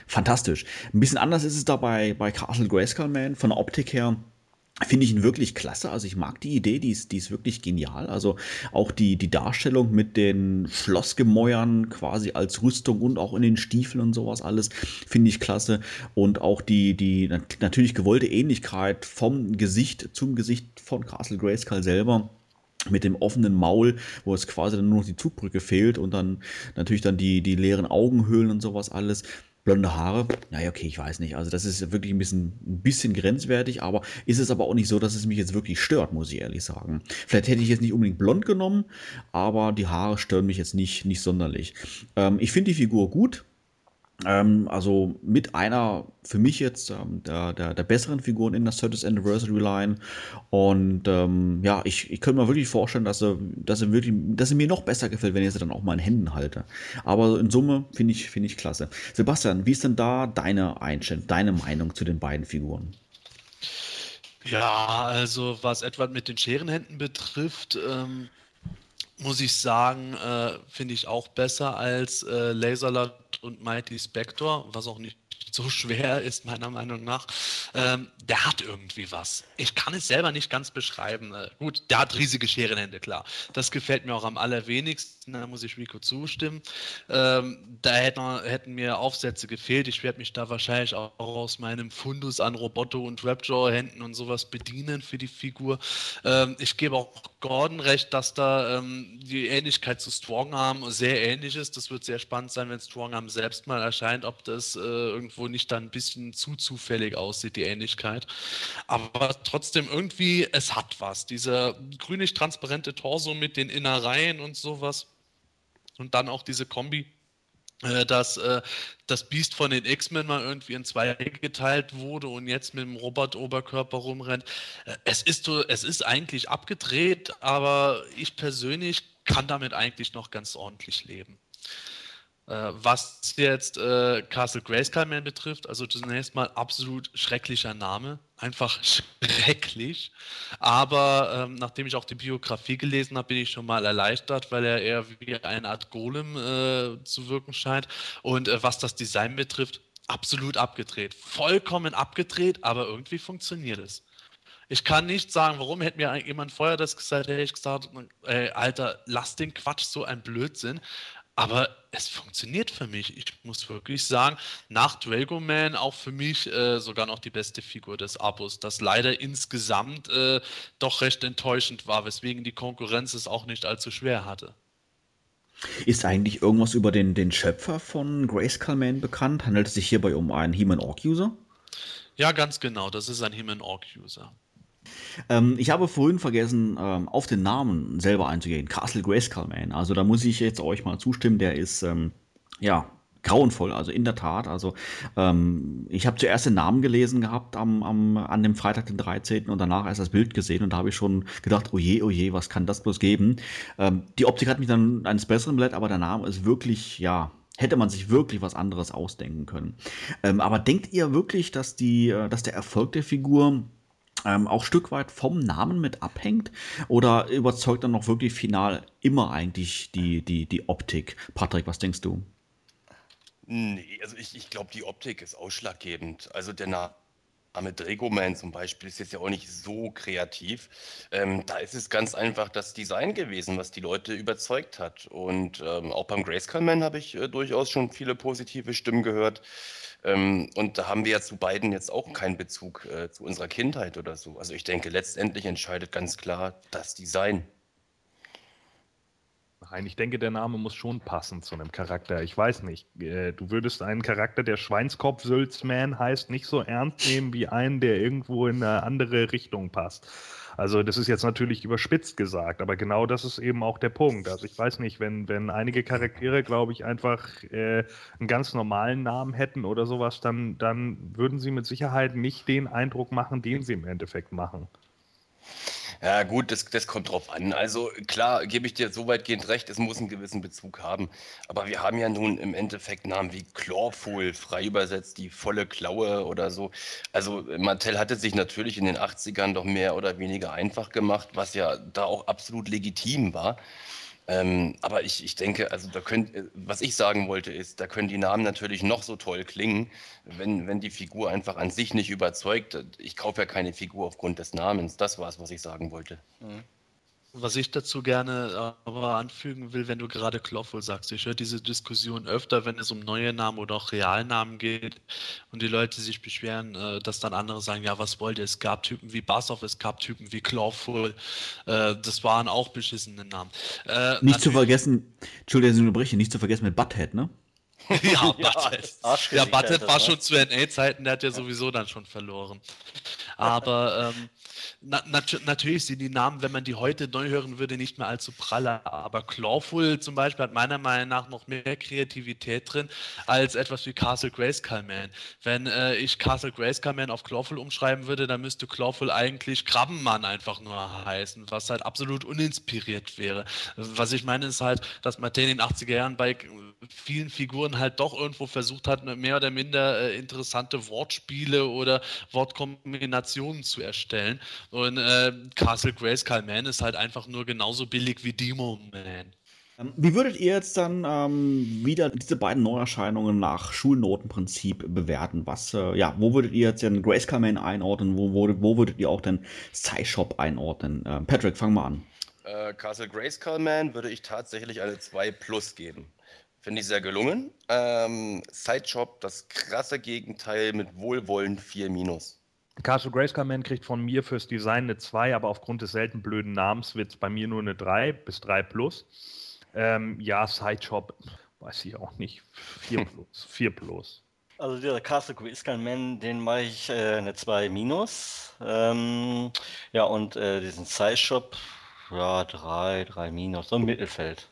fantastisch. Ein bisschen anders ist es da bei, bei Castle Grayskull Man, von der Optik her Finde ich ihn wirklich klasse. Also ich mag die Idee, die ist, die ist wirklich genial. Also auch die, die Darstellung mit den Schlossgemäuern quasi als Rüstung und auch in den Stiefeln und sowas alles finde ich klasse. Und auch die, die natürlich gewollte Ähnlichkeit vom Gesicht zum Gesicht von Castle Grayskull selber mit dem offenen Maul, wo es quasi dann nur noch die Zugbrücke fehlt und dann natürlich dann die, die leeren Augenhöhlen und sowas alles blonde Haare, naja, okay, ich weiß nicht. Also das ist wirklich ein bisschen, ein bisschen grenzwertig, aber ist es aber auch nicht so, dass es mich jetzt wirklich stört, muss ich ehrlich sagen. Vielleicht hätte ich jetzt nicht unbedingt blond genommen, aber die Haare stören mich jetzt nicht, nicht sonderlich. Ähm, ich finde die Figur gut. Ähm, also mit einer für mich jetzt ähm, der, der, der, besseren Figuren in der 30th Anniversary Line. Und ähm, ja, ich, ich könnte mir wirklich vorstellen, dass er, dass er wirklich, dass er mir noch besser gefällt, wenn ich sie dann auch mal in Händen halte. Aber in Summe finde ich, finde ich klasse. Sebastian, wie ist denn da deine Einstellung, deine Meinung zu den beiden Figuren? Ja, also was etwa mit den Scherenhänden betrifft, ähm, muss ich sagen, äh, finde ich auch besser als äh, Laserlord und Mighty Spector, was auch nicht <laughs> so schwer ist, meiner Meinung nach. Ähm, der hat irgendwie was. Ich kann es selber nicht ganz beschreiben. Äh, gut, der hat riesige Scherenhände, klar. Das gefällt mir auch am allerwenigsten, da muss ich Rico zustimmen. Ähm, da hätten, hätten, mir Aufsätze gefehlt. Ich werde mich da wahrscheinlich auch aus meinem Fundus an Roboto und Rapjaw-Händen und sowas bedienen für die Figur. Ähm, ich gebe auch Gordon recht, dass da ähm, die Ähnlichkeit zu Strongarm sehr ähnlich ist. Das wird sehr spannend sein, wenn Strongarm selbst mal erscheint, ob das äh, irgendwo nicht dann ein bisschen zu zufällig aussieht, die Ähnlichkeit. Aber trotzdem irgendwie, es hat was. Dieser grünlich-transparente Torso mit den Innereien und sowas. Und dann auch diese Kombi äh, dass äh, das Biest von den X-Men mal irgendwie in zwei geteilt wurde und jetzt mit dem Robot-Oberkörper rumrennt. Äh, es, ist, es ist eigentlich abgedreht, aber ich persönlich kann damit eigentlich noch ganz ordentlich leben. Äh, was jetzt äh, Castle Grayskull Man betrifft, also zunächst mal absolut schrecklicher Name, einfach schrecklich. Aber ähm, nachdem ich auch die Biografie gelesen habe, bin ich schon mal erleichtert, weil er eher wie eine Art Golem äh, zu wirken scheint. Und äh, was das Design betrifft, absolut abgedreht. Vollkommen abgedreht, aber irgendwie funktioniert es. Ich kann nicht sagen, warum hätte mir jemand vorher das gesagt, hätte ich gesagt, ey, Alter, lass den Quatsch, so ein Blödsinn. Aber es funktioniert für mich. Ich muss wirklich sagen, nach Dragoman auch für mich äh, sogar noch die beste Figur des Abos, das leider insgesamt äh, doch recht enttäuschend war, weswegen die Konkurrenz es auch nicht allzu schwer hatte. Ist eigentlich irgendwas über den, den Schöpfer von Grayskull Man bekannt? Handelt es sich hierbei um einen He-Man-Orc-User? Ja, ganz genau. Das ist ein He-Man-Orc-User. Ähm, ich habe vorhin vergessen, ähm, auf den Namen selber einzugehen. Castle Grayskull Man. Also da muss ich jetzt euch mal zustimmen. Der ist, ähm, ja, grauenvoll. Also in der Tat. Also ähm, ich habe zuerst den Namen gelesen gehabt am, am, an dem Freitag, den 13. und danach erst das Bild gesehen und da habe ich schon gedacht, oje, oje, was kann das bloß geben? Ähm, die Optik hat mich dann eines Besseren blätt, aber der Name ist wirklich, ja, hätte man sich wirklich was anderes ausdenken können. Ähm, aber denkt ihr wirklich, dass, die, äh, dass der Erfolg der Figur ähm, auch Stück weit vom Namen mit abhängt? Oder überzeugt dann noch wirklich final immer eigentlich die, die, die Optik? Patrick, was denkst du? Nee, also ich, ich glaube, die Optik ist ausschlaggebend. Also der Name Dragoman zum Beispiel ist jetzt ja auch nicht so kreativ. Ähm, da ist es ganz einfach das Design gewesen, was die Leute überzeugt hat. Und ähm, auch beim Grayskull Man habe ich äh, durchaus schon viele positive Stimmen gehört. Ähm, und da haben wir ja zu beiden jetzt auch keinen Bezug äh, zu unserer Kindheit oder so. Also ich denke, letztendlich entscheidet ganz klar das Design. Nein, ich denke, der Name muss schon passen zu einem Charakter. Ich weiß nicht. Äh, du würdest einen Charakter, der Schweinskopf-Sülzman heißt, nicht so ernst nehmen wie einen, der irgendwo in eine andere Richtung passt. Also das ist jetzt natürlich überspitzt gesagt, aber genau das ist eben auch der Punkt. Also ich weiß nicht, wenn, wenn einige Charaktere, glaube ich, einfach äh, einen ganz normalen Namen hätten oder sowas, dann, dann würden sie mit Sicherheit nicht den Eindruck machen, den sie im Endeffekt machen. Ja, gut, das, das kommt drauf an. Also klar, gebe ich dir so weitgehend recht, es muss einen gewissen Bezug haben. Aber wir haben ja nun im Endeffekt Namen wie Chlorful, frei übersetzt die volle Klaue oder so. Also Mattel hatte sich natürlich in den 80ern doch mehr oder weniger einfach gemacht, was ja da auch absolut legitim war. Ähm, aber ich, ich denke, also da könnt, äh, was ich sagen wollte, ist, da können die Namen natürlich noch so toll klingen, wenn, wenn die Figur einfach an sich nicht überzeugt. Ich kaufe ja keine Figur aufgrund des Namens. Das war es, was ich sagen wollte. Mhm. Was ich dazu gerne äh, aber anfügen will, wenn du gerade Clawful sagst, ich höre diese Diskussion öfter, wenn es um neue Namen oder auch Realnamen geht und die Leute sich beschweren, äh, dass dann andere sagen, ja, was wollt ihr? Es gab Typen wie Bassoff, es gab Typen wie Clawful, äh, das waren auch beschissene Namen. nicht zu vergessen, Entschuldigung, ich unterbreche, nicht zu vergessen mit Butthead, ne? <laughs> ja, Butthead. Ja, Butthead war schon zu NA-Zeiten, der hat ja sowieso dann schon verloren. Aber ähm, na, nat natürlich sind die Namen, wenn man die heute neu hören würde, nicht mehr allzu praller. Aber Clawful zum Beispiel hat meiner Meinung nach noch mehr Kreativität drin als etwas wie Castle Grayskull Man. Wenn äh, ich Castle Grayskull Man auf Clawful umschreiben würde, dann müsste Clawful eigentlich Krabbenmann einfach nur heißen, was halt absolut uninspiriert wäre. Was ich meine ist halt, dass Martin in den 80er Jahren bei vielen Figuren halt doch irgendwo versucht hat, mehr oder minder äh, interessante Wortspiele oder Wortkombinationen zu erstellen. Und äh, Castle Grayskull Man ist halt einfach nur genauso billig wie Demo Man. Ähm, wie würdet ihr jetzt dann ähm, wieder diese beiden Neuerscheinungen nach Schulnotenprinzip bewerten? Was, äh, ja, wo würdet ihr jetzt den Grayskull Man einordnen? Wo, wo, wo würdet ihr auch den Sci-Shop einordnen? Äh, Patrick, fang mal an. Äh, Castle Grayskull Man würde ich tatsächlich eine 2 Plus geben. Finde ich sehr gelungen. Ähm, Sideshop, das krasse Gegenteil mit Wohlwollen 4 minus. Castle Grayskull Man kriegt von mir fürs Design eine 2, aber aufgrund des selten blöden Namens wird es bei mir nur eine 3 bis 3 plus. Ähm, ja, Sideshop, weiß ich auch nicht. 4 <laughs> plus. 4 plus. Also der Castle Grayskull Man, den mache ich äh, eine 2 minus. Ähm, ja, und äh, diesen Sideshop, ja, 3, 3 minus, so im Mittelfeld.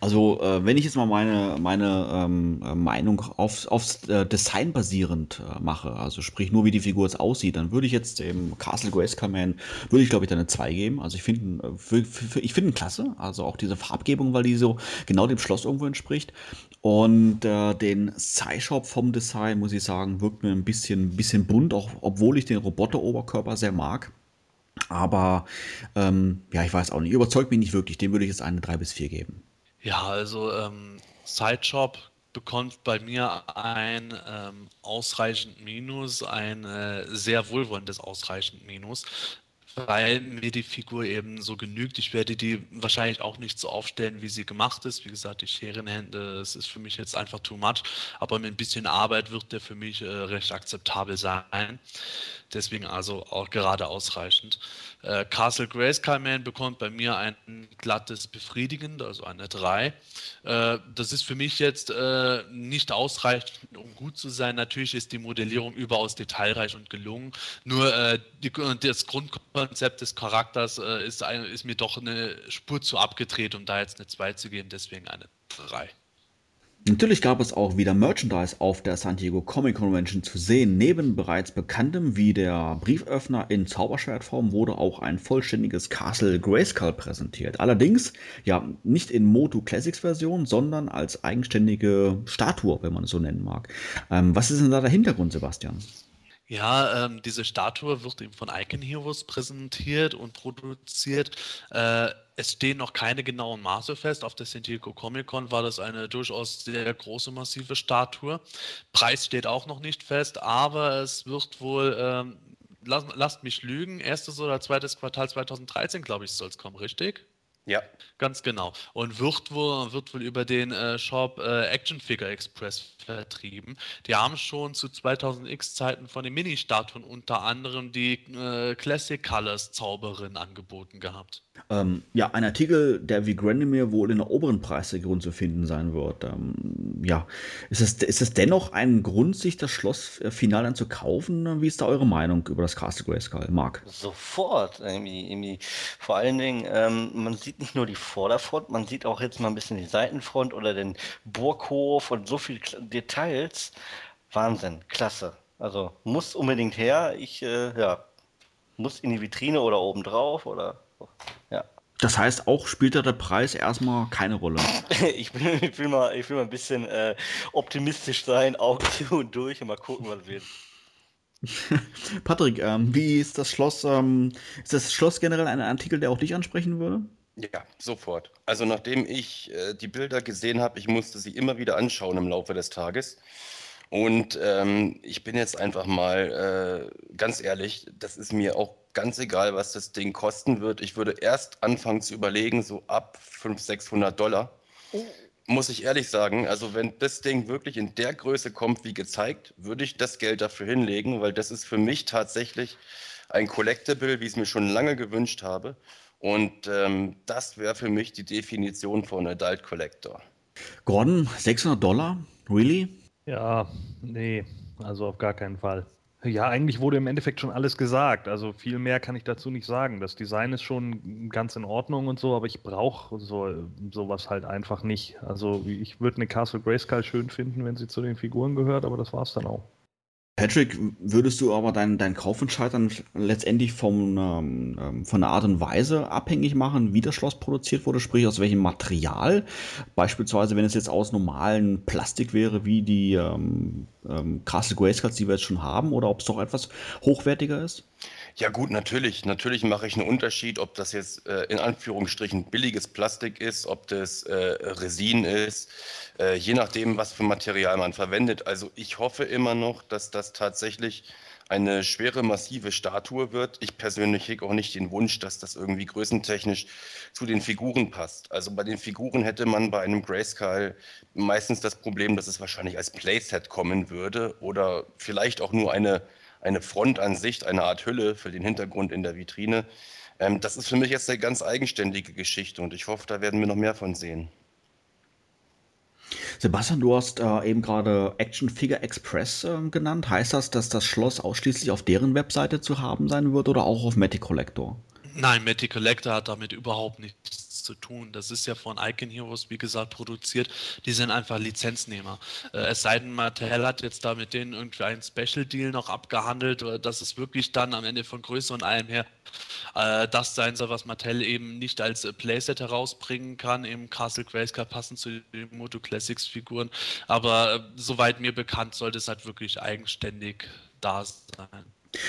Also, äh, wenn ich jetzt mal meine, meine ähm, äh, Meinung auf, aufs äh, Design basierend äh, mache, also sprich nur wie die Figur jetzt aussieht, dann würde ich jetzt dem Castle Grayskull Man, würde ich glaube ich da eine 2 geben. Also ich finde äh, ich finde ihn klasse, also auch diese Farbgebung, weil die so genau dem Schloss irgendwo entspricht. Und äh, den Sci-Shop vom Design, muss ich sagen, wirkt mir ein bisschen, bisschen bunt, auch obwohl ich den Roboter-Oberkörper sehr mag. Aber ähm, ja, ich weiß auch nicht, überzeugt mich nicht wirklich. Dem würde ich jetzt eine 3 bis 4 geben. Ja, also ähm, Sideshop bekommt bei mir ein ähm, ausreichend Minus, ein äh, sehr wohlwollendes ausreichend Minus, weil mir die Figur eben so genügt. Ich werde die wahrscheinlich auch nicht so aufstellen, wie sie gemacht ist. Wie gesagt, die Scherenhände, das ist für mich jetzt einfach too much, aber mit ein bisschen Arbeit wird der für mich äh, recht akzeptabel sein. Deswegen also auch gerade ausreichend. Äh, Castle Grayskull Man bekommt bei mir ein glattes Befriedigend, also eine 3. Äh, das ist für mich jetzt äh, nicht ausreichend, um gut zu sein. Natürlich ist die Modellierung überaus detailreich und gelungen. Nur äh, die, das Grundkonzept des Charakters äh, ist, ein, ist mir doch eine Spur zu abgedreht, um da jetzt eine 2 zu geben. Deswegen eine 3. Natürlich gab es auch wieder Merchandise auf der San Diego Comic Convention zu sehen. Neben bereits bekanntem wie der Brieföffner in Zauberschwertform wurde auch ein vollständiges Castle Grayskull präsentiert. Allerdings ja nicht in Moto Classics Version, sondern als eigenständige Statue, wenn man es so nennen mag. Ähm, was ist denn da der Hintergrund, Sebastian? Ja, ähm, diese Statue wird eben von Icon Heroes präsentiert und produziert. Äh, es stehen noch keine genauen Maße fest. Auf der San Diego Comic Con war das eine durchaus sehr große, massive Statue. Preis steht auch noch nicht fest, aber es wird wohl, ähm, lasst, lasst mich lügen, erstes oder zweites Quartal 2013, glaube ich, soll es kommen, richtig? Ja. Ganz genau. Und wird wohl, wird wohl über den äh, Shop äh, Action Figure Express vertrieben. Die haben schon zu 2000X Zeiten von den Mini-Statuen unter anderem die äh, Classic Colors Zauberin angeboten gehabt. Ähm, ja, ein Artikel, der wie Grandemir wohl in der oberen Preisregion zu finden sein wird. Ähm, ja, ist es, ist es dennoch ein Grund, sich das Schloss äh, final dann zu kaufen? Wie ist da eure Meinung über das Castle Grayskull, Marc? Sofort, irgendwie, irgendwie. Vor allen Dingen, ähm, man sieht nicht nur die Vorderfront, man sieht auch jetzt mal ein bisschen die Seitenfront oder den Burghof und so viele Details. Wahnsinn, klasse. Also muss unbedingt her. Ich, äh, ja, muss in die Vitrine oder oben drauf oder ja. Das heißt, auch spielt da der Preis erstmal keine Rolle. <laughs> ich, will, ich, will, mal, ich will mal ein bisschen äh, optimistisch sein, Augen zu und durch und mal gucken, was wird. <laughs> Patrick, ähm, wie ist das Schloss? Ähm, ist das Schloss generell ein Artikel, der auch dich ansprechen würde? Ja, sofort. Also nachdem ich äh, die Bilder gesehen habe, ich musste sie immer wieder anschauen im Laufe des Tages. Und ähm, ich bin jetzt einfach mal äh, ganz ehrlich, das ist mir auch ganz egal, was das Ding kosten wird. Ich würde erst anfangen zu überlegen, so ab 500, 600 Dollar. Oh. Muss ich ehrlich sagen, also wenn das Ding wirklich in der Größe kommt, wie gezeigt, würde ich das Geld dafür hinlegen, weil das ist für mich tatsächlich ein Collectible, wie ich es mir schon lange gewünscht habe. Und ähm, das wäre für mich die Definition von Adult Collector. Gordon, 600 Dollar? Really? Ja, nee, also auf gar keinen Fall. Ja, eigentlich wurde im Endeffekt schon alles gesagt. Also viel mehr kann ich dazu nicht sagen. Das Design ist schon ganz in Ordnung und so, aber ich brauche so, sowas halt einfach nicht. Also ich würde eine Castle Grayskull schön finden, wenn sie zu den Figuren gehört, aber das war's dann auch. Patrick, würdest du aber deinen dein Kaufentscheid dann letztendlich vom, ähm, ähm, von der Art und Weise abhängig machen, wie das Schloss produziert wurde, sprich aus welchem Material? Beispielsweise, wenn es jetzt aus normalen Plastik wäre, wie die ähm, ähm, Castle Grayskulls, die wir jetzt schon haben, oder ob es doch etwas hochwertiger ist? Ja gut, natürlich. Natürlich mache ich einen Unterschied, ob das jetzt äh, in Anführungsstrichen billiges Plastik ist, ob das äh, Resin ist, äh, je nachdem, was für Material man verwendet. Also ich hoffe immer noch, dass das tatsächlich eine schwere, massive Statue wird. Ich persönlich hege auch nicht den Wunsch, dass das irgendwie größentechnisch zu den Figuren passt. Also bei den Figuren hätte man bei einem Grayskull meistens das Problem, dass es wahrscheinlich als Playset kommen würde oder vielleicht auch nur eine eine Frontansicht, eine Art Hülle für den Hintergrund in der Vitrine. Ähm, das ist für mich jetzt eine ganz eigenständige Geschichte und ich hoffe, da werden wir noch mehr von sehen. Sebastian, du hast äh, eben gerade Action Figure Express äh, genannt. Heißt das, dass das Schloss ausschließlich auf deren Webseite zu haben sein wird oder auch auf Matty Collector? Nein, Matty Collector hat damit überhaupt nichts zu tun. Das ist ja von Icon Heroes, wie gesagt, produziert. Die sind einfach Lizenznehmer. Äh, es sei denn, Mattel hat jetzt da mit denen irgendwie einen Special Deal noch abgehandelt, dass es wirklich dann am Ende von Größe und allem her äh, das sein soll, was Mattel eben nicht als äh, Playset herausbringen kann, im Castle Grayskull passend zu den Moto Classics Figuren. Aber äh, soweit mir bekannt, sollte es halt wirklich eigenständig da sein.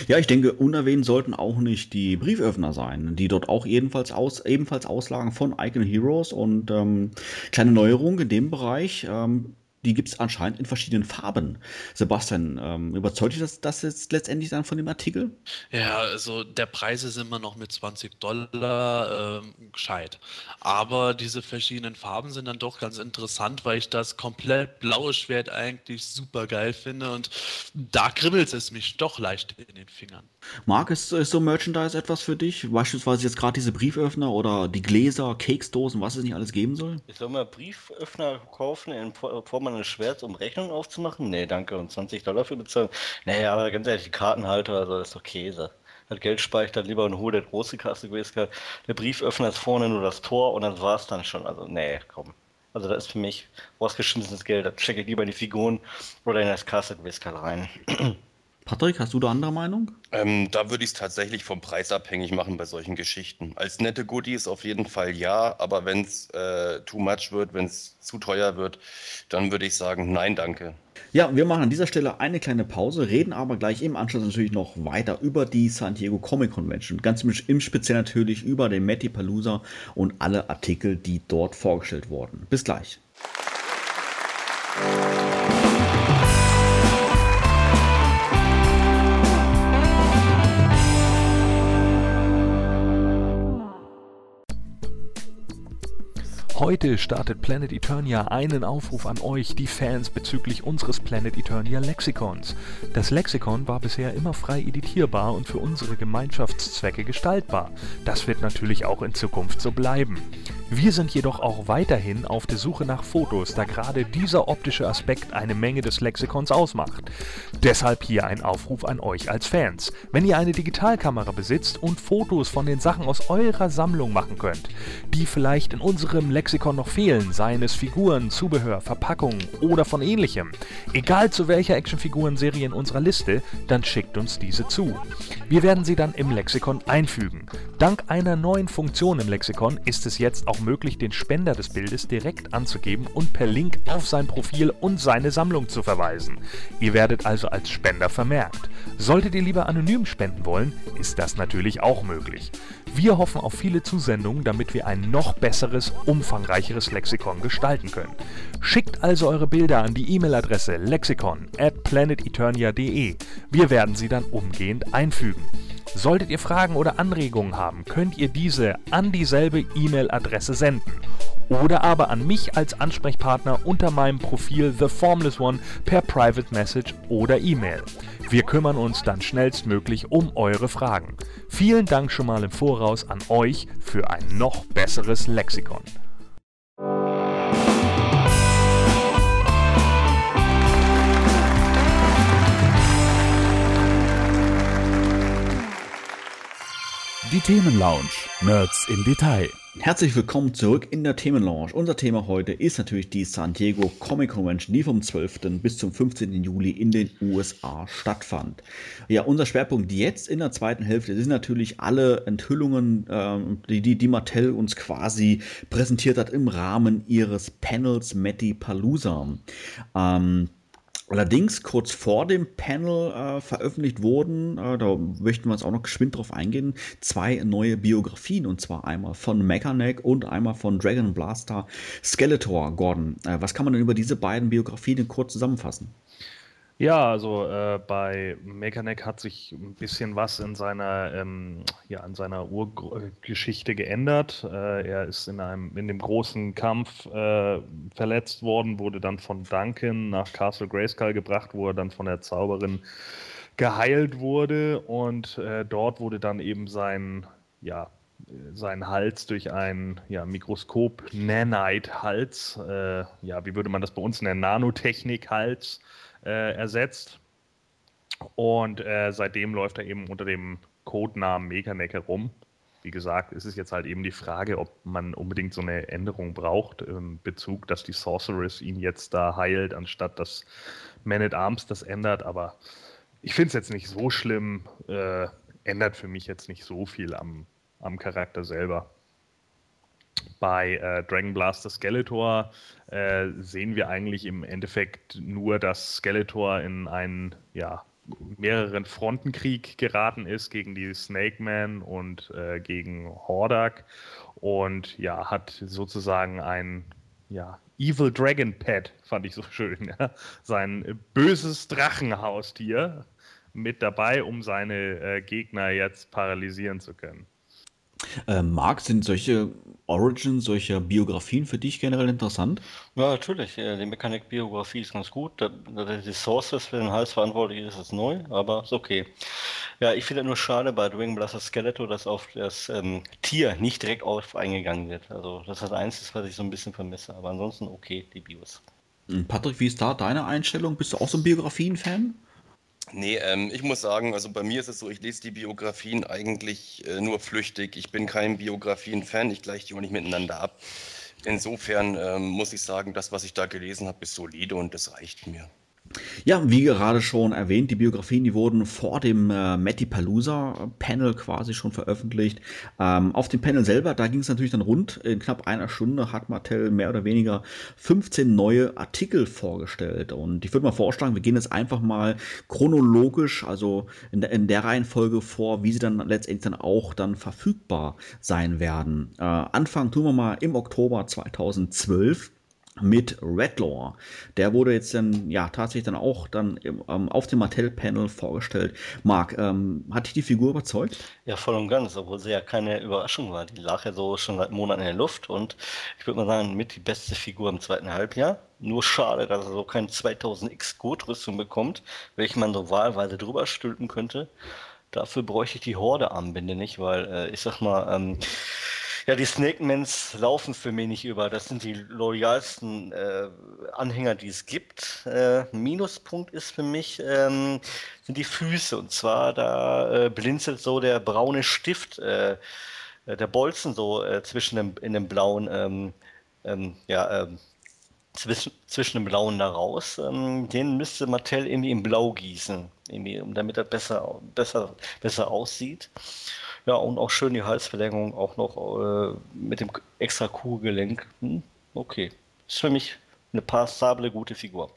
Ja, ich denke, unerwähnt sollten auch nicht die Brieföffner sein, die dort auch ebenfalls, aus, ebenfalls auslagen von Icon Heroes und ähm, kleine Neuerung in dem Bereich. Ähm, die gibt es anscheinend in verschiedenen Farben. Sebastian, ähm, überzeugt dich das, das jetzt letztendlich dann von dem Artikel? Ja, also der Preis ist immer noch mit 20 Dollar ähm, gescheit. Aber diese verschiedenen Farben sind dann doch ganz interessant, weil ich das komplett blaue Schwert eigentlich super geil finde und da kribbelt es mich doch leicht in den Fingern. Marc, ist, ist so Merchandise etwas für dich? Beispielsweise jetzt gerade diese Brieföffner oder die Gläser, Keksdosen, was es nicht alles geben soll? Ich soll mal Brieföffner kaufen in Form eines Schwerts, um Rechnungen aufzumachen? Nee, danke. Und 20 Dollar für bezahlen? Nee, aber ganz ehrlich, die Kartenhalter, also das ist doch Käse. Das Geld speichert lieber in Ruhe der große Kasse gewesen. Der Brieföffner ist vorne nur das Tor und das war's dann schon. Also, nee, komm. Also das ist für mich rausgeschmissenes Geld. Da checke ich lieber in die Figuren oder in das Castle rein. <clears throat> Patrick, hast du da andere Meinung? Ähm, da würde ich es tatsächlich vom Preis abhängig machen bei solchen Geschichten. Als nette Goodies auf jeden Fall ja, aber wenn es äh, too much wird, wenn es zu teuer wird, dann würde ich sagen, nein, danke. Ja, wir machen an dieser Stelle eine kleine Pause, reden aber gleich im Anschluss natürlich noch weiter über die San Diego Comic Convention. Ganz im Speziell natürlich über den Matty Palooza und alle Artikel, die dort vorgestellt wurden. Bis gleich. Heute startet Planet Eternia einen Aufruf an euch, die Fans, bezüglich unseres Planet Eternia Lexikons. Das Lexikon war bisher immer frei editierbar und für unsere Gemeinschaftszwecke gestaltbar. Das wird natürlich auch in Zukunft so bleiben. Wir sind jedoch auch weiterhin auf der Suche nach Fotos, da gerade dieser optische Aspekt eine Menge des Lexikons ausmacht. Deshalb hier ein Aufruf an euch als Fans. Wenn ihr eine Digitalkamera besitzt und Fotos von den Sachen aus eurer Sammlung machen könnt, die vielleicht in unserem Lexikon noch fehlen, seien es Figuren, Zubehör, Verpackungen oder von ähnlichem, egal zu welcher Actionfiguren-Serie in unserer Liste, dann schickt uns diese zu. Wir werden sie dann im Lexikon einfügen. Dank einer neuen Funktion im Lexikon ist es jetzt auch möglich, den Spender des Bildes direkt anzugeben und per Link auf sein Profil und seine Sammlung zu verweisen. Ihr werdet also als Spender vermerkt. Solltet ihr lieber anonym spenden wollen, ist das natürlich auch möglich. Wir hoffen auf viele Zusendungen, damit wir ein noch besseres, umfangreicheres Lexikon gestalten können. Schickt also eure Bilder an die E-Mail-Adresse lexikon at planeteternia.de. Wir werden sie dann umgehend einfügen. Solltet ihr Fragen oder Anregungen haben, könnt ihr diese an dieselbe E-Mail-Adresse senden oder aber an mich als Ansprechpartner unter meinem Profil The Formless One per Private Message oder E-Mail. Wir kümmern uns dann schnellstmöglich um eure Fragen. Vielen Dank schon mal im Voraus an euch für ein noch besseres Lexikon. Die Themenlounge. Nerds im Detail. Herzlich willkommen zurück in der Themenlounge. Unser Thema heute ist natürlich die San Diego Comic Convention, die vom 12. bis zum 15. Juli in den USA stattfand. Ja, unser Schwerpunkt jetzt in der zweiten Hälfte sind natürlich alle Enthüllungen, äh, die, die, die Mattel uns quasi präsentiert hat im Rahmen ihres Panels Matty Palooza. Ähm, Allerdings kurz vor dem Panel äh, veröffentlicht wurden, äh, da möchten wir uns auch noch geschwind drauf eingehen, zwei neue Biografien und zwar einmal von Mechaneck und einmal von Dragon Blaster Skeletor Gordon. Äh, was kann man denn über diese beiden Biografien kurz zusammenfassen? Ja, also äh, bei Mechaneck hat sich ein bisschen was in seiner, ähm, ja, in seiner Urgeschichte geändert. Äh, er ist in, einem, in dem großen Kampf äh, verletzt worden, wurde dann von Duncan nach Castle Grayskull gebracht, wo er dann von der Zauberin geheilt wurde und äh, dort wurde dann eben sein, ja, sein Hals durch ein ja, Mikroskop Nanite-Hals, äh, ja, wie würde man das bei uns nennen, Nanotechnik-Hals, äh, ersetzt. Und äh, seitdem läuft er eben unter dem Codenamen Meganeck herum. wie gesagt, ist es jetzt halt eben die Frage, ob man unbedingt so eine Änderung braucht im Bezug, dass die Sorceress ihn jetzt da heilt, anstatt dass Man at Arms das ändert. Aber ich finde es jetzt nicht so schlimm. Äh, ändert für mich jetzt nicht so viel am, am Charakter selber. Bei äh, Dragon Blaster Skeletor äh, sehen wir eigentlich im Endeffekt nur, dass Skeletor in einen ja, mehreren Frontenkrieg geraten ist gegen die Snake Man und äh, gegen Hordak und ja, hat sozusagen ein ja, Evil Dragon Pet, fand ich so schön, <laughs> ja? sein böses Drachenhaustier mit dabei, um seine äh, Gegner jetzt paralysieren zu können. Äh, Marc, sind solche Origins, solche Biografien für dich generell interessant? Ja, natürlich. Äh, die Mechanik-Biografie ist ganz gut. Die Sources für den Hals verantwortlich ist, ist neu, aber ist okay. Ja, ich finde nur schade bei Dwing Blaster Skeletor, dass auf das ähm, Tier nicht direkt auf eingegangen wird. Also das ist das Einzige, was ich so ein bisschen vermisse. Aber ansonsten okay, die Bios. Hm, Patrick, wie ist da deine Einstellung? Bist du auch so ein Biografien-Fan? Nee, ähm, ich muss sagen, also bei mir ist es so, ich lese die Biografien eigentlich äh, nur flüchtig. Ich bin kein Biografien-Fan, ich gleiche die auch nicht miteinander ab. Insofern ähm, muss ich sagen, das, was ich da gelesen habe, ist solide und das reicht mir. Ja, wie gerade schon erwähnt, die Biografien, die wurden vor dem äh, Matty Palooza Panel quasi schon veröffentlicht. Ähm, auf dem Panel selber, da ging es natürlich dann rund. In knapp einer Stunde hat Mattel mehr oder weniger 15 neue Artikel vorgestellt. Und ich würde mal vorschlagen, wir gehen jetzt einfach mal chronologisch, also in der, in der Reihenfolge vor, wie sie dann letztendlich dann auch dann verfügbar sein werden. Äh, Anfang tun wir mal im Oktober 2012 mit Redlaw. Der wurde jetzt dann ja tatsächlich dann auch dann ähm, auf dem Mattel-Panel vorgestellt. Marc, ähm, hat dich die Figur überzeugt? Ja, voll und ganz, obwohl sie ja keine Überraschung war. Die lag ja so schon seit Monaten in der Luft und ich würde mal sagen, mit die beste Figur im zweiten Halbjahr. Nur schade, dass er so keine 2000X Gurt-Rüstung bekommt, welche man so wahlweise drüber stülpen könnte. Dafür bräuchte ich die Horde-Armbinde nicht, weil äh, ich sag mal, ähm, ja, die Snake-Mans laufen für mich nicht über. Das sind die loyalsten äh, Anhänger, die es gibt. Äh, Minuspunkt ist für mich ähm, sind die Füße. Und zwar da äh, blinzelt so der braune Stift, äh, äh, der Bolzen so äh, zwischen dem, in dem blauen, ähm, ähm, ja, ähm, zwischen, zwischen dem blauen da raus. Ähm, den müsste Mattel irgendwie in Blau gießen, irgendwie, damit er besser, besser, besser aussieht. Ja, und auch schön die Halsverlängerung auch noch äh, mit dem extra Kuhgelenk. Hm, okay. Ist für mich eine passable, gute Figur.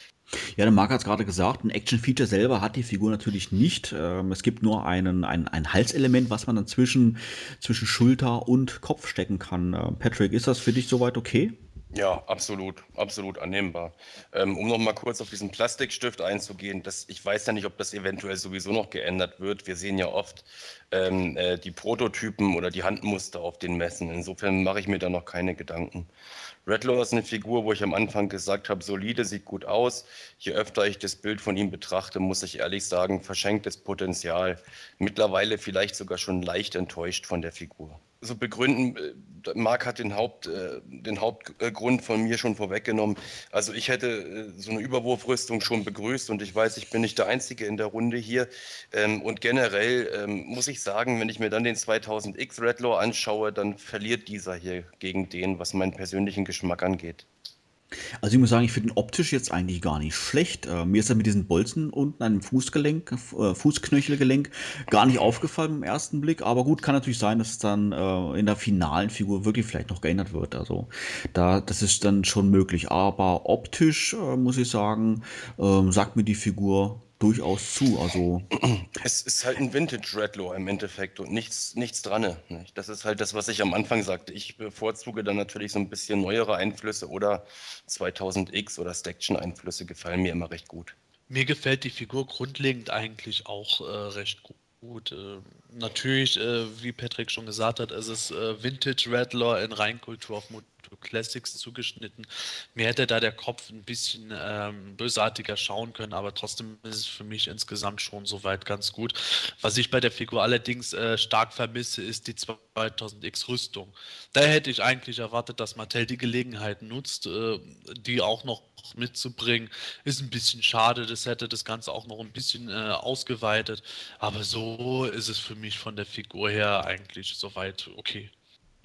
Ja, der Marc hat es gerade gesagt, ein Action-Feature selber hat die Figur natürlich nicht. Ähm, es gibt nur einen, ein, ein Halselement, was man dann zwischen, zwischen Schulter und Kopf stecken kann. Äh, Patrick, ist das für dich soweit okay? Ja, absolut, absolut annehmbar. Ähm, um noch mal kurz auf diesen Plastikstift einzugehen, das, ich weiß ja nicht, ob das eventuell sowieso noch geändert wird. Wir sehen ja oft ähm, äh, die Prototypen oder die Handmuster auf den Messen. Insofern mache ich mir da noch keine Gedanken. Redlaw ist eine Figur, wo ich am Anfang gesagt habe, solide, sieht gut aus. Je öfter ich das Bild von ihm betrachte, muss ich ehrlich sagen, verschenktes Potenzial. Mittlerweile vielleicht sogar schon leicht enttäuscht von der Figur. So begründen, äh, Marc hat den, Haupt, äh, den Hauptgrund von mir schon vorweggenommen. Also ich hätte äh, so eine Überwurfrüstung schon begrüßt und ich weiß, ich bin nicht der Einzige in der Runde hier. Ähm, und generell ähm, muss ich sagen, wenn ich mir dann den 2000X Redlaw anschaue, dann verliert dieser hier gegen den, was meinen persönlichen Geschmack Geschmack angeht. Also ich muss sagen, ich finde ihn optisch jetzt eigentlich gar nicht schlecht. Äh, mir ist er mit diesen Bolzen unten an dem Fußgelenk, äh, Fußknöchelgelenk gar nicht aufgefallen im ersten Blick. Aber gut, kann natürlich sein, dass es dann äh, in der finalen Figur wirklich vielleicht noch geändert wird. Also da, das ist dann schon möglich. Aber optisch äh, muss ich sagen, ähm, sagt mir die Figur durchaus zu. Also es ist halt ein Vintage Redlaw im Endeffekt und nichts, nichts dran. Nicht? Das ist halt das, was ich am Anfang sagte. Ich bevorzuge dann natürlich so ein bisschen neuere Einflüsse oder 2000X oder Staction-Einflüsse gefallen mir immer recht gut. Mir gefällt die Figur grundlegend eigentlich auch äh, recht gut. Gut, äh, natürlich, äh, wie Patrick schon gesagt hat, es ist äh, Vintage Rattler in Reinkultur auf to Classics zugeschnitten. Mir hätte da der Kopf ein bisschen ähm, bösartiger schauen können, aber trotzdem ist es für mich insgesamt schon soweit ganz gut. Was ich bei der Figur allerdings äh, stark vermisse, ist die 2000X Rüstung. Da hätte ich eigentlich erwartet, dass Mattel die Gelegenheit nutzt, äh, die auch noch mitzubringen. Ist ein bisschen schade, das hätte das Ganze auch noch ein bisschen äh, ausgeweitet. Aber so ist es für mich von der Figur her eigentlich soweit okay.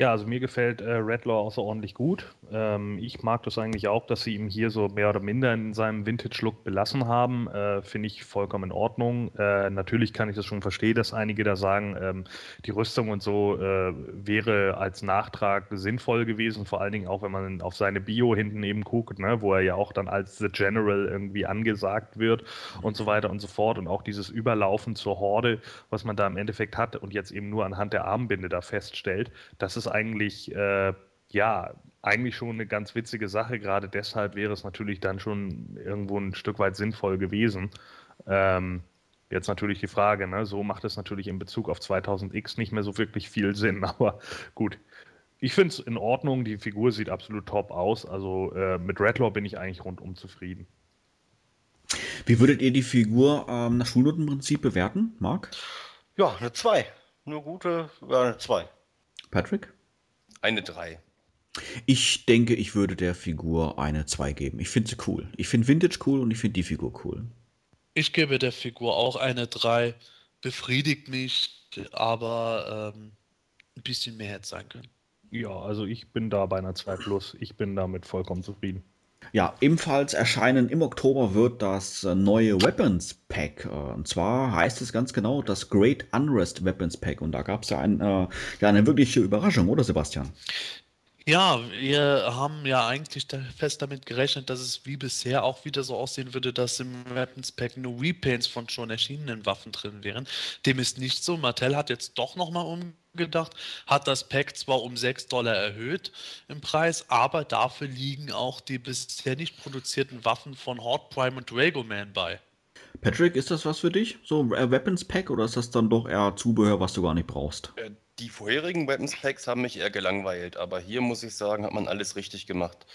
Ja, also mir gefällt äh, Redlaw außerordentlich gut. Ähm, ich mag das eigentlich auch, dass sie ihn hier so mehr oder minder in seinem Vintage-Look belassen haben. Äh, Finde ich vollkommen in Ordnung. Äh, natürlich kann ich das schon verstehen, dass einige da sagen, ähm, die Rüstung und so äh, wäre als Nachtrag sinnvoll gewesen. Vor allen Dingen auch, wenn man auf seine Bio hinten eben guckt, ne, wo er ja auch dann als The General irgendwie angesagt wird und so weiter und so fort. Und auch dieses Überlaufen zur Horde, was man da im Endeffekt hat und jetzt eben nur anhand der Armbinde da feststellt, das ist eigentlich, äh, ja, eigentlich schon eine ganz witzige Sache. Gerade deshalb wäre es natürlich dann schon irgendwo ein Stück weit sinnvoll gewesen. Ähm, jetzt natürlich die Frage, ne? so macht es natürlich in Bezug auf 2000X nicht mehr so wirklich viel <laughs> Sinn, aber gut. Ich finde es in Ordnung, die Figur sieht absolut top aus. Also äh, mit Redlaw bin ich eigentlich rundum zufrieden. Wie würdet ihr die Figur ähm, nach Schulnotenprinzip bewerten, Marc? Ja, eine 2. Eine gute, ja, eine 2. Patrick? Eine 3. Ich denke, ich würde der Figur eine 2 geben. Ich finde sie cool. Ich finde Vintage cool und ich finde die Figur cool. Ich gebe der Figur auch eine 3. Befriedigt mich, aber ähm, ein bisschen mehr hätte sein können. Ja, also ich bin da bei einer 2 Plus. Ich bin damit vollkommen zufrieden. Ja, ebenfalls erscheinen im Oktober wird das äh, neue Weapons Pack. Äh, und zwar heißt es ganz genau das Great Unrest Weapons Pack. Und da gab es ja, ein, äh, ja eine wirkliche Überraschung, oder Sebastian? Ja, wir haben ja eigentlich da fest damit gerechnet, dass es wie bisher auch wieder so aussehen würde, dass im Weapons Pack nur Repaints von schon erschienenen Waffen drin wären. Dem ist nicht so. Mattel hat jetzt doch nochmal umgedacht, hat das Pack zwar um 6 Dollar erhöht im Preis, aber dafür liegen auch die bisher nicht produzierten Waffen von Horde Prime und Drago Man bei. Patrick, ist das was für dich? So ein Weapons Pack oder ist das dann doch eher Zubehör, was du gar nicht brauchst? Äh, die vorherigen Weapons Packs haben mich eher gelangweilt, aber hier muss ich sagen, hat man alles richtig gemacht.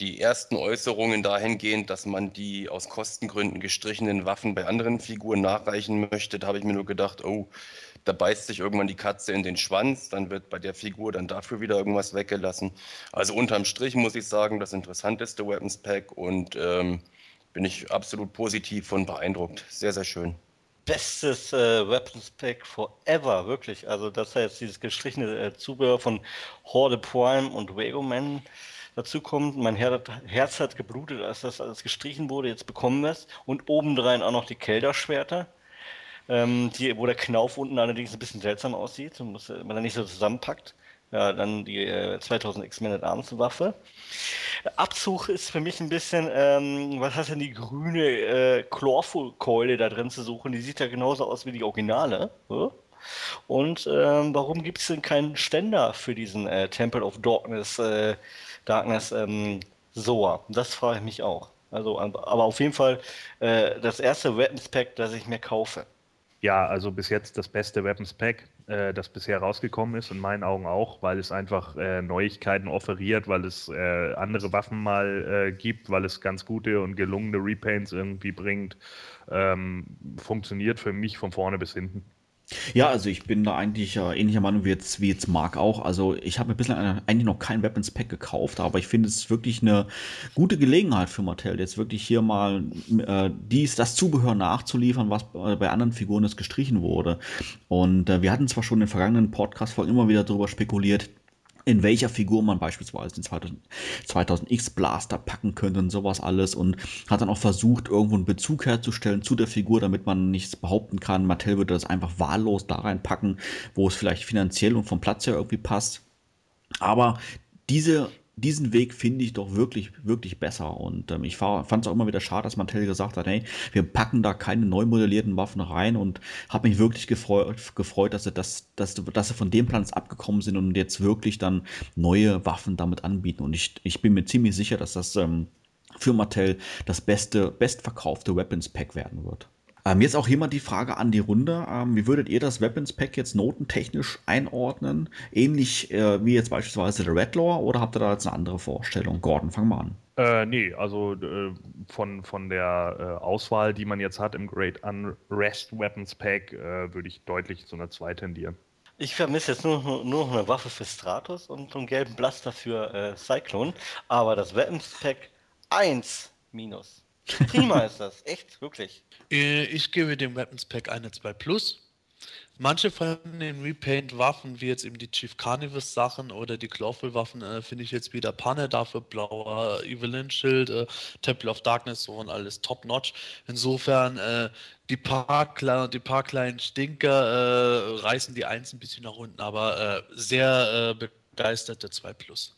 Die ersten Äußerungen dahingehend, dass man die aus Kostengründen gestrichenen Waffen bei anderen Figuren nachreichen möchte, da habe ich mir nur gedacht, oh, da beißt sich irgendwann die Katze in den Schwanz, dann wird bei der Figur dann dafür wieder irgendwas weggelassen. Also unterm Strich muss ich sagen, das interessanteste Weapons Pack und ähm, bin ich absolut positiv von beeindruckt. Sehr, sehr schön bestes äh, Weapons Pack forever, wirklich. Also, dass da jetzt dieses gestrichene äh, Zubehör von Horde Prime und Wago Man dazu kommt. Mein Her Herz hat geblutet, als das alles gestrichen wurde. Jetzt bekommen wir es. Und obendrein auch noch die Kelderschwerter. Ähm, die, wo der Knauf unten allerdings ein bisschen seltsam aussieht, man er nicht so zusammenpackt. Ja, dann die äh, 2000 X-Men Arms Waffe. Abzug ist für mich ein bisschen, ähm, was hat denn die grüne äh, Chlorkeule da drin zu suchen? Die sieht ja genauso aus wie die Originale. Ja? Und ähm, warum gibt es denn keinen Ständer für diesen äh, Temple of Darkness, äh, Darkness ähm, Soa? Das frage ich mich auch. Also, aber auf jeden Fall äh, das erste Weapons Pack, das ich mir kaufe. Ja, also bis jetzt das beste Weapons Pack, äh, das bisher rausgekommen ist, in meinen Augen auch, weil es einfach äh, Neuigkeiten offeriert, weil es äh, andere Waffen mal äh, gibt, weil es ganz gute und gelungene Repaints irgendwie bringt. Ähm, funktioniert für mich von vorne bis hinten. Ja, also ich bin da eigentlich äh, ähnlicher Meinung wie jetzt, wie jetzt Mark auch. Also ich habe mir bislang eigentlich noch kein Weapons Pack gekauft, aber ich finde es wirklich eine gute Gelegenheit für Mattel, jetzt wirklich hier mal äh, dies, das Zubehör nachzuliefern, was bei anderen Figuren jetzt gestrichen wurde. Und äh, wir hatten zwar schon in den vergangenen Podcast-Folgen immer wieder darüber spekuliert, in welcher Figur man beispielsweise den 2000, x Blaster packen könnte und sowas alles und hat dann auch versucht, irgendwo einen Bezug herzustellen zu der Figur, damit man nichts behaupten kann. Mattel würde das einfach wahllos da reinpacken, wo es vielleicht finanziell und vom Platz her irgendwie passt. Aber diese diesen Weg finde ich doch wirklich, wirklich besser. Und ähm, ich fand es auch immer wieder schade, dass Mattel gesagt hat, hey, wir packen da keine neu modellierten Waffen rein und habe mich wirklich gefreut, gefreut dass, sie das, dass, dass sie von dem Plan abgekommen sind und jetzt wirklich dann neue Waffen damit anbieten. Und ich, ich bin mir ziemlich sicher, dass das ähm, für Mattel das beste, bestverkaufte Weapons Pack werden wird. Ähm, jetzt auch hier mal die Frage an die Runde. Ähm, wie würdet ihr das Weapons Pack jetzt notentechnisch einordnen? Ähnlich äh, wie jetzt beispielsweise der Redlaw oder habt ihr da jetzt eine andere Vorstellung? Gordon, fang mal an. Äh, nee, also äh, von, von der äh, Auswahl, die man jetzt hat im Great Unrest Weapons Pack, äh, würde ich deutlich zu einer 2 tendieren. Ich vermisse jetzt nur, nur, nur noch eine Waffe für Stratos und so einen gelben Blaster für äh, Cyclone, aber das Weapons Pack 1 minus. Prima <laughs> ist das, echt, wirklich. Äh, ich gebe dem Weapons Pack eine 2 Plus. Manche von den Repaint-Waffen, wie jetzt eben die Chief Carnivus-Sachen oder die Clawful-Waffen, äh, finde ich jetzt wieder Panne, dafür blauer Evelyn-Schild, äh, Temple of Darkness so und alles top-notch. Insofern, äh, die, paar, die paar kleinen Stinker äh, reißen die Eins ein bisschen nach unten, aber äh, sehr äh, begeisterte 2 Plus.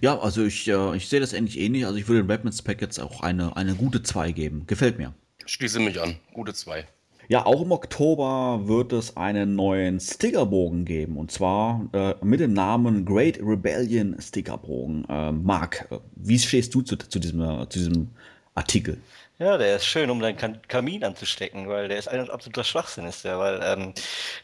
Ja, also ich, ich sehe das ähnlich ähnlich. Also ich würde dem Weapons Pack jetzt auch eine, eine gute 2 geben. Gefällt mir. Schließe mich an. Gute 2. Ja, auch im Oktober wird es einen neuen Stickerbogen geben und zwar äh, mit dem Namen Great Rebellion Stickerbogen. Äh, Marc, äh, wie stehst du zu, zu, diesem, äh, zu diesem Artikel? Ja, der ist schön, um deinen Kamin anzustecken, weil der ist ein absoluter Schwachsinn, ist der, weil ähm,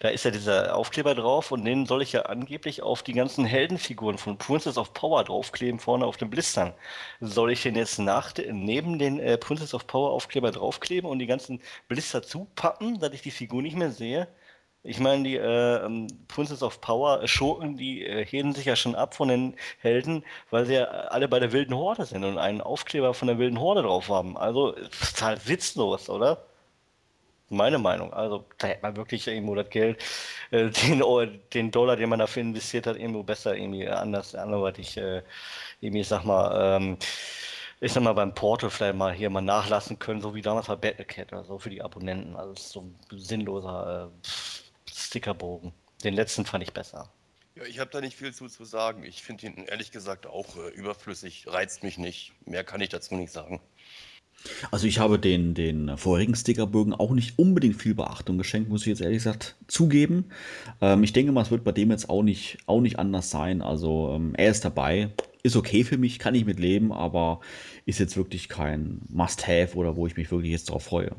da ist ja dieser Aufkleber drauf und den soll ich ja angeblich auf die ganzen Heldenfiguren von Princess of Power draufkleben, vorne auf den Blistern. Soll ich den jetzt nach, neben den äh, Princess of Power Aufkleber draufkleben und die ganzen Blister zupappen, dass ich die Figur nicht mehr sehe? Ich meine, die äh, ähm, Princess of Power äh, Schurken, die äh, heben sich ja schon ab von den Helden, weil sie ja alle bei der wilden Horde sind und einen Aufkleber von der wilden Horde drauf haben. Also total witzlos, oder? Meine Meinung. Also da hätte man wirklich irgendwo das Geld, äh, <laughs> den, den Dollar, den man dafür investiert hat, irgendwo besser irgendwie anders, anderweitig, äh, irgendwie, ich sag mal, ähm, ich sag mal, beim Portal vielleicht mal hier mal nachlassen können, so wie damals bei Battlecat oder so für die Abonnenten. Also so ein sinnloser äh, Stickerbogen. Den letzten fand ich besser. Ja, ich habe da nicht viel zu, zu sagen. Ich finde ihn ehrlich gesagt auch äh, überflüssig, reizt mich nicht. Mehr kann ich dazu nicht sagen. Also ich habe den, den vorherigen Stickerbögen auch nicht unbedingt viel Beachtung geschenkt, muss ich jetzt ehrlich gesagt zugeben. Ähm, ich denke mal, es wird bei dem jetzt auch nicht, auch nicht anders sein. Also ähm, er ist dabei, ist okay für mich, kann ich mit leben, aber ist jetzt wirklich kein Must-Have oder wo ich mich wirklich jetzt darauf freue.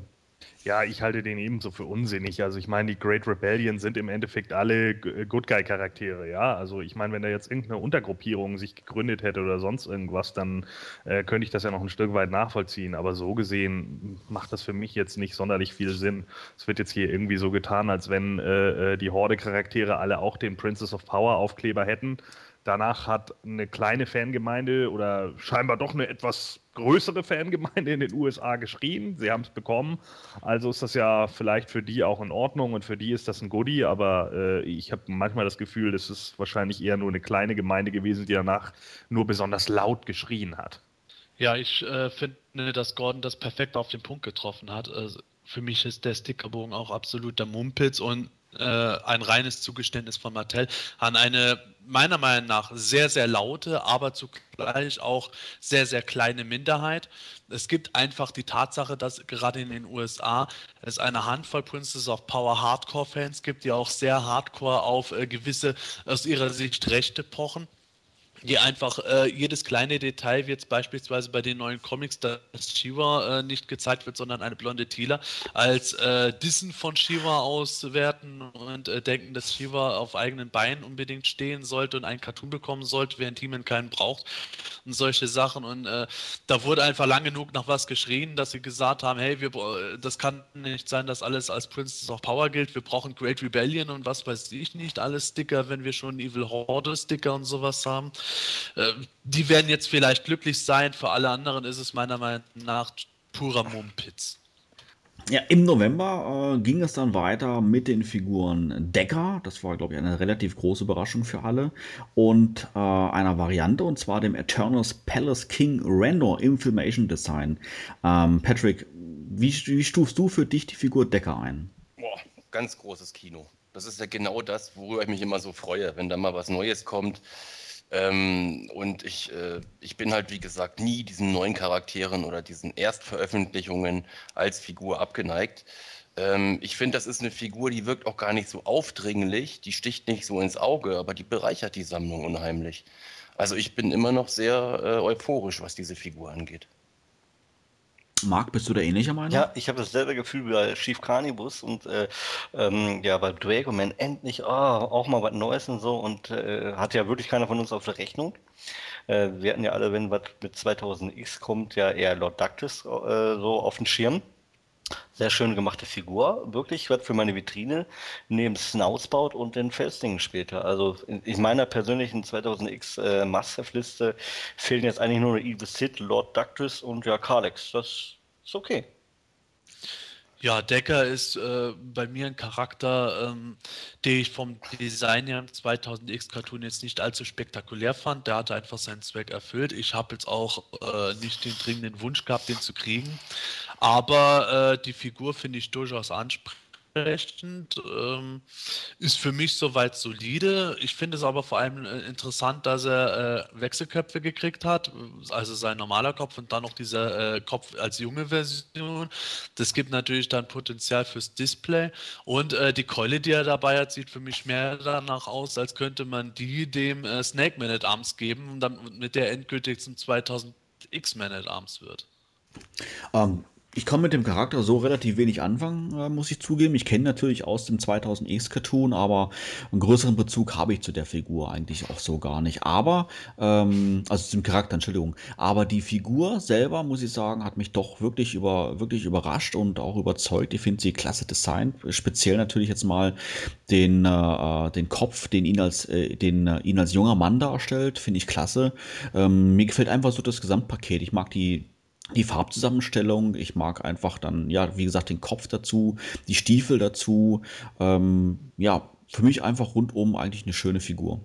Ja, ich halte den ebenso für unsinnig. Also ich meine, die Great Rebellion sind im Endeffekt alle äh, Good Guy Charaktere, ja. Also ich meine, wenn da jetzt irgendeine Untergruppierung sich gegründet hätte oder sonst irgendwas, dann äh, könnte ich das ja noch ein Stück weit nachvollziehen. Aber so gesehen macht das für mich jetzt nicht sonderlich viel Sinn. Es wird jetzt hier irgendwie so getan, als wenn äh, äh die Horde-Charaktere alle auch den Princess of Power Aufkleber hätten. Danach hat eine kleine Fangemeinde oder scheinbar doch eine etwas größere Fangemeinde in den USA geschrien. Sie haben es bekommen. Also ist das ja vielleicht für die auch in Ordnung und für die ist das ein Goodie. Aber äh, ich habe manchmal das Gefühl, das ist wahrscheinlich eher nur eine kleine Gemeinde gewesen, die danach nur besonders laut geschrien hat. Ja, ich äh, finde, dass Gordon das perfekt auf den Punkt getroffen hat. Also für mich ist der Stickerbogen auch absoluter Mumpitz und äh, ein reines Zugeständnis von Mattel an eine meiner Meinung nach sehr, sehr laute, aber zugleich auch sehr, sehr kleine Minderheit. Es gibt einfach die Tatsache, dass gerade in den USA es eine Handvoll Princess of Power Hardcore-Fans gibt, die auch sehr hardcore auf äh, gewisse, aus ihrer Sicht Rechte pochen die einfach äh, jedes kleine Detail, wie jetzt beispielsweise bei den neuen Comics, dass Shiva äh, nicht gezeigt wird, sondern eine blonde Tila, als äh, Dissen von Shiva auswerten und äh, denken, dass Shiva auf eigenen Beinen unbedingt stehen sollte und einen Cartoon bekommen sollte, während Teaman keinen braucht und solche Sachen. Und äh, da wurde einfach lang genug nach was geschrien, dass sie gesagt haben, hey, wir, das kann nicht sein, dass alles als Princess of Power gilt. Wir brauchen Great Rebellion und was weiß ich nicht, alles Sticker, wenn wir schon Evil Horde Sticker und sowas haben. Äh, die werden jetzt vielleicht glücklich sein, für alle anderen ist es meiner Meinung nach purer Mumpitz. Ja, im November äh, ging es dann weiter mit den Figuren Decker. Das war, glaube ich, eine relativ große Überraschung für alle. Und äh, einer Variante, und zwar dem Eternals Palace King Randor im Filmation Design. Ähm, Patrick, wie, wie stufst du für dich die Figur Decker ein? Boah, ganz großes Kino. Das ist ja genau das, worüber ich mich immer so freue, wenn da mal was Neues kommt. Ähm, und ich, äh, ich bin halt, wie gesagt, nie diesen neuen Charakteren oder diesen Erstveröffentlichungen als Figur abgeneigt. Ähm, ich finde, das ist eine Figur, die wirkt auch gar nicht so aufdringlich, die sticht nicht so ins Auge, aber die bereichert die Sammlung unheimlich. Also ich bin immer noch sehr äh, euphorisch, was diese Figur angeht. Marc, bist du da ähnlicher Meinung? Ja, ich habe dasselbe Gefühl wie bei Chief Carnibus und äh, ähm, ja, bei Drago Man endlich oh, auch mal was Neues und so und äh, hat ja wirklich keiner von uns auf der Rechnung. Äh, wir hatten ja alle, wenn was mit 2000X kommt, ja eher Lord Ductus äh, so auf den Schirm. Sehr schön gemachte Figur, wirklich was für meine Vitrine, neben Snoutsbaut und den Felsdingen später. Also in, in meiner persönlichen 2000X äh, Must-Have-Liste fehlen jetzt eigentlich nur Evil Sid, Lord Ductus und ja, Kalex. Das ist okay. Ja, Decker ist äh, bei mir ein Charakter, ähm, den ich vom Design her im 2000X Cartoon jetzt nicht allzu spektakulär fand. Der hatte einfach seinen Zweck erfüllt. Ich habe jetzt auch äh, nicht den dringenden Wunsch gehabt, den zu kriegen. Aber äh, die Figur finde ich durchaus ansprechend ansprechend, ähm, ist für mich soweit solide. Ich finde es aber vor allem äh, interessant, dass er äh, Wechselköpfe gekriegt hat, also sein normaler Kopf und dann noch dieser äh, Kopf als junge Version. Das gibt natürlich dann Potenzial fürs Display und äh, die Keule, die er dabei hat, sieht für mich mehr danach aus, als könnte man die dem äh, Snake Man at Arms geben, damit der endgültig zum 2000 X Man at Arms wird. Ähm, ich kann mit dem Charakter so relativ wenig anfangen, äh, muss ich zugeben. Ich kenne natürlich aus dem 2000X Cartoon, aber einen größeren Bezug habe ich zu der Figur eigentlich auch so gar nicht. Aber, ähm, also zum Charakter, Entschuldigung. Aber die Figur selber, muss ich sagen, hat mich doch wirklich, über, wirklich überrascht und auch überzeugt. Ich finde sie klasse designt. Speziell natürlich jetzt mal den, äh, den Kopf, den ihn als, äh, den, äh, ihn als junger Mann darstellt, finde ich klasse. Ähm, mir gefällt einfach so das Gesamtpaket. Ich mag die die Farbzusammenstellung. Ich mag einfach dann, ja, wie gesagt, den Kopf dazu, die Stiefel dazu. Ähm, ja, für mich einfach rundum eigentlich eine schöne Figur.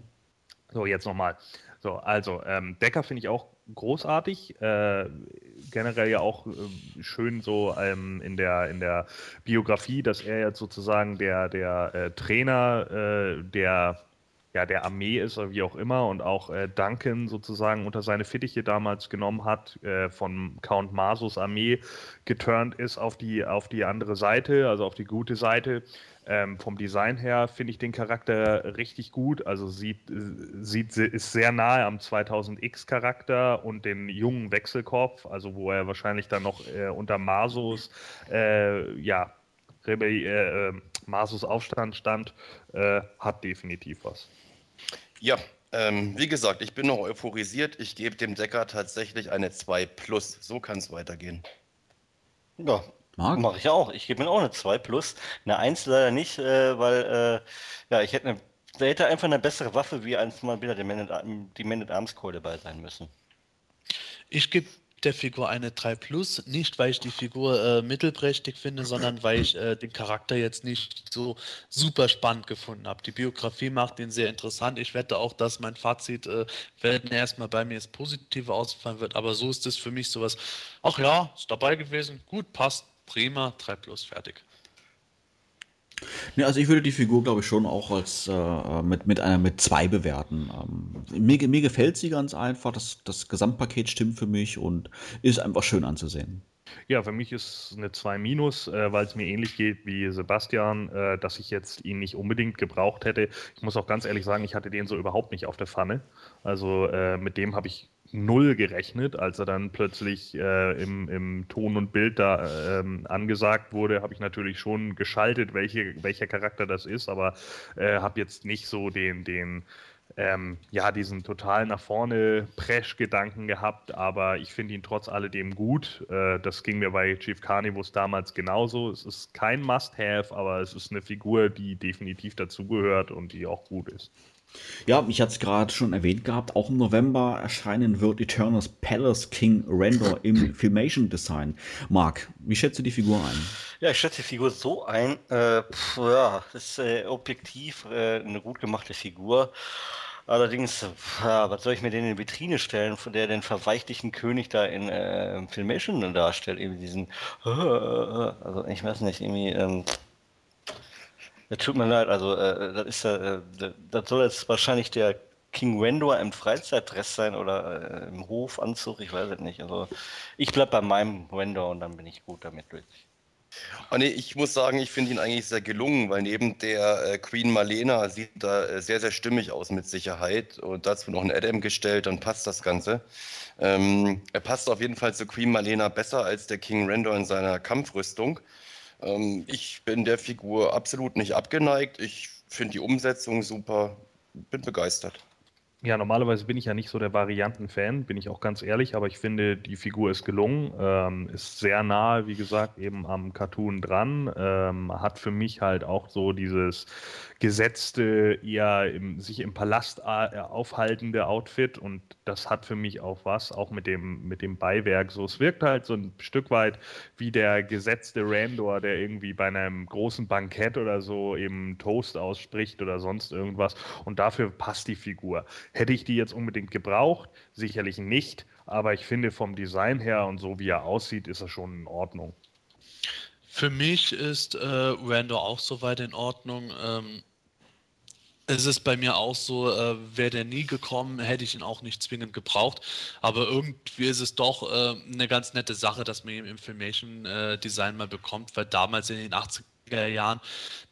So, jetzt nochmal. So, also, ähm, Decker finde ich auch großartig. Äh, generell ja auch äh, schön so ähm, in, der, in der Biografie, dass er jetzt sozusagen der, der äh, Trainer äh, der ja, der Armee ist wie auch immer und auch äh, Duncan sozusagen unter seine Fittiche damals genommen hat, äh, von Count Masus Armee geturnt ist auf die, auf die andere Seite, also auf die gute Seite. Ähm, vom Design her finde ich den Charakter richtig gut. Also sieht, sieht ist sehr nahe am 2000X Charakter und den jungen Wechselkopf, also wo er wahrscheinlich dann noch äh, unter Masus äh, ja Rebe äh, äh, Masus Aufstand stand, hat definitiv was. Ja, ähm, wie gesagt, ich bin noch euphorisiert. Ich gebe dem Decker tatsächlich eine 2 plus. So kann es weitergehen. Ja, mache ich auch. Ich gebe mir auch eine 2 plus. Eine 1 leider nicht, äh, weil äh, ja, ich hätte eine, da hätte einfach eine bessere Waffe wie eins mal wieder die Man at Arms Keule dabei sein müssen. Ich gebe der Figur eine 3 Plus. Nicht, weil ich die Figur äh, mittelprächtig finde, sondern weil ich äh, den Charakter jetzt nicht so super spannend gefunden habe. Die Biografie macht ihn sehr interessant. Ich wette auch, dass mein Fazit, äh, wenn erstmal bei mir jetzt positiv ausfallen wird, aber so ist es für mich sowas. Ach ja, ist dabei gewesen, gut, passt, prima, 3 Plus, fertig. Ja, also ich würde die Figur, glaube ich, schon auch als äh, mit, mit einer mit zwei bewerten. Ähm, mir, mir gefällt sie ganz einfach. Das, das Gesamtpaket stimmt für mich und ist einfach schön anzusehen. Ja, für mich ist eine 2 minus, äh, weil es mir ähnlich geht wie Sebastian, äh, dass ich jetzt ihn nicht unbedingt gebraucht hätte. Ich muss auch ganz ehrlich sagen, ich hatte den so überhaupt nicht auf der Pfanne. Also äh, mit dem habe ich null gerechnet, als er dann plötzlich äh, im, im Ton und Bild da ähm, angesagt wurde, habe ich natürlich schon geschaltet, welche, welcher Charakter das ist, aber äh, habe jetzt nicht so den, den ähm, ja, diesen total nach vorne Presch-Gedanken gehabt, aber ich finde ihn trotz alledem gut. Äh, das ging mir bei Chief Carnivus damals genauso. Es ist kein Must-Have, aber es ist eine Figur, die definitiv dazugehört und die auch gut ist. Ja, ich hatte es gerade schon erwähnt gehabt, auch im November erscheinen wird Eternals Palace King Randor im <clears throat> Filmation Design. Marc, wie schätzt du die Figur ein? Ja, ich schätze die Figur so ein, äh, pf, ja, das ist äh, objektiv äh, eine gut gemachte Figur. Allerdings, ja, was soll ich mir denn in die Vitrine stellen, von der den verweichlichen König da in äh, Filmation darstellt? Irgendwie diesen, <laughs> also ich weiß nicht, irgendwie, ähm, ja, tut mir leid, also äh, das ist ja, äh, das soll jetzt wahrscheinlich der King Wendor im Freizeitdress sein oder äh, im Hofanzug, ich weiß es nicht. Also ich bleib bei meinem Wendor und dann bin ich gut damit durch. Oh ich muss sagen, ich finde ihn eigentlich sehr gelungen, weil neben der äh, Queen Marlena sieht er äh, sehr, sehr stimmig aus mit Sicherheit. Und dazu noch ein Adam gestellt, dann passt das Ganze. Ähm, er passt auf jeden Fall zu Queen Marlena besser als der King Randor in seiner Kampfrüstung. Ähm, ich bin der Figur absolut nicht abgeneigt. Ich finde die Umsetzung super, bin begeistert. Ja, normalerweise bin ich ja nicht so der Varianten-Fan, bin ich auch ganz ehrlich, aber ich finde, die Figur ist gelungen, ähm, ist sehr nahe, wie gesagt, eben am Cartoon dran, ähm, hat für mich halt auch so dieses gesetzte, eher im, sich im Palast äh, aufhaltende Outfit und das hat für mich auch was, auch mit dem, mit dem Beiwerk so. Es wirkt halt so ein Stück weit wie der gesetzte Randor, der irgendwie bei einem großen Bankett oder so eben Toast ausspricht oder sonst irgendwas und dafür passt die Figur. Hätte ich die jetzt unbedingt gebraucht? Sicherlich nicht, aber ich finde vom Design her und so wie er aussieht, ist er schon in Ordnung. Für mich ist äh, Randor auch soweit in Ordnung. Ähm, es ist bei mir auch so, äh, wäre der nie gekommen, hätte ich ihn auch nicht zwingend gebraucht. Aber irgendwie ist es doch äh, eine ganz nette Sache, dass man ihn im Information äh, Design mal bekommt, weil damals in den 80er Jahren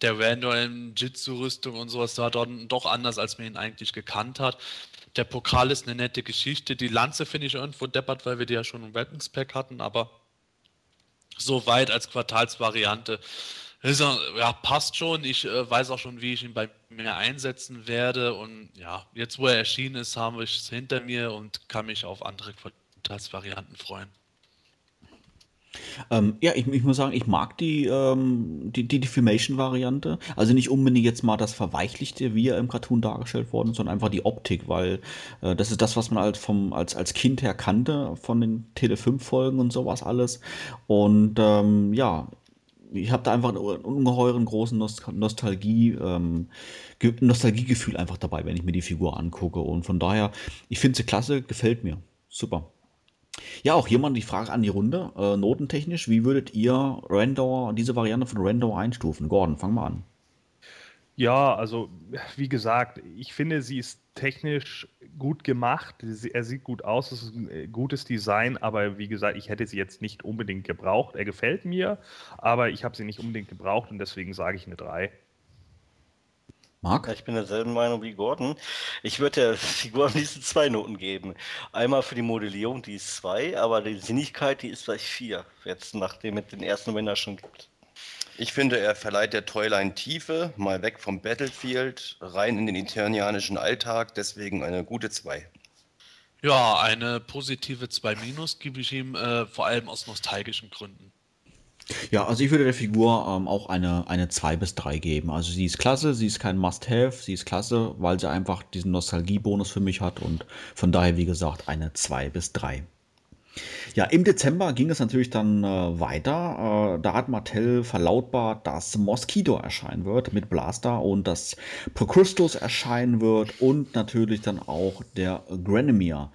der Randall in Jitsu-Rüstung und sowas war dann doch anders, als man ihn eigentlich gekannt hat. Der Pokal ist eine nette Geschichte. Die Lanze finde ich irgendwo deppert, weil wir die ja schon im Weapons Pack hatten, aber so weit als Quartalsvariante ja, passt schon. Ich äh, weiß auch schon, wie ich ihn bei mir einsetzen werde. Und ja, jetzt wo er erschienen ist, habe ich es hinter mir und kann mich auf andere Quartalsvarianten freuen. Ähm, ja, ich, ich, muss sagen, ich mag die, ähm, die, die Defamation-Variante. Also nicht unbedingt jetzt mal das Verweichlichte, wie er im Cartoon dargestellt worden, sondern einfach die Optik, weil äh, das ist das, was man halt vom, als, als Kind her kannte von den Tele5-Folgen und sowas alles. Und ähm, ja, ich habe da einfach einen ungeheuren großen Nostalgie, ähm, Nostalgiegefühl einfach dabei, wenn ich mir die Figur angucke. Und von daher, ich finde sie klasse, gefällt mir. Super. Ja, auch hier mal die Frage an die Runde. Äh, notentechnisch, wie würdet ihr Randor, diese Variante von Randor einstufen? Gordon, fang mal an. Ja, also wie gesagt, ich finde, sie ist technisch gut gemacht. Er sieht gut aus, es ist ein äh, gutes Design, aber wie gesagt, ich hätte sie jetzt nicht unbedingt gebraucht. Er gefällt mir, aber ich habe sie nicht unbedingt gebraucht und deswegen sage ich eine 3. Marc? ich bin derselben Meinung wie Gordon. Ich würde der Figur am liebsten zwei Noten geben. Einmal für die Modellierung, die ist zwei, aber die Sinnigkeit, die ist vielleicht vier. Jetzt nachdem es den ersten Winner schon gibt. Ich finde, er verleiht der Toyline Tiefe, mal weg vom Battlefield, rein in den eternianischen Alltag, deswegen eine gute 2. Ja, eine positive 2 minus gebe ich ihm, äh, vor allem aus nostalgischen Gründen. Ja, also ich würde der Figur ähm, auch eine, eine 2 bis 3 geben. Also sie ist klasse, sie ist kein Must-Have, sie ist klasse, weil sie einfach diesen Nostalgiebonus für mich hat und von daher, wie gesagt, eine 2 bis 3. Ja, im Dezember ging es natürlich dann äh, weiter. Äh, da hat Mattel verlautbart, dass Mosquito erscheinen wird mit Blaster und dass Procrustos erscheinen wird und natürlich dann auch der Granemir.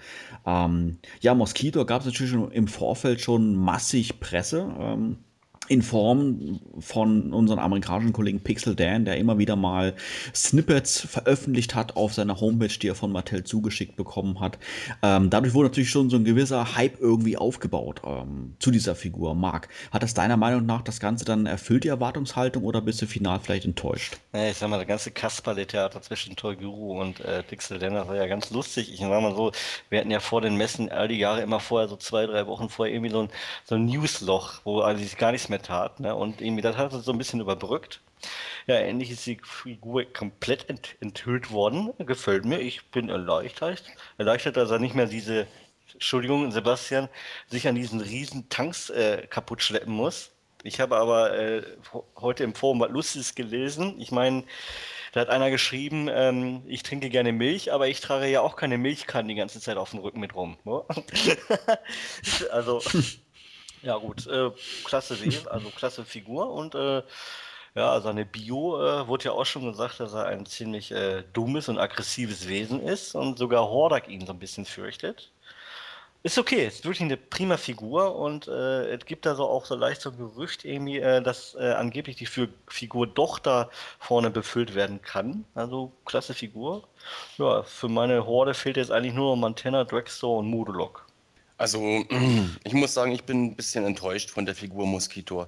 Ähm, ja, Mosquito gab es natürlich schon im Vorfeld schon massig Presse. Ähm, in Form von unseren amerikanischen Kollegen Pixel Dan, der immer wieder mal Snippets veröffentlicht hat auf seiner Homepage, die er von Mattel zugeschickt bekommen hat. Ähm, dadurch wurde natürlich schon so ein gewisser Hype irgendwie aufgebaut ähm, zu dieser Figur. Marc, hat das deiner Meinung nach das Ganze dann erfüllt, die Erwartungshaltung, oder bist du final vielleicht enttäuscht? Ja, ich sag mal, der ganze Kasperle-Theater zwischen Toy Guru und äh, Pixel Dan, das war ja ganz lustig. Ich sag mal so, wir hatten ja vor den Messen all die Jahre immer vorher, so zwei, drei Wochen vorher, irgendwie so ein, so ein Newsloch, wo eigentlich gar nichts mehr mit tat. Ne? Und irgendwie, das hat so ein bisschen überbrückt. Ja, endlich ist die Figur komplett ent enthüllt worden. Gefällt mir. Ich bin erleichtert. Erleichtert, dass er nicht mehr diese, Entschuldigung, Sebastian, sich an diesen riesen Tanks äh, kaputt schleppen muss. Ich habe aber äh, heute im Forum was Lustiges gelesen. Ich meine, da hat einer geschrieben, ähm, ich trinke gerne Milch, aber ich trage ja auch keine Milchkannen die ganze Zeit auf dem Rücken mit rum. Ne? <laughs> also <laughs> ja, gut, äh, klasse Serie, also klasse Figur und äh, ja, seine Bio äh, wurde ja auch schon gesagt, dass er ein ziemlich äh, dummes und aggressives Wesen ist und sogar Hordak ihn so ein bisschen fürchtet. Ist okay, ist wirklich eine prima Figur und äh, es gibt da so auch so leicht so ein Gerücht irgendwie, äh, dass äh, angeblich die Figur doch da vorne befüllt werden kann. Also klasse Figur. Ja, für meine Horde fehlt jetzt eigentlich nur noch Montana, Dragstore und Moodlock. Also, <clears throat> ich muss sagen, ich bin ein bisschen enttäuscht von der Figur Mosquito.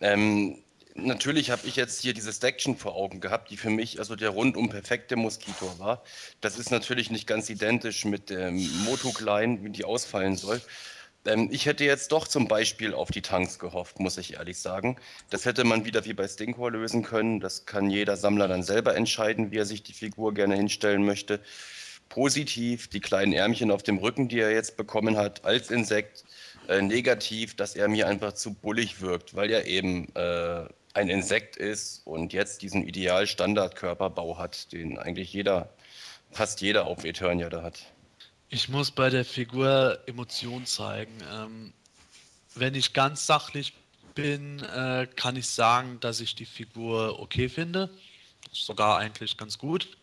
Ähm, natürlich habe ich jetzt hier diese Staction vor Augen gehabt, die für mich also der rundum perfekte Moskito war. Das ist natürlich nicht ganz identisch mit dem Moto-Klein, wie die ausfallen soll. Ähm, ich hätte jetzt doch zum Beispiel auf die Tanks gehofft, muss ich ehrlich sagen. Das hätte man wieder wie bei Stinkor lösen können. Das kann jeder Sammler dann selber entscheiden, wie er sich die Figur gerne hinstellen möchte. Positiv die kleinen Ärmchen auf dem Rücken, die er jetzt bekommen hat, als Insekt. Äh, negativ, dass er mir einfach zu bullig wirkt, weil er eben äh, ein Insekt ist und jetzt diesen Ideal-Standard-Körperbau hat, den eigentlich jeder, fast jeder auf Eternia da hat. Ich muss bei der Figur Emotion zeigen. Ähm, wenn ich ganz sachlich bin, äh, kann ich sagen, dass ich die Figur okay finde. Sogar eigentlich ganz gut.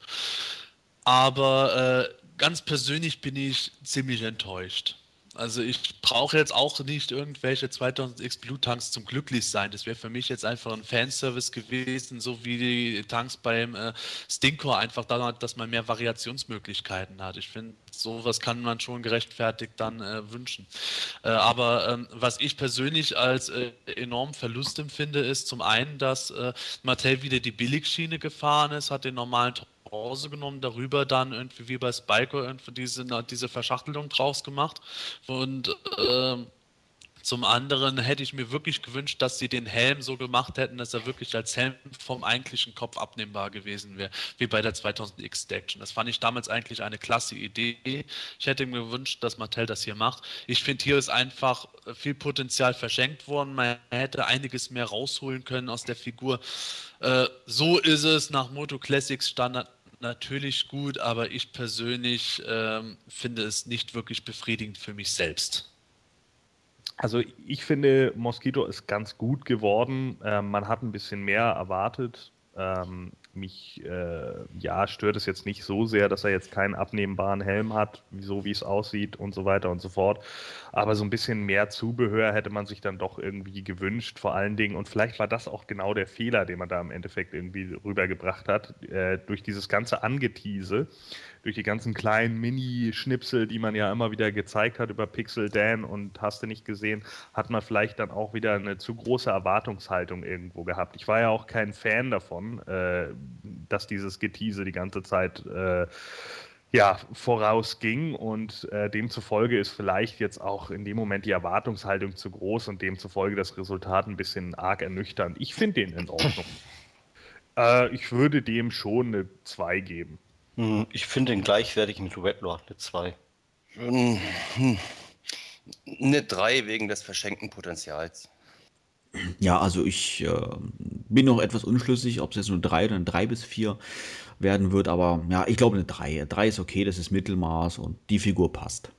Aber äh, ganz persönlich bin ich ziemlich enttäuscht. Also ich brauche jetzt auch nicht irgendwelche 2000X Blue Tanks zum Glücklichsein. Das wäre für mich jetzt einfach ein Fanservice gewesen, so wie die Tanks beim äh, Stinkor einfach da, dass man mehr Variationsmöglichkeiten hat. Ich finde, sowas kann man schon gerechtfertigt dann äh, wünschen. Äh, aber ähm, was ich persönlich als äh, enormen Verlust empfinde, ist zum einen, dass äh, Mattel wieder die Billigschiene gefahren ist, hat den normalen Pause genommen, darüber dann irgendwie wie bei Spyco irgendwie diese, diese Verschachtelung draus gemacht. Und äh, zum anderen hätte ich mir wirklich gewünscht, dass sie den Helm so gemacht hätten, dass er wirklich als Helm vom eigentlichen Kopf abnehmbar gewesen wäre, wie bei der 2000X Action. Das fand ich damals eigentlich eine klasse Idee. Ich hätte mir gewünscht, dass Mattel das hier macht. Ich finde, hier ist einfach viel Potenzial verschenkt worden. Man hätte einiges mehr rausholen können aus der Figur. Äh, so ist es nach Moto Classics Standard natürlich gut, aber ich persönlich ähm, finde es nicht wirklich befriedigend für mich selbst. Also ich finde, Mosquito ist ganz gut geworden. Ähm, man hat ein bisschen mehr erwartet. Ähm, mich äh, ja, stört es jetzt nicht so sehr, dass er jetzt keinen abnehmbaren Helm hat, so wie es aussieht und so weiter und so fort. Aber so ein bisschen mehr Zubehör hätte man sich dann doch irgendwie gewünscht, vor allen Dingen. Und vielleicht war das auch genau der Fehler, den man da im Endeffekt irgendwie rübergebracht hat, äh, durch dieses ganze Angetease durch die ganzen kleinen Mini-Schnipsel, die man ja immer wieder gezeigt hat über Pixel Dan und hast du nicht gesehen, hat man vielleicht dann auch wieder eine zu große Erwartungshaltung irgendwo gehabt. Ich war ja auch kein Fan davon, äh, dass dieses Getease die ganze Zeit äh, ja, vorausging und äh, demzufolge ist vielleicht jetzt auch in dem Moment die Erwartungshaltung zu groß und demzufolge das Resultat ein bisschen arg ernüchternd. Ich finde den in Ordnung. äh, ich würde dem schon eine 2 geben. Hm, ich finde den gleichwertig mit Redlord, eine 2. Eine 3 wegen des verschenkten Potenzials. Ja, also ich äh, bin noch etwas unschlüssig, ob es jetzt nur 3 oder eine 3 bis 4 werden wird, aber ja, ich glaube eine 3. 3 ist okay, das ist Mittelmaß und die Figur passt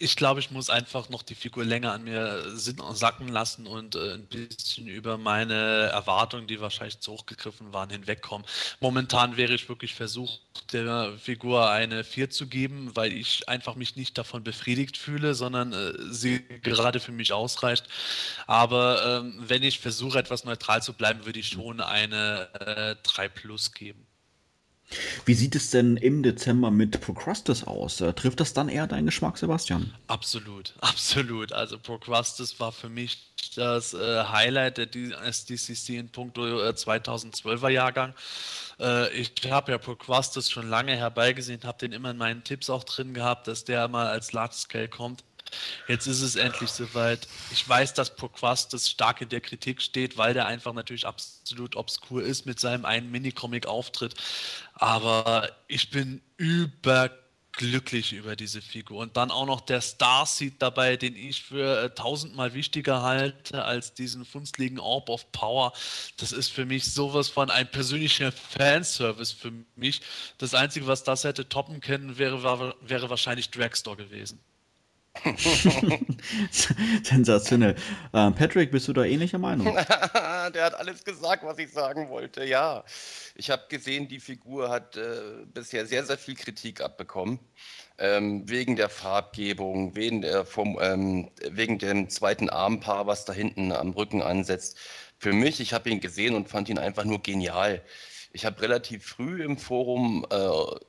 ich glaube, ich muss einfach noch die Figur länger an mir sacken lassen und äh, ein bisschen über meine Erwartungen, die wahrscheinlich zu hoch gegriffen waren, hinwegkommen. Momentan wäre ich wirklich versucht, der Figur eine 4 zu geben, weil ich einfach mich nicht davon befriedigt fühle, sondern äh, sie gerade für mich ausreicht. Aber ähm, wenn ich versuche, etwas neutral zu bleiben, würde ich schon eine äh, 3 Plus geben. Wie sieht es denn im Dezember mit Procrustes aus? Äh, trifft das dann eher deinen Geschmack, Sebastian? Absolut, <laughs> absolut. Also Procrustes war für mich das äh, Highlight der SDCC in puncto äh, 2012er Jahrgang. Äh, ich habe ja Procrustes schon lange herbeigesehen, habe den immer in meinen Tipps auch drin gehabt, dass der mal als Large Scale kommt. Jetzt ist es endlich soweit. Ich weiß, dass Proquastus stark in der Kritik steht, weil der einfach natürlich absolut obskur ist mit seinem einen Minicomic-Auftritt. Aber ich bin überglücklich über diese Figur. Und dann auch noch der Starseed dabei, den ich für äh, tausendmal wichtiger halte als diesen funstligen Orb of Power. Das ist für mich sowas von ein persönlicher Fanservice für mich. Das Einzige, was das hätte toppen können, wäre, wäre wahrscheinlich Dragstore gewesen. <laughs> Sensationell. Ähm, Patrick, bist du da ähnlicher Meinung? <laughs> Der hat alles gesagt, was ich sagen wollte. Ja, ich habe gesehen, die Figur hat äh, bisher sehr, sehr viel Kritik abbekommen. Ähm, wegen der Farbgebung, wegen, der, vom, ähm, wegen dem zweiten Armpaar, was da hinten am Rücken ansetzt. Für mich, ich habe ihn gesehen und fand ihn einfach nur genial. Ich habe relativ früh im Forum äh,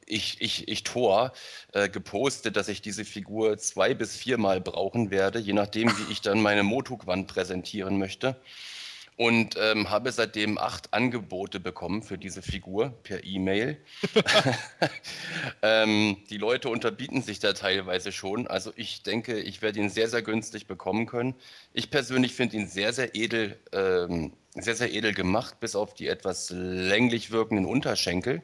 ich, ich, ich Tor äh, gepostet, dass ich diese Figur zwei bis viermal brauchen werde, je nachdem, wie ich dann meine Motuk-Wand präsentieren möchte. und ähm, habe seitdem acht Angebote bekommen für diese Figur per E-Mail. <laughs> ähm, die Leute unterbieten sich da teilweise schon. Also ich denke, ich werde ihn sehr, sehr günstig bekommen können. Ich persönlich finde ihn sehr, sehr edel, ähm, sehr, sehr edel gemacht, bis auf die etwas länglich wirkenden Unterschenkel.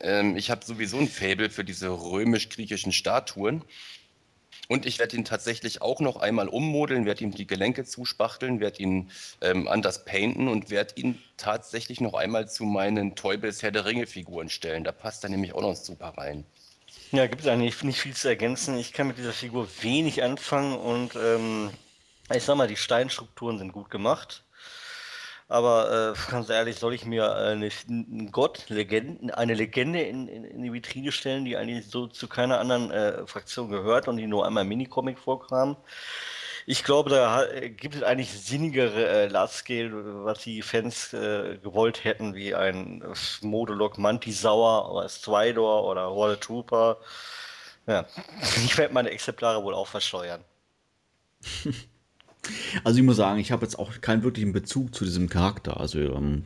Ähm, ich habe sowieso ein Faible für diese römisch-griechischen Statuen. Und ich werde ihn tatsächlich auch noch einmal ummodeln, werde ihm die Gelenke zuspachteln, werde ihn ähm, anders painten und werde ihn tatsächlich noch einmal zu meinen Teubels Herr der Ringe-Figuren stellen. Da passt er nämlich auch noch super rein. Ja, gibt es eigentlich nicht viel zu ergänzen. Ich kann mit dieser Figur wenig anfangen und ähm, ich sag mal, die Steinstrukturen sind gut gemacht. Aber äh, ganz ehrlich, soll ich mir eine, einen Gott, Legenden, eine Legende in, in, in, die Vitrine stellen, die eigentlich so zu keiner anderen äh, Fraktion gehört und die nur einmal Minicomic vorkam? Ich glaube, da gibt es eigentlich sinnigere äh, Large-Scale, was die Fans äh, gewollt hätten, wie ein Modulok Mantisauer oder Stridor oder Horde Trooper. Ja, <laughs> ich werde meine Exemplare wohl auch versteuern. <laughs> Also ich muss sagen, ich habe jetzt auch keinen wirklichen Bezug zu diesem Charakter. Also ähm,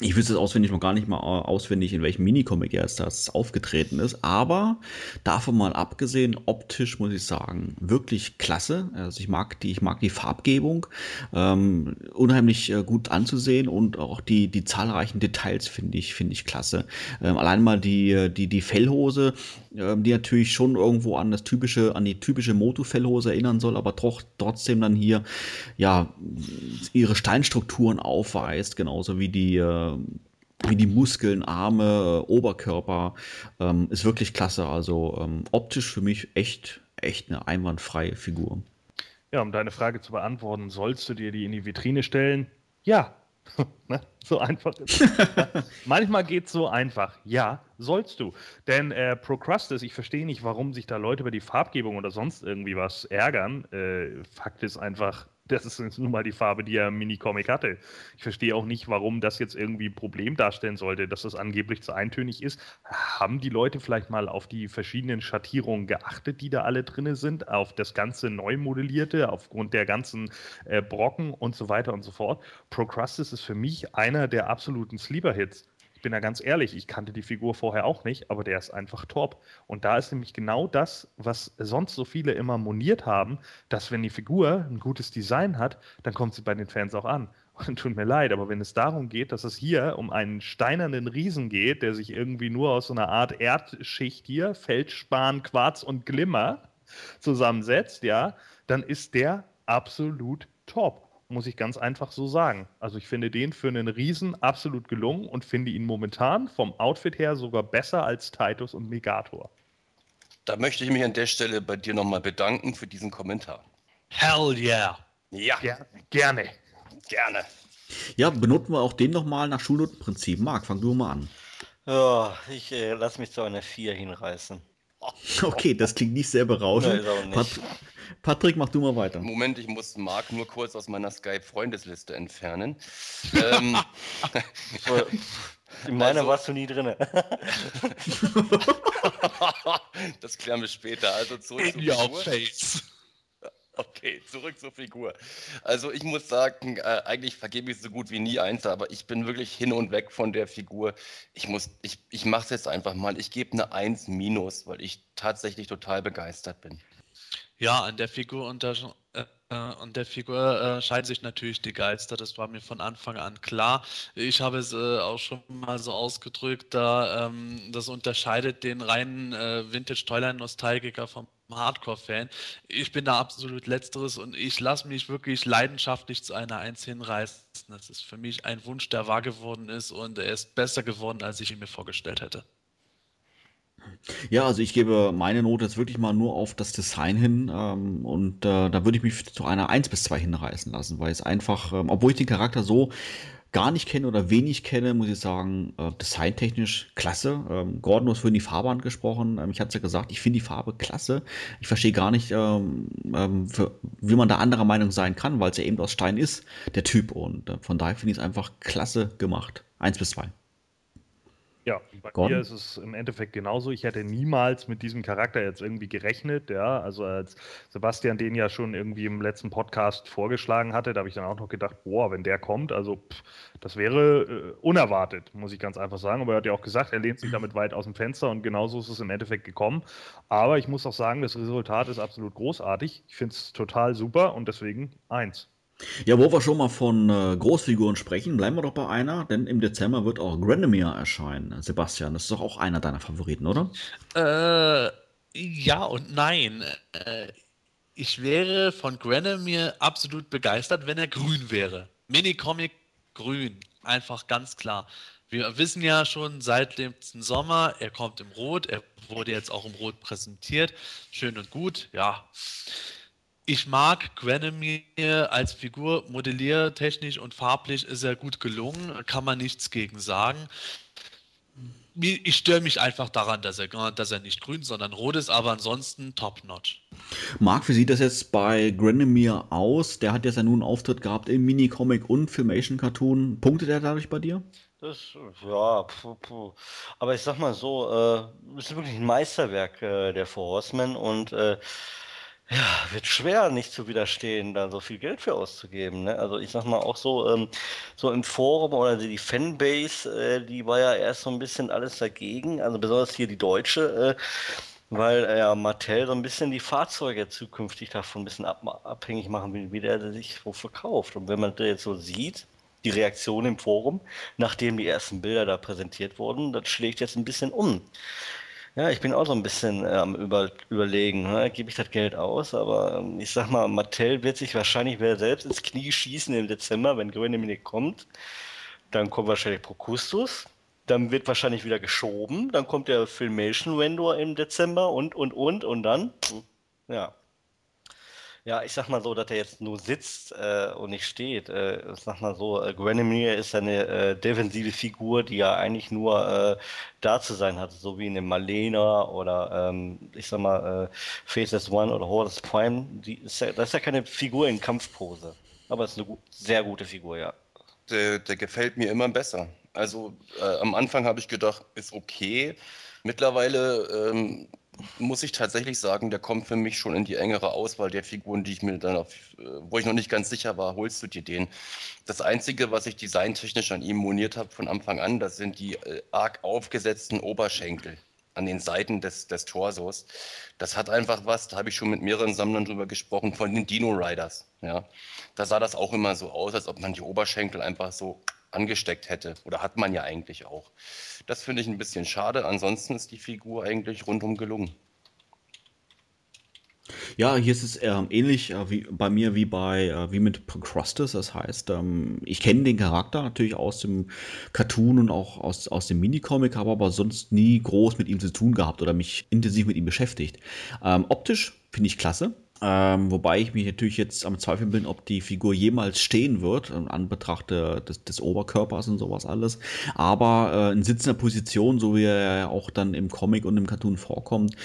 ich wüsste es auswendig noch gar nicht mal äh, auswendig, in welchem Minicomic er das aufgetreten ist. Aber davon mal abgesehen, optisch muss ich sagen, wirklich klasse. Also ich mag die, ich mag die Farbgebung, ähm, unheimlich äh, gut anzusehen und auch die, die zahlreichen Details finde ich, finde ich klasse. Ähm, allein mal die, äh, die, die Fellhose, die natürlich schon irgendwo an das typische, an die typische Moto-Fellhose erinnern soll, aber doch, trotzdem dann hier, ja, ihre Steinstrukturen aufweist, genauso wie die, äh, wie die Muskeln, Arme, Oberkörper, ähm, ist wirklich klasse. Also ähm, optisch für mich echt, echt eine einwandfreie Figur. Ja, um deine Frage zu beantworten, sollst du dir die in die Vitrine stellen? Ja. <laughs> Ne? so einfach ist es. <laughs> Manchmal geht es so einfach. Ja, sollst du. Denn äh, Procrustes, ich verstehe nicht, warum sich da Leute über die Farbgebung oder sonst irgendwie was ärgern. Äh, Fakt ist einfach, <laughs> das ist nun mal die Farbe, die er im Minicomic hatte. Ich verstehe auch nicht, warum das jetzt irgendwie ein Problem darstellen sollte, dass das angeblich zu eintönig ist. Haben die Leute vielleicht mal auf die verschiedenen Schattierungen geachtet, die da alle drin sind, auf das ganze Neumodellierte, aufgrund der ganzen äh, Brocken und so weiter und so fort? Procrustes ist für mich einer der absoluten Sleeper-Hits bin da ganz ehrlich, ich kannte die Figur vorher auch nicht, aber der ist einfach top. Und da ist nämlich genau das, was sonst so viele immer moniert haben, dass wenn die Figur ein gutes Design hat, dann kommt sie bei den Fans auch an. <laughs> Und tut mir leid, aber wenn es darum geht, dass es hier um einen steinernen Riesen geht, der sich irgendwie nur aus so einer Art Erdschicht hier, Feldspan, Quarz und Glimmer zusammensetzt, ja, dann ist der absolut top muss ich ganz einfach so sagen. Also ich finde den für einen Riesen absolut gelungen und finde ihn momentan vom Outfit her sogar besser als Titus und Megator. Da möchte ich mich an der Stelle bei dir nochmal bedanken für diesen Kommentar. Hell yeah. Ja. Ger gerne. Gerne. Ja, benutzen wir auch den nochmal nach Schulnotenprinzip. Marc, fang du mal an. Ja, ich äh, lasse mich zu einer 4 hinreißen. <laughs> Okay, das klingt nicht sehr berauschend. Pat Patrick, mach du mal weiter. Moment, ich muss Marc nur kurz aus meiner Skype-Freundesliste entfernen. ähm, <laughs> In meiner also, warst du nie drin. <laughs> das klären wir später. Also zurück In your face. Okay, zurück zur Figur. Also ich muss sagen, äh, eigentlich vergebe ich so gut wie nie eins, aber ich bin wirklich hin und weg von der Figur. Ich muss, ich, ich mache es jetzt einfach mal. Ich gebe eine 1 minus, weil ich tatsächlich total begeistert bin. Ja, an der Figur unter, äh, und der Figur äh, scheiden sich natürlich die Geister, das war mir von Anfang an klar. Ich habe es äh, auch schon mal so ausgedrückt, da ähm, das unterscheidet den reinen äh, Vintage-Toyline-Nostalgiker vom Hardcore-Fan. Ich bin da absolut Letzteres und ich lasse mich wirklich leidenschaftlich zu einer Eins hinreißen. Das ist für mich ein Wunsch, der wahr geworden ist und er ist besser geworden, als ich ihn mir vorgestellt hätte. Ja, also ich gebe meine Note jetzt wirklich mal nur auf das Design hin ähm, und äh, da würde ich mich zu einer 1 bis 2 hinreißen lassen, weil es einfach, ähm, obwohl ich den Charakter so gar nicht kenne oder wenig kenne, muss ich sagen, äh, designtechnisch klasse. Ähm, Gordon, du hast vorhin die Farbe angesprochen. Ähm, ich hatte ja gesagt, ich finde die Farbe klasse. Ich verstehe gar nicht, ähm, ähm für, wie man da anderer Meinung sein kann, weil es ja eben aus Stein ist, der Typ. Und äh, von daher finde ich es einfach klasse gemacht. 1 bis 2. Ja, bei Gordon? mir ist es im Endeffekt genauso. Ich hätte niemals mit diesem Charakter jetzt irgendwie gerechnet. Ja, also als Sebastian den ja schon irgendwie im letzten Podcast vorgeschlagen hatte, da habe ich dann auch noch gedacht, boah, wenn der kommt, also pff, das wäre äh, unerwartet, muss ich ganz einfach sagen. Aber er hat ja auch gesagt, er lehnt sich damit weit aus dem Fenster und genauso ist es im Endeffekt gekommen. Aber ich muss auch sagen, das Resultat ist absolut großartig. Ich finde es total super und deswegen eins. Ja, wo wir schon mal von äh, Großfiguren sprechen, bleiben wir doch bei einer, denn im Dezember wird auch Granomir erscheinen. Sebastian, das ist doch auch einer deiner Favoriten, oder? Äh, ja und nein. Äh, ich wäre von Granomir absolut begeistert, wenn er grün wäre. Minicomic grün, einfach ganz klar. Wir wissen ja schon seit dem Sommer, er kommt im Rot, er wurde jetzt auch im Rot präsentiert. Schön und gut, ja. Ich mag Gwenamir als Figur, modelliertechnisch und farblich ist er gut gelungen, kann man nichts gegen sagen. Ich störe mich einfach daran, dass er, dass er nicht grün, sondern rot ist, aber ansonsten top-notch. Marc, wie sieht das jetzt bei Granomir aus? Der hat jetzt ja nun einen Auftritt gehabt im Minicomic und Filmation-Cartoon. Punktet er dadurch bei dir? Das, ja, puh, puh. aber ich sag mal so, äh, ist wirklich ein Meisterwerk äh, der Four Horsemen und äh, ja, wird schwer, nicht zu widerstehen, da so viel Geld für auszugeben. Ne? Also ich sag mal auch so, ähm, so im Forum oder die Fanbase, äh, die war ja erst so ein bisschen alles dagegen, also besonders hier die deutsche, äh, weil äh, Mattel so ein bisschen die Fahrzeuge zukünftig davon ein bisschen ab abhängig machen will, wie der sich so verkauft. Und wenn man das jetzt so sieht, die Reaktion im Forum, nachdem die ersten Bilder da präsentiert wurden, das schlägt jetzt ein bisschen um. Ja, ich bin auch so ein bisschen äh, am über, überlegen, ne? gebe ich das Geld aus, aber ähm, ich sag mal, Mattel wird sich wahrscheinlich wieder selbst ins Knie schießen im Dezember, wenn Grönemine kommt. Dann kommt wahrscheinlich Procustus, dann wird wahrscheinlich wieder geschoben, dann kommt der Filmation Vendor im Dezember und, und, und, und dann, ja. Ja, ich sag mal so, dass er jetzt nur sitzt äh, und nicht steht. Äh, ich sag mal so, äh, Grenimir ist eine äh, defensive Figur, die ja eigentlich nur äh, da zu sein hat, so wie eine Malena oder ähm, ich sag mal äh, Faceless One oder Horus Prime. Die ist ja, das ist ja keine Figur in Kampfpose, aber es ist eine sehr gute Figur, ja. Der, der gefällt mir immer besser. Also äh, am Anfang habe ich gedacht, ist okay. Mittlerweile ähm, muss ich tatsächlich sagen, der kommt für mich schon in die engere Auswahl der Figuren, die ich mir dann auf, äh, wo ich noch nicht ganz sicher war, holst du dir den. Das Einzige, was ich designtechnisch an ihm moniert habe von Anfang an, das sind die äh, arg aufgesetzten Oberschenkel an den Seiten des, des Torsos. Das hat einfach was, da habe ich schon mit mehreren Sammlern drüber gesprochen, von den Dino Riders. Ja. Da sah das auch immer so aus, als ob man die Oberschenkel einfach so angesteckt hätte. Oder hat man ja eigentlich auch. Das finde ich ein bisschen schade. Ansonsten ist die Figur eigentlich rundum gelungen. Ja, hier ist es ähm, ähnlich äh, wie bei mir wie bei äh, wie mit Procrustes. Das heißt, ähm, ich kenne den Charakter natürlich aus dem Cartoon und auch aus, aus dem Minicomic, habe aber sonst nie groß mit ihm zu tun gehabt oder mich intensiv mit ihm beschäftigt. Ähm, optisch finde ich klasse. Ähm, wobei ich mich natürlich jetzt am Zweifeln bin, ob die Figur jemals stehen wird, in Anbetracht des, des Oberkörpers und sowas alles. Aber äh, in sitzender Position, so wie er auch dann im Comic und im Cartoon vorkommt,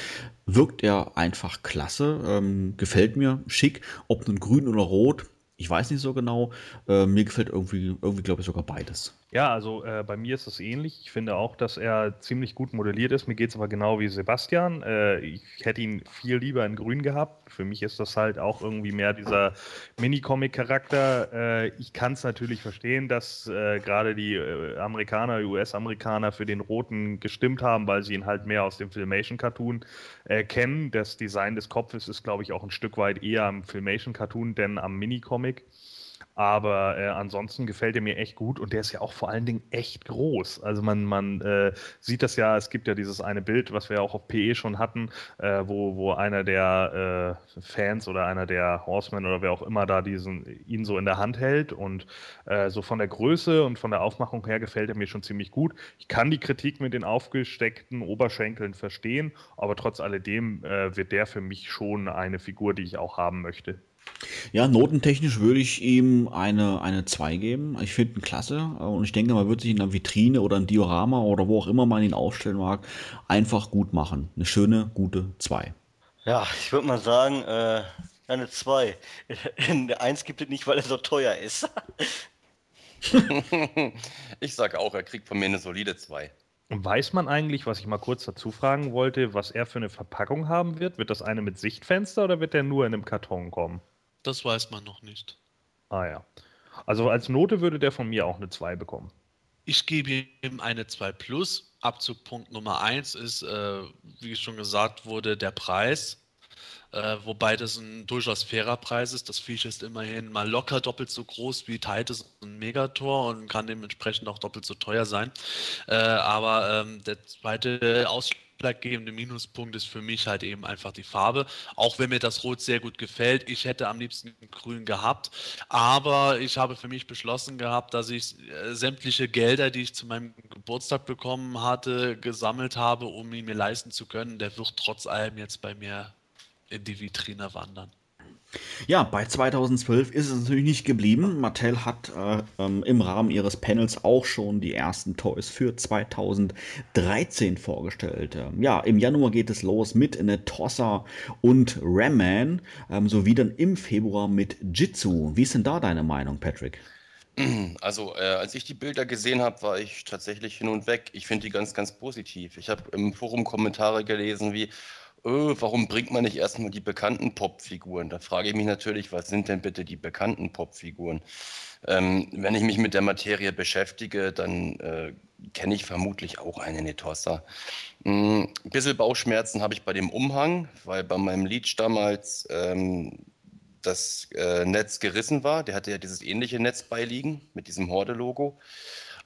wirkt er einfach klasse. Ähm, gefällt mir schick. Ob nun grün oder rot, ich weiß nicht so genau. Äh, mir gefällt irgendwie, irgendwie glaube ich, sogar beides. Ja, also äh, bei mir ist es ähnlich. Ich finde auch, dass er ziemlich gut modelliert ist. Mir geht es aber genau wie Sebastian. Äh, ich hätte ihn viel lieber in grün gehabt. Für mich ist das halt auch irgendwie mehr dieser Mini-Comic-Charakter. Äh, ich kann es natürlich verstehen, dass äh, gerade die äh, Amerikaner, US-Amerikaner für den Roten gestimmt haben, weil sie ihn halt mehr aus dem Filmation-Cartoon äh, kennen. Das Design des Kopfes ist, glaube ich, auch ein Stück weit eher am Filmation-Cartoon denn am Mini-Comic. Aber äh, ansonsten gefällt er mir echt gut und der ist ja auch vor allen Dingen echt groß. Also man, man äh, sieht das ja, es gibt ja dieses eine Bild, was wir auch auf PE schon hatten, äh, wo, wo einer der äh, Fans oder einer der Horsemen oder wer auch immer da diesen, ihn so in der Hand hält. Und äh, so von der Größe und von der Aufmachung her gefällt er mir schon ziemlich gut. Ich kann die Kritik mit den aufgesteckten Oberschenkeln verstehen, aber trotz alledem äh, wird der für mich schon eine Figur, die ich auch haben möchte. Ja, notentechnisch würde ich ihm eine, eine 2 geben. Ich finde ihn klasse und ich denke, man wird sich in einer Vitrine oder ein Diorama oder wo auch immer man ihn aufstellen mag, einfach gut machen. Eine schöne, gute 2. Ja, ich würde mal sagen, äh, eine 2. Eine 1 gibt es nicht, weil er so teuer ist. <laughs> <laughs> ich sage auch, er kriegt von mir eine solide 2. Weiß man eigentlich, was ich mal kurz dazu fragen wollte, was er für eine Verpackung haben wird? Wird das eine mit Sichtfenster oder wird der nur in einem Karton kommen? Das weiß man noch nicht. Ah ja. Also als Note würde der von mir auch eine 2 bekommen. Ich gebe ihm eine 2 Plus. Abzugpunkt Nummer 1 ist, äh, wie schon gesagt wurde, der Preis. Äh, wobei das ein durchaus fairer Preis ist. Das Viech ist immerhin mal locker doppelt so groß wie Titus und Megator und kann dementsprechend auch doppelt so teuer sein. Äh, aber ähm, der zweite ausschlaggebende Minuspunkt ist für mich halt eben einfach die Farbe. Auch wenn mir das Rot sehr gut gefällt. Ich hätte am liebsten Grün gehabt. Aber ich habe für mich beschlossen gehabt, dass ich äh, sämtliche Gelder, die ich zu meinem Geburtstag bekommen hatte, gesammelt habe, um ihn mir leisten zu können. Der wird trotz allem jetzt bei mir in die Vitrine wandern. Ja, bei 2012 ist es natürlich nicht geblieben. Mattel hat äh, ähm, im Rahmen ihres Panels auch schon die ersten Toys für 2013 vorgestellt. Ähm, ja, im Januar geht es los mit Netossa und Ramman, ähm, sowie dann im Februar mit Jitsu. Wie ist denn da deine Meinung, Patrick? <clears throat> Also, äh, als ich die Bilder gesehen habe, war ich tatsächlich hin und weg. Ich finde die ganz, ganz positiv. Ich habe im Forum Kommentare gelesen wie, öh, warum bringt man nicht erstmal die bekannten Popfiguren? Da frage ich mich natürlich, was sind denn bitte die bekannten Popfiguren? Ähm, wenn ich mich mit der Materie beschäftige, dann äh, kenne ich vermutlich auch eine Netossa. Ein hm, bisschen Bauchschmerzen habe ich bei dem Umhang, weil bei meinem Leech damals ähm, das äh, Netz gerissen war. Der hatte ja dieses ähnliche Netz beiliegen mit diesem Horde-Logo.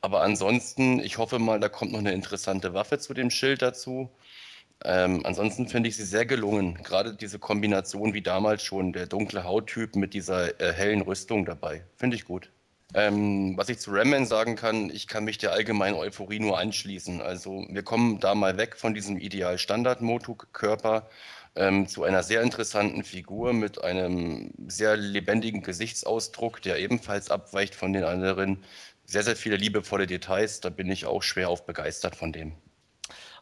Aber ansonsten, ich hoffe mal, da kommt noch eine interessante Waffe zu dem Schild dazu. Ähm, ansonsten finde ich sie sehr gelungen. Gerade diese Kombination wie damals schon, der dunkle Hauttyp mit dieser äh, hellen Rüstung dabei. Finde ich gut. Ähm, was ich zu Ramman sagen kann, ich kann mich der allgemeinen Euphorie nur anschließen. Also wir kommen da mal weg von diesem ideal standard Motuk-Körper ähm, zu einer sehr interessanten Figur mit einem sehr lebendigen Gesichtsausdruck, der ebenfalls abweicht von den anderen. Sehr, sehr viele liebevolle Details. Da bin ich auch schwer auf begeistert von dem.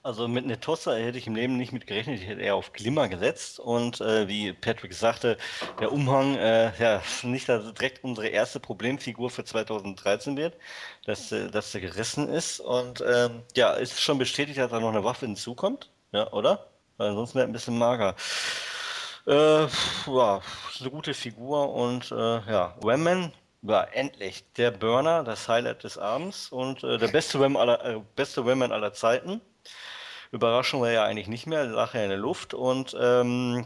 Also mit Netossa hätte ich im Leben nicht mit gerechnet. Ich hätte eher auf Glimmer gesetzt. Und äh, wie Patrick sagte, der Umhang, äh, ja, <laughs> nicht dass direkt unsere erste Problemfigur für 2013 wird, dass, äh, dass der gerissen ist. Und ähm, ja, ist schon bestätigt, dass da noch eine Waffe hinzukommt. Ja, oder? Weil sonst wäre ein bisschen mager. Äh, ja, eine gute Figur und äh, ja, Wemman war endlich der Burner, das Highlight des Abends und äh, der beste Wem aller, äh, beste Wemman aller Zeiten. Überraschung war ja eigentlich nicht mehr, lag ja in der Luft. Und ähm,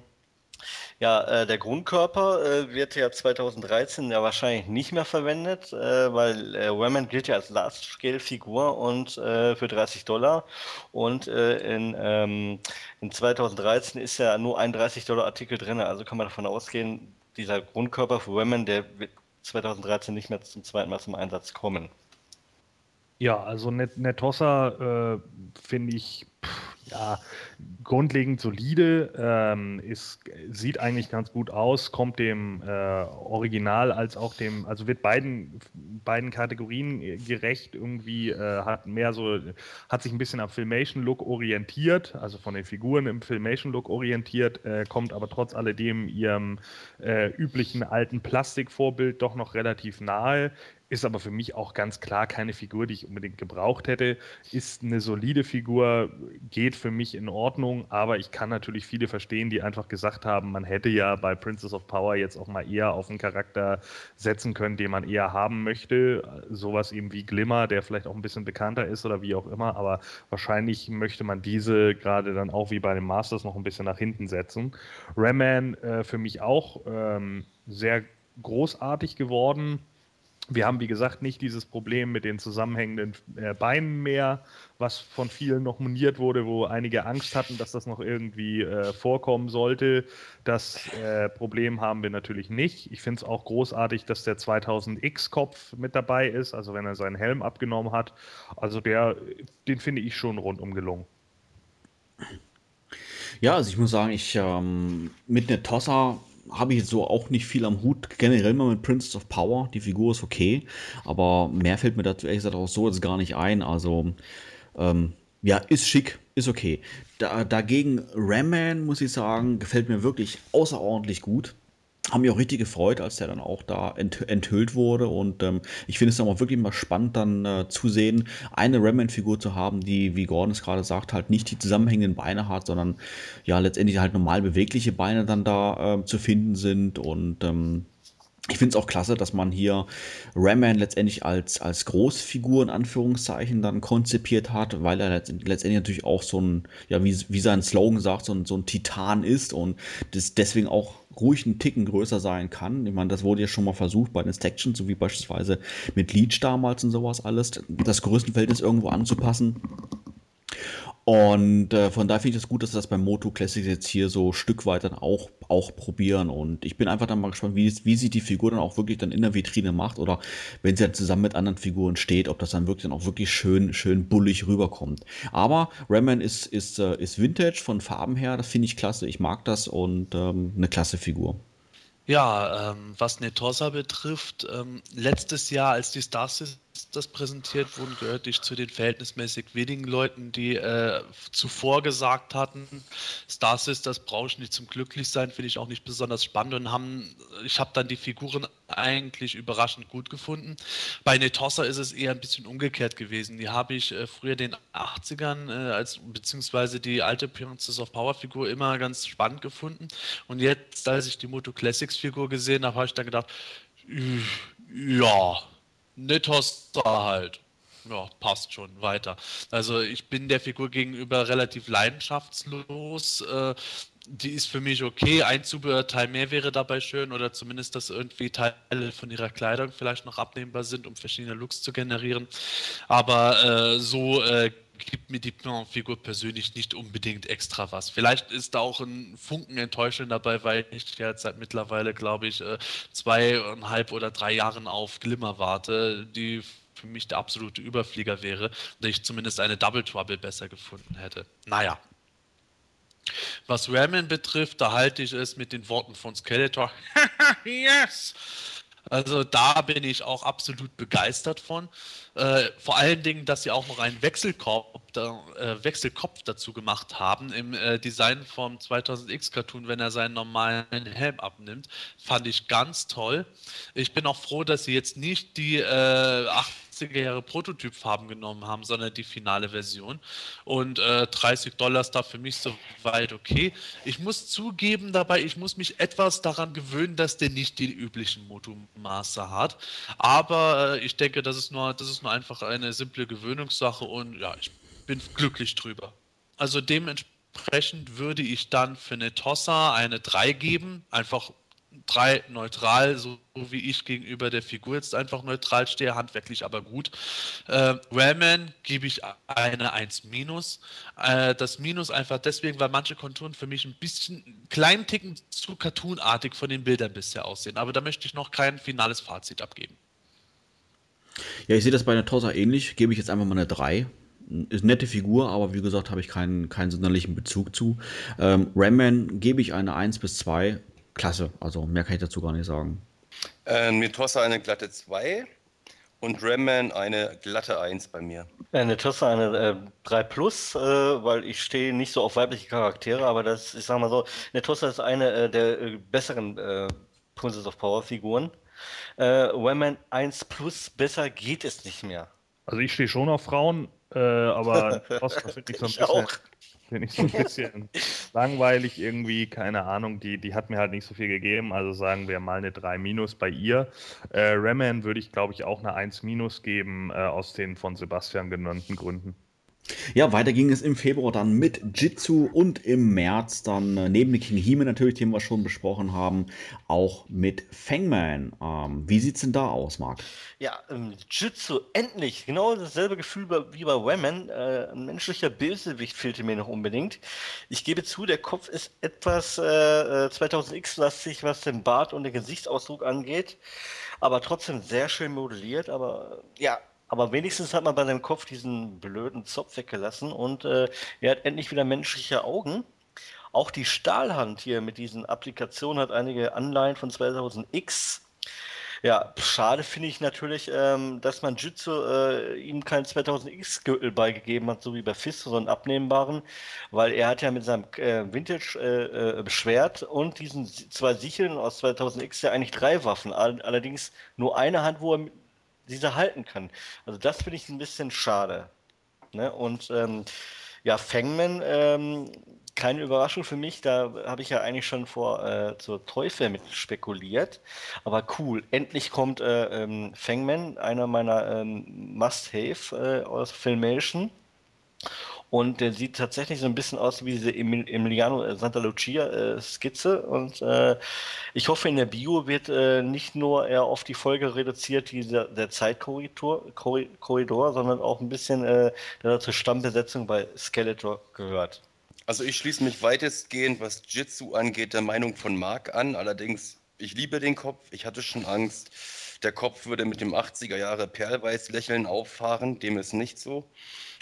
ja, äh, der Grundkörper äh, wird ja 2013 ja wahrscheinlich nicht mehr verwendet, äh, weil äh, Women gilt ja als Last-Scale-Figur und äh, für 30 Dollar. Und äh, in, ähm, in 2013 ist ja nur ein 30 Dollar Artikel drin, also kann man davon ausgehen, dieser Grundkörper für Women, der wird 2013 nicht mehr zum zweiten Mal zum Einsatz kommen. Ja, also Net Netossa finde ich ja, grundlegend solide, ähm, ist, sieht eigentlich ganz gut aus, kommt dem äh, Original als auch dem, also wird beiden, beiden Kategorien gerecht, irgendwie äh, hat mehr so, hat sich ein bisschen am Filmation-Look orientiert, also von den Figuren im Filmation-Look orientiert, äh, kommt aber trotz alledem ihrem äh, üblichen alten Plastikvorbild doch noch relativ nahe, ist aber für mich auch ganz klar keine Figur, die ich unbedingt gebraucht hätte. Ist eine solide Figur, geht für mich in Ordnung, aber ich kann natürlich viele verstehen, die einfach gesagt haben, man hätte ja bei Princess of Power jetzt auch mal eher auf einen Charakter setzen können, den man eher haben möchte. Sowas eben wie Glimmer, der vielleicht auch ein bisschen bekannter ist oder wie auch immer, aber wahrscheinlich möchte man diese gerade dann auch wie bei den Masters noch ein bisschen nach hinten setzen. Ramman äh, für mich auch ähm, sehr großartig geworden wir haben, wie gesagt, nicht dieses Problem mit den zusammenhängenden äh, Beinen mehr, was von vielen noch moniert wurde, wo einige Angst hatten, dass das noch irgendwie äh, vorkommen sollte. Das äh, Problem haben wir natürlich nicht. Ich finde es auch großartig, dass der 2000X-Kopf mit dabei ist, also wenn er seinen Helm abgenommen hat. Also der, den finde ich schon rundum gelungen. Ja, also ich muss sagen, ich ähm, mit Tossa habe ich so auch nicht viel am Hut. Generell mal mit Princess of Power. Die Figur ist okay. Aber mehr fällt mir dazu ehrlich gesagt auch so jetzt gar nicht ein. Also, ähm, ja, ist schick, ist okay. Da, dagegen Ramman, muss ich sagen, gefällt mir wirklich außerordentlich gut. Haben mich auch richtig gefreut, als der dann auch da ent enthüllt wurde. Und ähm, ich finde es dann auch wirklich mal spannend, dann äh, zu sehen, eine Rayman-Figur zu haben, die, wie Gordon es gerade sagt, halt nicht die zusammenhängenden Beine hat, sondern ja letztendlich halt normal bewegliche Beine dann da äh, zu finden sind. Und ähm, ich finde es auch klasse, dass man hier Rayman letztendlich als, als Großfigur in Anführungszeichen dann konzipiert hat, weil er letztendlich natürlich auch so ein, ja, wie, wie sein Slogan sagt, so ein, so ein Titan ist und das deswegen auch ruhig einen Ticken größer sein kann. Ich meine, das wurde ja schon mal versucht bei den Sections, so wie beispielsweise mit Leech damals und sowas alles, das Größenverhältnis irgendwo anzupassen. Und äh, von daher finde ich es das gut, dass sie das beim Moto Classics jetzt hier so Stück weit dann auch, auch probieren. Und ich bin einfach dann mal gespannt, wie, wie sie die Figur dann auch wirklich dann in der Vitrine macht oder wenn sie dann zusammen mit anderen Figuren steht, ob das dann wirklich dann auch wirklich schön, schön bullig rüberkommt. Aber Rayman ist, ist, äh, ist Vintage von Farben her, das finde ich klasse. Ich mag das und ähm, eine klasse Figur. Ja, ähm, was Netosa betrifft, ähm, letztes Jahr, als die Star das präsentiert wurde, gehörte ich zu den verhältnismäßig wenigen Leuten, die äh, zuvor gesagt hatten, Star Sisters brauche ich nicht zum Glücklichsein, finde ich auch nicht besonders spannend und haben, ich habe dann die Figuren eigentlich überraschend gut gefunden. Bei Netossa ist es eher ein bisschen umgekehrt gewesen. Die habe ich äh, früher den 80ern, äh, als, beziehungsweise die alte Princess of Power Figur immer ganz spannend gefunden und jetzt, als ich die Moto Classics Figur gesehen habe, habe ich dann gedacht, ja, Netosta halt. Ja, passt schon, weiter. Also ich bin der Figur gegenüber relativ leidenschaftslos. Äh, die ist für mich okay. Ein Zubehörteil mehr wäre dabei schön oder zumindest, dass irgendwie Teile von ihrer Kleidung vielleicht noch abnehmbar sind, um verschiedene Looks zu generieren. Aber äh, so äh, gibt mir die Figur persönlich nicht unbedingt extra was. Vielleicht ist da auch ein Funken Enttäuschung dabei, weil ich jetzt seit mittlerweile, glaube ich, äh, zweieinhalb oder drei Jahren auf Glimmer warte, die für mich der absolute Überflieger wäre und ich zumindest eine Double Trouble besser gefunden hätte. Naja. Was Ramen betrifft, da halte ich es mit den Worten von Skeletor. <laughs> yes! Also da bin ich auch absolut begeistert von. Äh, vor allen Dingen, dass sie auch noch einen Wechselkopf, äh, Wechselkopf dazu gemacht haben im äh, Design vom 2000X Cartoon, wenn er seinen normalen Helm abnimmt. Fand ich ganz toll. Ich bin auch froh, dass sie jetzt nicht die 80er Jahre Prototypfarben genommen haben, sondern die finale Version. Und äh, 30 Dollar ist da für mich soweit okay. Ich muss zugeben dabei, ich muss mich etwas daran gewöhnen, dass der nicht die üblichen Motomaße hat. Aber äh, ich denke, das ist nur, das ist nur einfach eine simple Gewöhnungssache und ja, ich bin glücklich drüber. Also dementsprechend würde ich dann für eine Tossa eine 3 geben, einfach 3 neutral, so wie ich gegenüber der Figur jetzt einfach neutral stehe, handwerklich aber gut. Äh, Rayman gebe ich eine 1 minus. Äh, das Minus einfach deswegen, weil manche Konturen für mich ein bisschen kleinen Ticken zu cartoonartig von den Bildern bisher aussehen. Aber da möchte ich noch kein finales Fazit abgeben. Ja, ich sehe das bei einer Tossa ähnlich. Gebe ich jetzt einfach mal eine 3 ist eine nette Figur, aber wie gesagt, habe ich keinen, keinen sonderlichen Bezug zu. Ähm, Ramman gebe ich eine 1 bis 2 klasse. Also mehr kann ich dazu gar nicht sagen. Äh, Mitossa eine glatte 2 und Ramman eine glatte 1 bei mir. Eine äh, Tossa eine äh, 3 plus, äh, weil ich stehe nicht so auf weibliche Charaktere, aber das, ich sag mal so, eine Tossa ist eine äh, der äh, besseren äh, Princess of Power Figuren. Äh, Ramman 1 plus, besser geht es nicht mehr. Also ich stehe schon auf Frauen, aber Tossa finde ich so ein bisschen. Auch. <laughs> Finde ich so ein bisschen langweilig irgendwie, keine Ahnung, die, die hat mir halt nicht so viel gegeben, also sagen wir mal eine 3 minus bei ihr. Äh, Raman würde ich glaube ich auch eine 1 minus geben, äh, aus den von Sebastian genannten Gründen. Ja, weiter ging es im Februar dann mit Jitsu und im März dann äh, neben King Hime natürlich, den wir schon besprochen haben, auch mit Fangman. Ähm, wie sieht's denn da aus, Marc? Ja, ähm, Jitsu, endlich. Genau dasselbe Gefühl wie bei Women. Äh, ein menschlicher Bösewicht fehlte mir noch unbedingt. Ich gebe zu, der Kopf ist etwas äh, 2000X-lastig, was den Bart und den Gesichtsausdruck angeht. Aber trotzdem sehr schön modelliert. Aber ja, aber wenigstens hat man bei seinem Kopf diesen blöden Zopf weggelassen und äh, er hat endlich wieder menschliche Augen. Auch die Stahlhand hier mit diesen Applikationen hat einige Anleihen von 2000X. Ja, schade finde ich natürlich, ähm, dass man Jitsu äh, ihm keinen 2000X-Gürtel beigegeben hat, so wie bei Fisto, so einen abnehmbaren, weil er hat ja mit seinem äh, Vintage-Schwert äh, äh und diesen zwei Sicheln aus 2000X ja eigentlich drei Waffen, all allerdings nur eine Hand, wo er diese halten kann. Also das finde ich ein bisschen schade. Ne? Und ähm, ja, Fangman, ähm, keine Überraschung für mich, da habe ich ja eigentlich schon vor äh, zur Teufel mit spekuliert. Aber cool, endlich kommt äh, ähm, Fangman, einer meiner ähm, Must-Have äh, aus Filmation. Und der sieht tatsächlich so ein bisschen aus wie diese Emiliano äh, Santa Lucia äh, Skizze. Und äh, ich hoffe, in der Bio wird nicht nur eher auf die Folge reduziert, die der, Zeitkorridor, Korridor, sondern auch ein bisschen der zur Stammbesetzung bei Skeletor gehört. Also ich schließe mich weitestgehend, was Jitsu angeht, der Meinung von Mark an. Allerdings, ich liebe den Kopf. Ich hatte schon Angst, der Kopf würde mit dem 80er Jahre Perlweiß-Lächeln auffahren. Dem ist nicht so.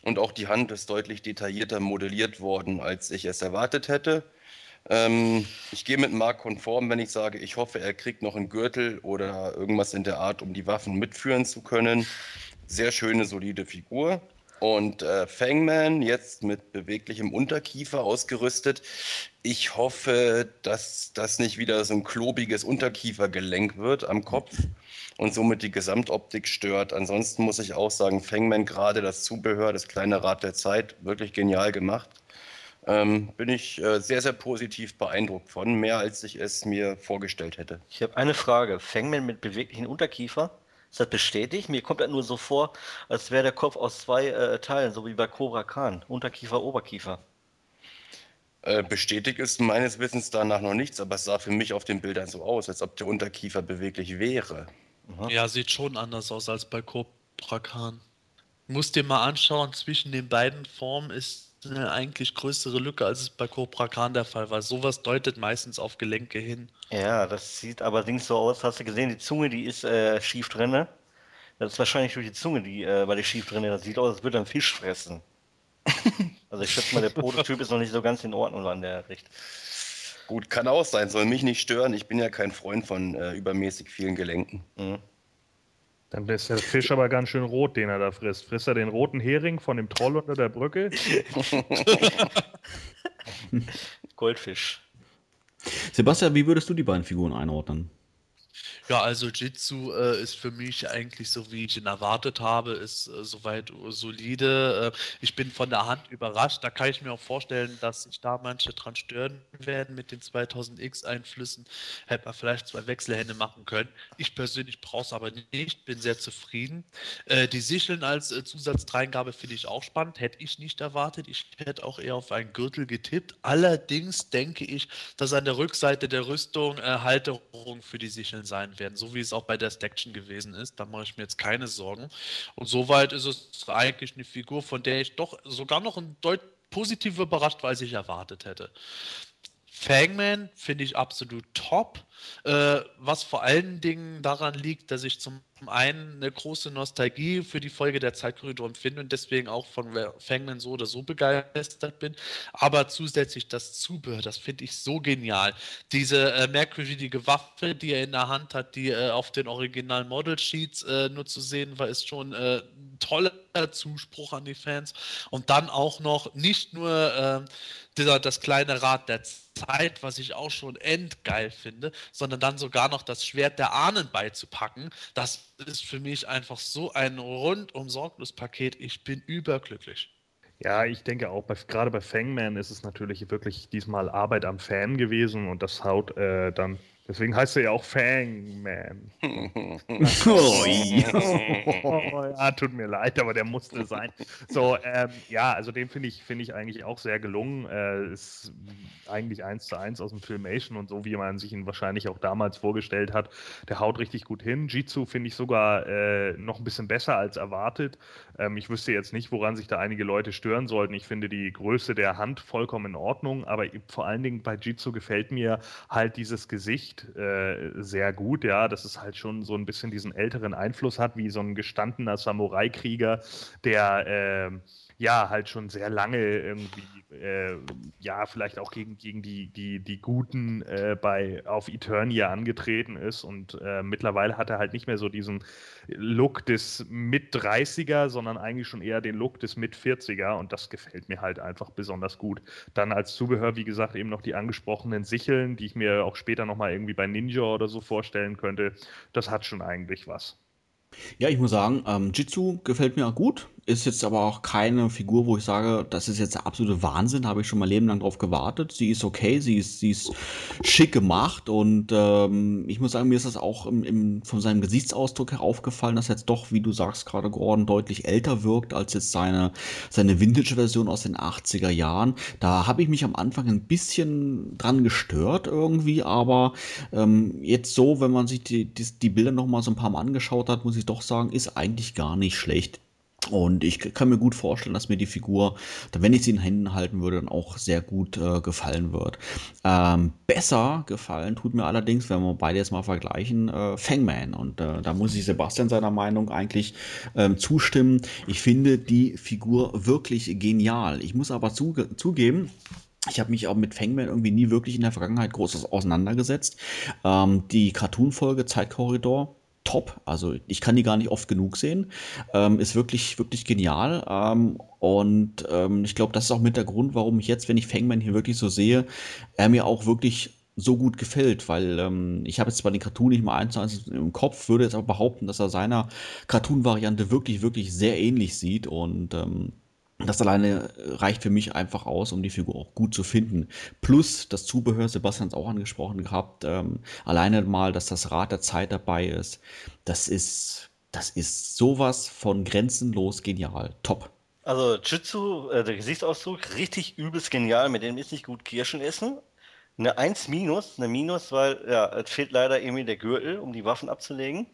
Und auch die Hand ist deutlich detaillierter modelliert worden, als ich es erwartet hätte. Ähm, ich gehe mit Marc konform, wenn ich sage, ich hoffe, er kriegt noch einen Gürtel oder irgendwas in der Art, um die Waffen mitführen zu können. Sehr schöne, solide Figur. Und äh, Fangman jetzt mit beweglichem Unterkiefer ausgerüstet. Ich hoffe, dass das nicht wieder so ein klobiges Unterkiefergelenk wird am Kopf und somit die Gesamtoptik stört. Ansonsten muss ich auch sagen, Fangman gerade das Zubehör, das kleine Rad der Zeit, wirklich genial gemacht. Ähm, bin ich äh, sehr, sehr positiv beeindruckt von, mehr als ich es mir vorgestellt hätte. Ich habe eine Frage. Fangman mit beweglichen Unterkiefer? Ist das bestätigt? Mir kommt das nur so vor, als wäre der Kopf aus zwei äh, Teilen, so wie bei Cobra Khan. Unterkiefer, Oberkiefer. Äh, bestätigt ist meines Wissens danach noch nichts, aber es sah für mich auf den Bildern so aus, als ob der Unterkiefer beweglich wäre. Aha. Ja, sieht schon anders aus als bei Cobra Khan. Musst dir mal anschauen, zwischen den beiden Formen ist eine eigentlich größere Lücke, als es bei Cobra Khan der Fall war. Sowas deutet meistens auf Gelenke hin. Ja, das sieht allerdings so aus. Hast du gesehen, die Zunge, die ist äh, schief drin. Das ist wahrscheinlich durch die Zunge, die äh, bei der schief drin. Das sieht aus, als würde einen Fisch fressen. <laughs> also ich schätze mal, der Prototyp ist noch nicht so ganz in Ordnung an der Richtung. Gut, kann auch sein, soll mich nicht stören. Ich bin ja kein Freund von äh, übermäßig vielen Gelenken. Mhm. Dann ist der Fisch aber ganz schön rot, den er da frisst. Frisst er den roten Hering von dem Troll unter der Brücke? <laughs> Goldfisch. Sebastian, wie würdest du die beiden Figuren einordnen? Ja, also Jitsu äh, ist für mich eigentlich so, wie ich ihn erwartet habe, ist äh, soweit solide. Äh, ich bin von der Hand überrascht. Da kann ich mir auch vorstellen, dass sich da manche dran stören werden mit den 2000X-Einflüssen. Hätte man vielleicht zwei Wechselhände machen können. Ich persönlich brauche es aber nicht, bin sehr zufrieden. Äh, die Sicheln als äh, Zusatzdreingabe finde ich auch spannend. Hätte ich nicht erwartet. Ich hätte auch eher auf einen Gürtel getippt. Allerdings denke ich, dass an der Rückseite der Rüstung äh, Halterung für die Sicheln sein werden, so wie es auch bei der Staction gewesen ist. Da mache ich mir jetzt keine Sorgen. Und soweit ist es eigentlich eine Figur, von der ich doch sogar noch ein Deut positiv überrascht war, als ich erwartet hätte. Fangman finde ich absolut top, äh, was vor allen Dingen daran liegt, dass ich zum einen eine große Nostalgie für die Folge der Zeitkorridor empfinde und deswegen auch von Fangman so oder so begeistert bin, aber zusätzlich das Zubehör, das finde ich so genial. Diese äh, merkwürdige Waffe, die er in der Hand hat, die äh, auf den originalen Model Sheets äh, nur zu sehen war, ist schon äh, ein toller Zuspruch an die Fans und dann auch noch nicht nur ähm, dieser, das kleine Rad der Zeit, was ich auch schon endgeil finde, sondern dann sogar noch das Schwert der Ahnen beizupacken. Das ist für mich einfach so ein rundum sorglos Paket. Ich bin überglücklich. Ja, ich denke auch, bei, gerade bei Fangman ist es natürlich wirklich diesmal Arbeit am Fan gewesen und das haut äh, dann Deswegen heißt er ja auch Fangman. <laughs> oh, ja, tut mir leid, aber der musste sein. So, ähm, ja, also den finde ich, find ich eigentlich auch sehr gelungen. Äh, ist eigentlich eins zu eins aus dem Filmation und so, wie man sich ihn wahrscheinlich auch damals vorgestellt hat. Der haut richtig gut hin. Jitsu finde ich sogar äh, noch ein bisschen besser als erwartet. Ähm, ich wüsste jetzt nicht, woran sich da einige Leute stören sollten. Ich finde die Größe der Hand vollkommen in Ordnung, aber vor allen Dingen bei Jitsu gefällt mir halt dieses Gesicht äh, sehr gut, ja, dass es halt schon so ein bisschen diesen älteren Einfluss hat, wie so ein gestandener Samurai-Krieger, der äh, ja halt schon sehr lange irgendwie äh, ja vielleicht auch gegen, gegen die, die, die Guten äh, bei auf Eternia angetreten ist und äh, mittlerweile hat er halt nicht mehr so diesen Look des Mit-30er, sondern eigentlich schon eher den Look des Mit-40er und das gefällt mir halt einfach besonders gut. Dann als Zubehör, wie gesagt, eben noch die angesprochenen Sicheln, die ich mir auch später nochmal irgendwie bei Ninja oder so vorstellen könnte. Das hat schon eigentlich was. Ja, ich muss sagen, ähm, Jitsu gefällt mir auch gut. Ist jetzt aber auch keine Figur, wo ich sage, das ist jetzt der absolute Wahnsinn. Habe ich schon mein Leben lang drauf gewartet. Sie ist okay, sie ist, sie ist schick gemacht und ähm, ich muss sagen, mir ist das auch im, im, von seinem Gesichtsausdruck her aufgefallen, dass jetzt doch, wie du sagst gerade, Gordon deutlich älter wirkt als jetzt seine, seine Vintage-Version aus den 80er Jahren. Da habe ich mich am Anfang ein bisschen dran gestört irgendwie, aber ähm, jetzt so, wenn man sich die, die, die Bilder noch mal so ein paar Mal angeschaut hat, muss ich doch sagen, ist eigentlich gar nicht schlecht. Und ich kann mir gut vorstellen, dass mir die Figur, wenn ich sie in Händen halten würde, dann auch sehr gut äh, gefallen wird. Ähm, besser gefallen tut mir allerdings, wenn wir beide jetzt mal vergleichen, äh, Fangman. Und äh, da muss ich Sebastian seiner Meinung eigentlich ähm, zustimmen. Ich finde die Figur wirklich genial. Ich muss aber zuge zugeben, ich habe mich auch mit Fangman irgendwie nie wirklich in der Vergangenheit groß auseinandergesetzt. Ähm, die Cartoon-Folge Zeitkorridor top. Also ich kann die gar nicht oft genug sehen. Ähm, ist wirklich, wirklich genial. Ähm, und ähm, ich glaube, das ist auch mit der Grund, warum ich jetzt, wenn ich Fangman hier wirklich so sehe, er mir auch wirklich so gut gefällt, weil ähm, ich habe jetzt zwar den Cartoon nicht mal eins zu eins im Kopf, würde jetzt aber behaupten, dass er seiner Cartoon-Variante wirklich, wirklich sehr ähnlich sieht und ähm, das alleine reicht für mich einfach aus, um die Figur auch gut zu finden. Plus das Zubehör, Sebastian hat es auch angesprochen gehabt, ähm, alleine mal, dass das Rad der Zeit dabei ist, das ist, das ist sowas von grenzenlos genial. Top. Also Jitsu, äh, der Gesichtsausdruck, richtig übelst genial, mit dem ist nicht gut Kirschen essen. Eine 1 minus, eine Minus, weil ja, es fehlt leider irgendwie der Gürtel, um die Waffen abzulegen.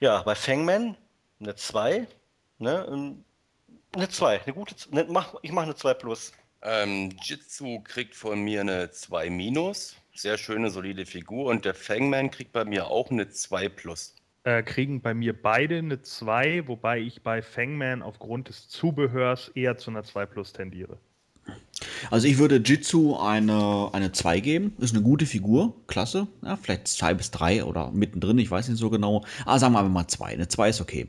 Ja, bei Fangman eine 2. Ne? Eine 2, eine gute. Ne, mach, ich mache eine 2 plus. Ähm, Jitsu kriegt von mir eine 2 minus. Sehr schöne, solide Figur. Und der Fangman kriegt bei mir auch eine 2 plus. Äh, kriegen bei mir beide eine 2, wobei ich bei Fangman aufgrund des Zubehörs eher zu einer 2 plus tendiere. Also ich würde Jitsu eine, eine 2 geben. Ist eine gute Figur, klasse. Ja, vielleicht 2 bis 3 oder mittendrin, ich weiß nicht so genau. Aber ah, sagen wir einfach mal 2. Eine 2 ist okay.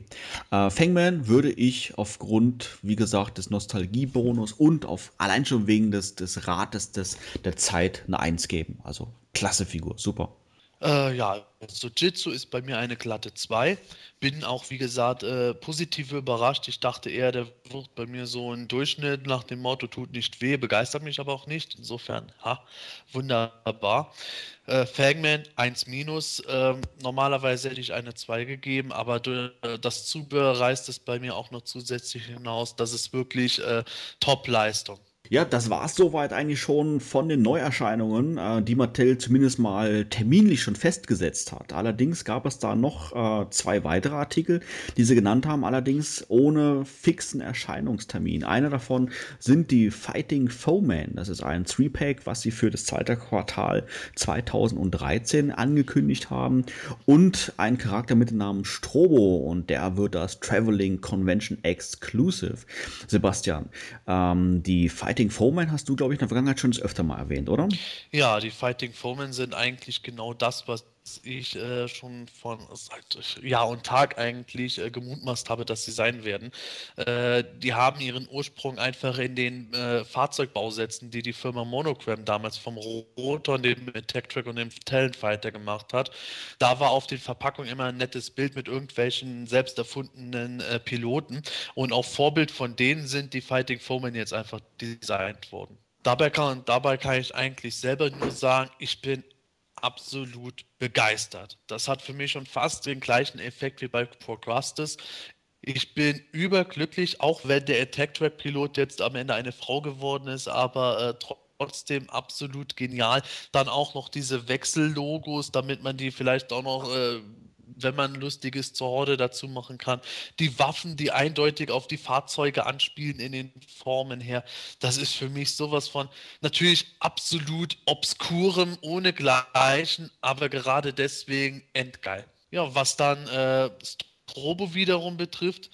Äh, Fangman würde ich aufgrund, wie gesagt, des Nostalgiebonus und auf allein schon wegen des, des Rates des, der Zeit eine 1 geben. Also klasse Figur, super. Äh, ja, also Jitsu ist bei mir eine glatte 2. Bin auch, wie gesagt, äh, positiv überrascht. Ich dachte eher, der wird bei mir so ein Durchschnitt nach dem Motto tut nicht weh, begeistert mich aber auch nicht. Insofern, ha, wunderbar. Äh, Fangman 1 minus. Ähm, normalerweise hätte ich eine 2 gegeben, aber äh, das Zubehör reißt es bei mir auch noch zusätzlich hinaus. Das ist wirklich äh, Top-Leistung. Ja, das war es soweit eigentlich schon von den Neuerscheinungen, äh, die Mattel zumindest mal terminlich schon festgesetzt hat. Allerdings gab es da noch äh, zwei weitere Artikel, die sie genannt haben, allerdings ohne fixen Erscheinungstermin. Einer davon sind die Fighting Foeman. Das ist ein Three-Pack, was sie für das zweite Quartal 2013 angekündigt haben. Und ein Charakter mit dem Namen Strobo und der wird das Traveling Convention Exclusive. Sebastian, ähm, die Fighting Fighting Foemen hast du, glaube ich, in der Vergangenheit schon öfter mal erwähnt, oder? Ja, die Fighting Foemen sind eigentlich genau das, was ich äh, schon von seit Jahr und Tag eigentlich äh, gemutmaßt habe, dass sie sein werden. Äh, die haben ihren Ursprung einfach in den äh, Fahrzeugbausätzen, die die Firma Monogram damals vom Rotor, dem Tech-Track und dem Talent Fighter gemacht hat. Da war auf den Verpackungen immer ein nettes Bild mit irgendwelchen selbst erfundenen äh, Piloten und auch Vorbild von denen sind die Fighting Foemen jetzt einfach designt worden. Dabei kann, dabei kann ich eigentlich selber nur sagen, ich bin absolut begeistert. Das hat für mich schon fast den gleichen Effekt wie bei Procrustes. Ich bin überglücklich, auch wenn der Attack Track Pilot jetzt am Ende eine Frau geworden ist, aber äh, trotzdem absolut genial. Dann auch noch diese Wechsellogos, damit man die vielleicht auch noch äh, wenn man Lustiges zur Horde dazu machen kann. Die Waffen, die eindeutig auf die Fahrzeuge anspielen in den Formen her. Das ist für mich sowas von natürlich absolut obskurem, ohne Gleichen, aber gerade deswegen endgeil. Ja, was dann äh, Strobo wiederum betrifft,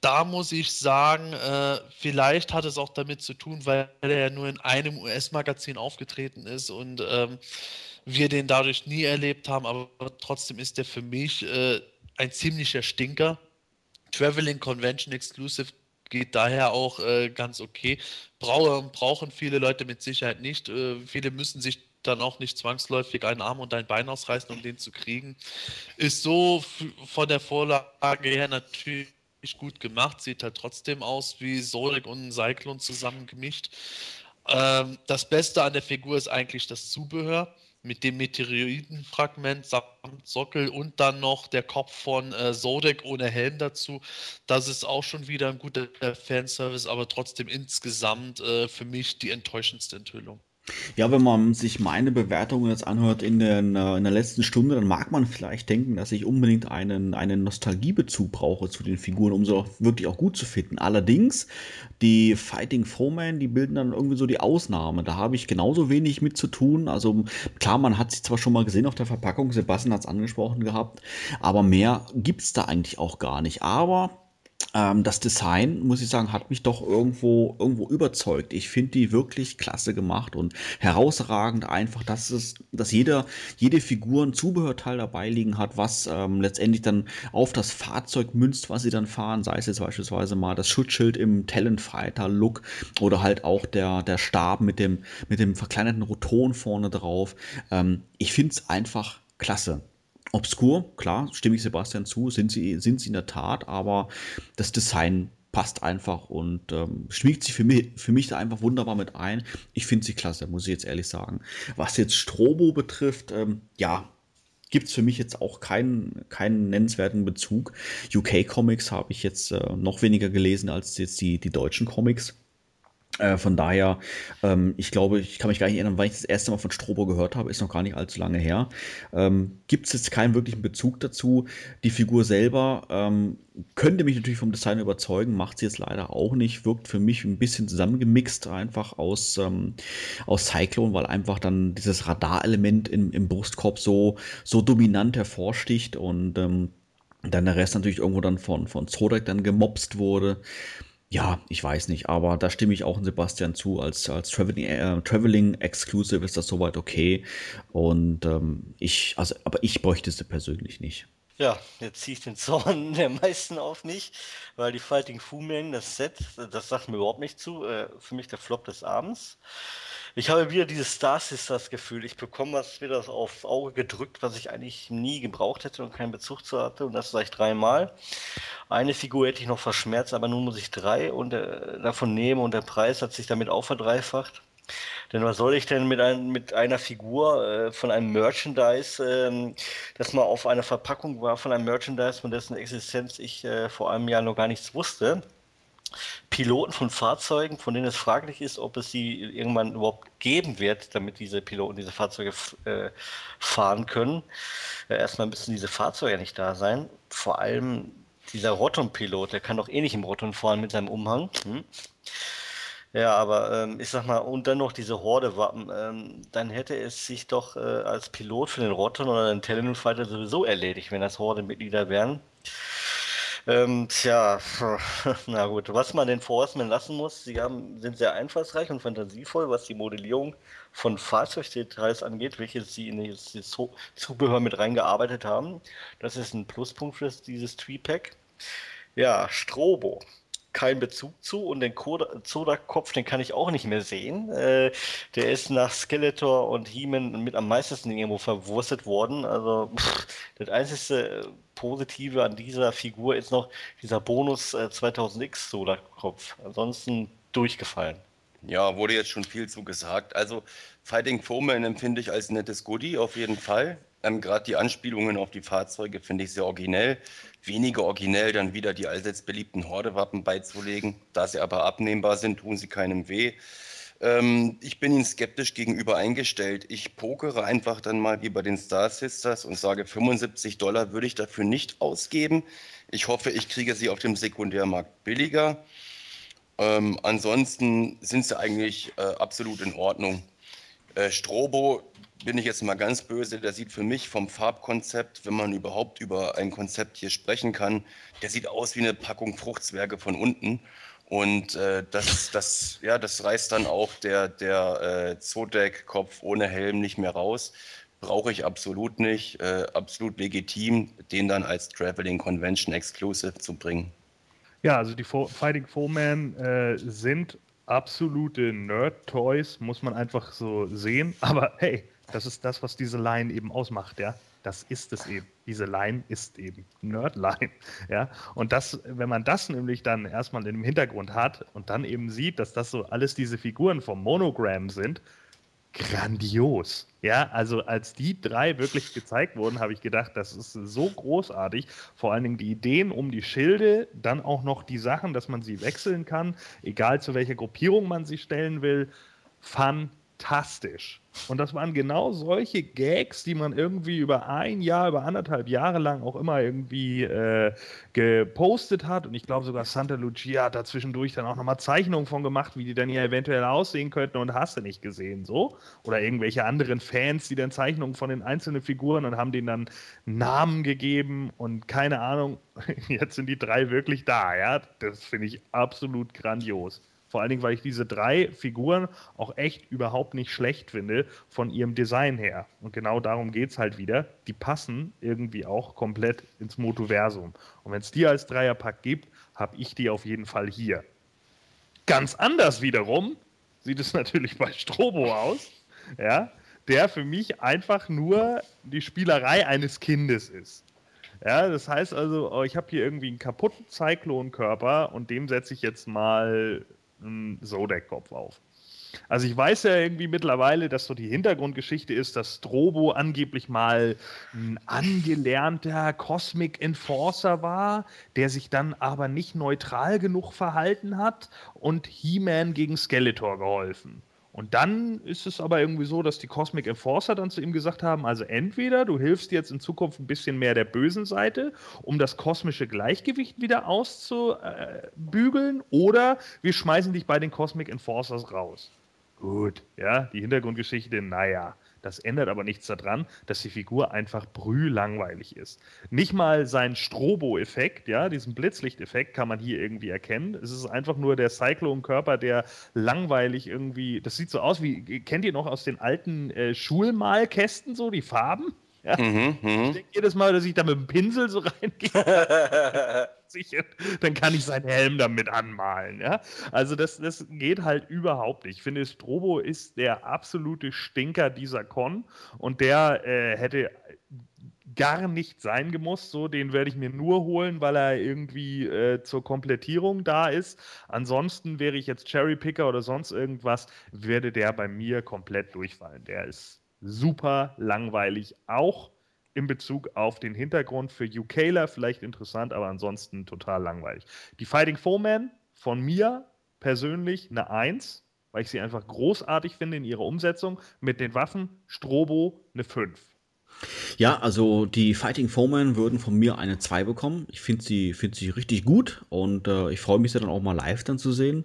da muss ich sagen, äh, vielleicht hat es auch damit zu tun, weil er ja nur in einem US-Magazin aufgetreten ist und ähm, wir den dadurch nie erlebt haben, aber trotzdem ist der für mich äh, ein ziemlicher Stinker. Traveling Convention Exclusive geht daher auch äh, ganz okay. Brauchen, brauchen viele Leute mit Sicherheit nicht. Äh, viele müssen sich dann auch nicht zwangsläufig einen Arm und ein Bein ausreißen, um den zu kriegen. Ist so von der Vorlage her natürlich gut gemacht, sieht halt trotzdem aus wie Sorik und Cyclone zusammen gemischt. Ähm, das Beste an der Figur ist eigentlich das Zubehör mit dem Meteoritenfragment samt Sockel und dann noch der Kopf von äh, Sodek ohne Helm dazu. Das ist auch schon wieder ein guter Fanservice, aber trotzdem insgesamt äh, für mich die enttäuschendste Enthüllung. Ja, wenn man sich meine Bewertung jetzt anhört in, den, äh, in der letzten Stunde, dann mag man vielleicht denken, dass ich unbedingt einen, einen Nostalgiebezug brauche zu den Figuren, um sie wirklich auch gut zu finden. Allerdings, die Fighting Foreman, die bilden dann irgendwie so die Ausnahme. Da habe ich genauso wenig mit zu tun. Also klar, man hat sie zwar schon mal gesehen auf der Verpackung, Sebastian hat es angesprochen gehabt, aber mehr gibt es da eigentlich auch gar nicht. Aber ähm, das Design, muss ich sagen, hat mich doch irgendwo, irgendwo überzeugt. Ich finde die wirklich klasse gemacht und herausragend einfach, dass es, dass jeder, jede Figur ein Zubehörteil dabei liegen hat, was ähm, letztendlich dann auf das Fahrzeug münzt, was sie dann fahren, sei es jetzt beispielsweise mal das Schutzschild im Talent Fighter Look oder halt auch der, der Stab mit dem, mit dem verkleinerten Roton vorne drauf. Ähm, ich finde es einfach klasse. Obskur, klar, stimme ich Sebastian zu, sind sie, sind sie in der Tat, aber das Design passt einfach und ähm, schmiegt sich für mich, für mich da einfach wunderbar mit ein. Ich finde sie klasse, muss ich jetzt ehrlich sagen. Was jetzt Strobo betrifft, ähm, ja, gibt es für mich jetzt auch keinen, keinen nennenswerten Bezug. UK-Comics habe ich jetzt äh, noch weniger gelesen als jetzt die, die deutschen Comics. Äh, von daher, ähm, ich glaube, ich kann mich gar nicht erinnern, weil ich das erste Mal von Strobo gehört habe, ist noch gar nicht allzu lange her. Ähm, Gibt es jetzt keinen wirklichen Bezug dazu. Die Figur selber ähm, könnte mich natürlich vom Design überzeugen, macht sie jetzt leider auch nicht. Wirkt für mich ein bisschen zusammengemixt einfach aus, ähm, aus Cyclone, weil einfach dann dieses Radarelement im, im Brustkorb so, so dominant hervorsticht und ähm, dann der Rest natürlich irgendwo dann von, von Zodek dann gemobst wurde. Ja, ich weiß nicht, aber da stimme ich auch Sebastian zu. Als, als Traveling, äh, Traveling Exclusive ist das soweit okay. Und ähm, ich, also, aber ich bräuchte sie persönlich nicht. Ja, jetzt ziehe ich den Zorn <laughs> der meisten auf mich, weil die Fighting Fu Men, das Set, das sagt mir überhaupt nicht zu. Äh, für mich der Flop des Abends. Ich habe wieder dieses Star Sisters Gefühl. Ich bekomme was wieder aufs Auge gedrückt, was ich eigentlich nie gebraucht hätte und keinen Bezug zu hatte. Und das sage ich dreimal. Eine Figur hätte ich noch verschmerzt, aber nun muss ich drei und, äh, davon nehmen und der Preis hat sich damit auch verdreifacht. Denn was soll ich denn mit, ein, mit einer Figur äh, von einem Merchandise, ähm, das mal auf einer Verpackung war, von einem Merchandise, von dessen Existenz ich äh, vor einem Jahr noch gar nichts wusste? Piloten von Fahrzeugen, von denen es fraglich ist, ob es sie irgendwann überhaupt geben wird, damit diese Piloten diese Fahrzeuge äh, fahren können. Erstmal müssen diese Fahrzeuge nicht da sein. Vor allem dieser Roton-Pilot, der kann doch eh nicht im Roton fahren mit seinem Umhang. Hm? Ja, aber ähm, ich sag mal, und dann noch diese Horde-Wappen, ähm, dann hätte es sich doch äh, als Pilot für den Roton oder den Talon Fighter sowieso erledigt, wenn das Horde-Mitglieder wären. Ähm, tja, <laughs> na gut, was man den Forcemen lassen muss, sie haben, sind sehr einfallsreich und fantasievoll, was die Modellierung von Fahrzeugdetails angeht, welches sie in das Zubehör mit reingearbeitet haben. Das ist ein Pluspunkt für dieses Tree-Pack. Ja, Strobo keinen Bezug zu und den Zodak-Kopf, den kann ich auch nicht mehr sehen. Äh, der ist nach Skeletor und He-Man mit am meisten irgendwo verwurstet worden. Also pff, das einzige Positive an dieser Figur ist noch dieser Bonus äh, 2000X Zodak-Kopf. Ansonsten durchgefallen. Ja, wurde jetzt schon viel zu gesagt. Also Fighting Foreman empfinde ich als nettes Goodie auf jeden Fall. Ähm, Gerade die Anspielungen auf die Fahrzeuge finde ich sehr originell. Weniger originell dann wieder die allseits beliebten Horde-Wappen beizulegen. Da sie aber abnehmbar sind, tun sie keinem weh. Ähm, ich bin ihnen skeptisch gegenüber eingestellt. Ich pokere einfach dann mal wie bei den Star Sisters und sage, 75 Dollar würde ich dafür nicht ausgeben. Ich hoffe, ich kriege sie auf dem Sekundärmarkt billiger. Ähm, ansonsten sind sie eigentlich äh, absolut in Ordnung. Äh, Strobo, bin ich jetzt mal ganz böse, der sieht für mich vom Farbkonzept, wenn man überhaupt über ein Konzept hier sprechen kann, der sieht aus wie eine Packung Fruchtzwerge von unten. Und äh, das, das, ja, das reißt dann auch der, der äh, Zodec-Kopf ohne Helm nicht mehr raus. Brauche ich absolut nicht. Äh, absolut legitim, den dann als Traveling Convention Exclusive zu bringen. Ja, also die Fo Fighting Foeman äh, sind absolute Nerd-Toys, muss man einfach so sehen. <laughs> Aber hey, das ist das, was diese Line eben ausmacht, ja. Das ist es eben. Diese Line ist eben Nerdline. <laughs> Ja? Und das, wenn man das nämlich dann erstmal im Hintergrund hat und dann eben sieht, dass das so alles diese Figuren vom Monogramm sind, grandios. Ja, also als die drei wirklich gezeigt wurden, habe ich gedacht, das ist so großartig. Vor allen Dingen die Ideen um die Schilde, dann auch noch die Sachen, dass man sie wechseln kann, egal zu welcher Gruppierung man sie stellen will. Fantastisch fantastisch. Und das waren genau solche Gags, die man irgendwie über ein Jahr, über anderthalb Jahre lang auch immer irgendwie äh, gepostet hat. Und ich glaube sogar Santa Lucia hat da zwischendurch dann auch nochmal Zeichnungen von gemacht, wie die dann ja eventuell aussehen könnten und hast du nicht gesehen, so. Oder irgendwelche anderen Fans, die dann Zeichnungen von den einzelnen Figuren und haben denen dann Namen gegeben und keine Ahnung, <laughs> jetzt sind die drei wirklich da, ja. Das finde ich absolut grandios. Vor allen Dingen, weil ich diese drei Figuren auch echt überhaupt nicht schlecht finde von ihrem Design her. Und genau darum geht es halt wieder. Die passen irgendwie auch komplett ins Motoversum. Und wenn es die als Dreierpack gibt, habe ich die auf jeden Fall hier. Ganz anders wiederum sieht es <laughs> natürlich bei Strobo aus, ja, der für mich einfach nur die Spielerei eines Kindes ist. Ja, das heißt also, oh, ich habe hier irgendwie einen kaputten Zyklon-Körper und dem setze ich jetzt mal einen Zodec-Kopf auf. Also ich weiß ja irgendwie mittlerweile, dass so die Hintergrundgeschichte ist, dass Strobo angeblich mal ein angelernter Cosmic Enforcer war, der sich dann aber nicht neutral genug verhalten hat und He-Man gegen Skeletor geholfen. Und dann ist es aber irgendwie so, dass die Cosmic Enforcer dann zu ihm gesagt haben, also entweder du hilfst jetzt in Zukunft ein bisschen mehr der bösen Seite, um das kosmische Gleichgewicht wieder auszubügeln, oder wir schmeißen dich bei den Cosmic Enforcers raus. Gut, ja, die Hintergrundgeschichte, naja. Das ändert aber nichts daran, dass die Figur einfach brühlangweilig ist. Nicht mal sein Strobo-Effekt, ja, diesen Blitzlichteffekt kann man hier irgendwie erkennen. Es ist einfach nur der Cyclone-Körper, der langweilig irgendwie, das sieht so aus wie, kennt ihr noch aus den alten äh, Schulmalkästen so, die Farben? Ja? Mhm, mhm. ich denke jedes Mal, dass ich da mit dem Pinsel so <laughs> reingehe. <laughs> dann kann ich seinen Helm damit anmalen. Ja? Also das, das geht halt überhaupt nicht. Ich finde, Strobo ist der absolute Stinker dieser Con und der äh, hätte gar nicht sein gemusst. So, den werde ich mir nur holen, weil er irgendwie äh, zur Komplettierung da ist. Ansonsten wäre ich jetzt Cherrypicker oder sonst irgendwas, würde der bei mir komplett durchfallen. Der ist super langweilig, auch in Bezug auf den Hintergrund für UKler vielleicht interessant, aber ansonsten total langweilig. Die Fighting Foeman von mir persönlich eine 1, weil ich sie einfach großartig finde in ihrer Umsetzung. Mit den Waffen Strobo eine 5. Ja, also die Fighting Foeman würden von mir eine 2 bekommen. Ich finde sie, find sie richtig gut und äh, ich freue mich, sie dann auch mal live dann zu sehen.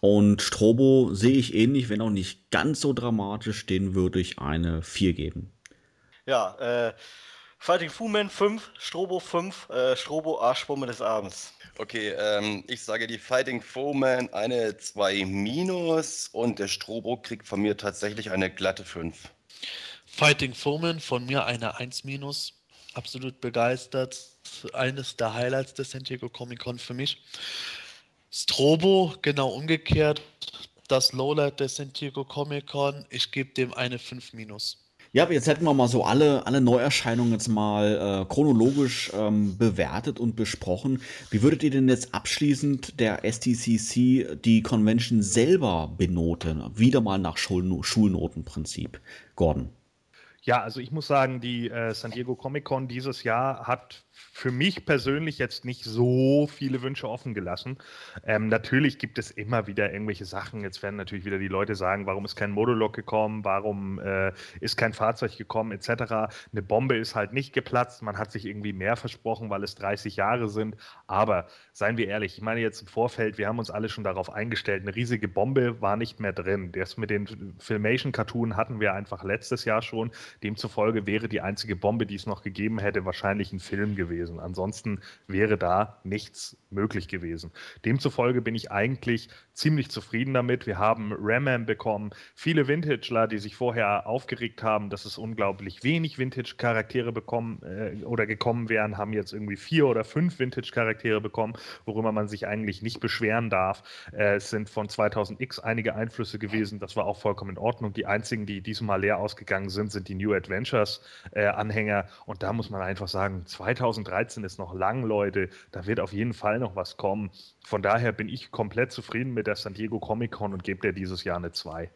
Und Strobo sehe ich ähnlich, wenn auch nicht ganz so dramatisch, den würde ich eine 4 geben. Ja, äh, Fighting Foeman 5, Strobo 5, äh, Strobo Arschbombe des Abends. Okay, ähm, ich sage die Fighting Foeman eine 2 minus und der Strobo kriegt von mir tatsächlich eine glatte 5. Fighting Foeman von mir eine 1 minus. Absolut begeistert. Eines der Highlights des San Diego Comic Con für mich. Strobo, genau umgekehrt. Das Lowlight des San Diego Comic Con. Ich gebe dem eine 5 minus. Ja, jetzt hätten wir mal so alle, alle Neuerscheinungen jetzt mal äh, chronologisch ähm, bewertet und besprochen. Wie würdet ihr denn jetzt abschließend der STCC die Convention selber benoten? Wieder mal nach Schul Schulnotenprinzip. Gordon. Ja, also ich muss sagen, die äh, San Diego Comic Con dieses Jahr hat für mich persönlich jetzt nicht so viele Wünsche offen gelassen. Ähm, natürlich gibt es immer wieder irgendwelche Sachen. Jetzt werden natürlich wieder die Leute sagen, warum ist kein Modulok gekommen, warum äh, ist kein Fahrzeug gekommen, etc. Eine Bombe ist halt nicht geplatzt. Man hat sich irgendwie mehr versprochen, weil es 30 Jahre sind. Aber seien wir ehrlich, ich meine jetzt im Vorfeld, wir haben uns alle schon darauf eingestellt, eine riesige Bombe war nicht mehr drin. Das mit den Filmation-Cartoon hatten wir einfach letztes Jahr schon. Demzufolge wäre die einzige Bombe, die es noch gegeben hätte, wahrscheinlich ein Film gewesen. Ansonsten wäre da nichts möglich gewesen. Demzufolge bin ich eigentlich ziemlich zufrieden damit. Wir haben Ramman bekommen, viele Vintageler, die sich vorher aufgeregt haben, dass es unglaublich wenig Vintage-Charaktere bekommen äh, oder gekommen wären, haben jetzt irgendwie vier oder fünf Vintage-Charaktere bekommen, worüber man sich eigentlich nicht beschweren darf. Äh, es sind von 2000X einige Einflüsse gewesen, das war auch vollkommen in Ordnung. Die einzigen, die diesmal leer ausgegangen sind, sind die New Adventures-Anhänger. Äh, und da muss man einfach sagen, 2013 ist noch lang, Leute. Da wird auf jeden Fall noch was kommen. Von daher bin ich komplett zufrieden mit der San Diego Comic Con und gebe dir dieses Jahr eine 2.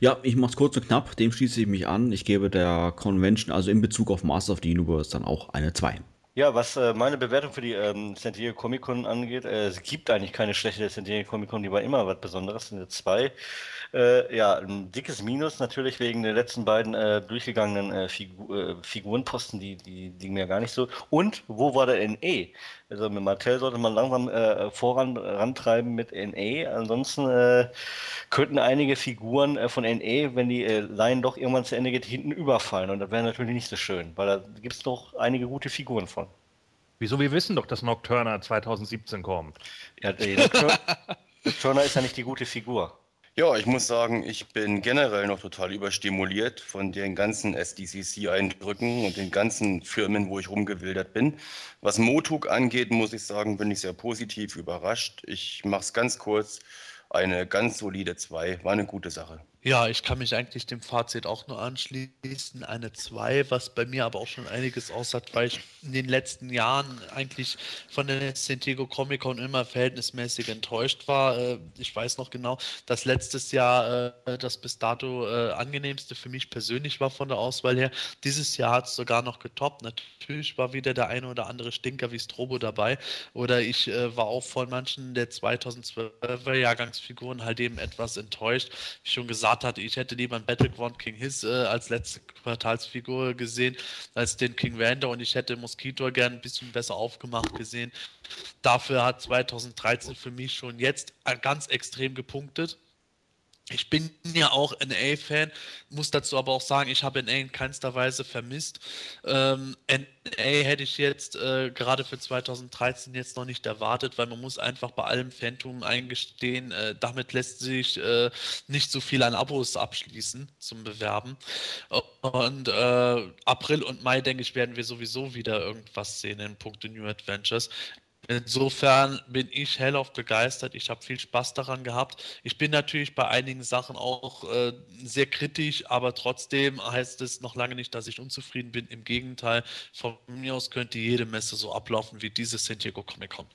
Ja, ich mache es kurz und knapp, dem schließe ich mich an. Ich gebe der Convention, also in Bezug auf Master of the Universe, dann auch eine 2. Ja, was äh, meine Bewertung für die ähm, San Diego Comic Con angeht, äh, es gibt eigentlich keine schlechte San Diego Comic Con, die war immer was Besonderes, sind zwei. Äh, ja, ein dickes Minus natürlich wegen den letzten beiden äh, durchgegangenen äh, Figu äh, Figurenposten, die, die liegen mir gar nicht so. Und wo war der NE? Also mit Mattel sollte man langsam äh, voran rantreiben mit NE. Ansonsten äh, könnten einige Figuren äh, von NE, wenn die äh, Line doch irgendwann zu Ende geht, hinten überfallen. Und das wäre natürlich nicht so schön, weil da gibt es doch einige gute Figuren von. Wieso? Wir wissen doch, dass Nocturna 2017 kommt. Ja, <laughs> Nocturna ist ja nicht die gute Figur. Ja, ich muss sagen, ich bin generell noch total überstimuliert von den ganzen SDCC-Eindrücken und den ganzen Firmen, wo ich rumgewildert bin. Was Motuk angeht, muss ich sagen, bin ich sehr positiv überrascht. Ich mache es ganz kurz. Eine ganz solide 2. War eine gute Sache. Ja, ich kann mich eigentlich dem Fazit auch nur anschließen. Eine 2, was bei mir aber auch schon einiges aussagt, weil ich in den letzten Jahren eigentlich von der San Diego Comic Con immer verhältnismäßig enttäuscht war. Äh, ich weiß noch genau, dass letztes Jahr äh, das bis dato äh, angenehmste für mich persönlich war von der Auswahl her. Dieses Jahr hat es sogar noch getoppt. Natürlich war wieder der eine oder andere Stinker wie Strobo dabei. Oder ich war auch von manchen der 2012er Jahrgangsfiguren halt eben etwas enttäuscht. Wie schon gesagt, hatte, ich hätte lieber einen Battleground King Hiss äh, als letzte Quartalsfigur gesehen, als den King Randa und ich hätte Mosquito gern ein bisschen besser aufgemacht gesehen. Dafür hat 2013 für mich schon jetzt ganz extrem gepunktet. Ich bin ja auch NA-Fan, muss dazu aber auch sagen, ich habe NA in keinster Weise vermisst. Ähm, NA hätte ich jetzt äh, gerade für 2013 jetzt noch nicht erwartet, weil man muss einfach bei allem Phantom eingestehen, äh, damit lässt sich äh, nicht so viel an Abos abschließen zum Bewerben. Und äh, April und Mai, denke ich, werden wir sowieso wieder irgendwas sehen in puncto New Adventures. Insofern bin ich hellauf begeistert. Ich habe viel Spaß daran gehabt. Ich bin natürlich bei einigen Sachen auch äh, sehr kritisch, aber trotzdem heißt es noch lange nicht, dass ich unzufrieden bin. Im Gegenteil, von mir aus könnte jede Messe so ablaufen wie diese San Diego Comic Con.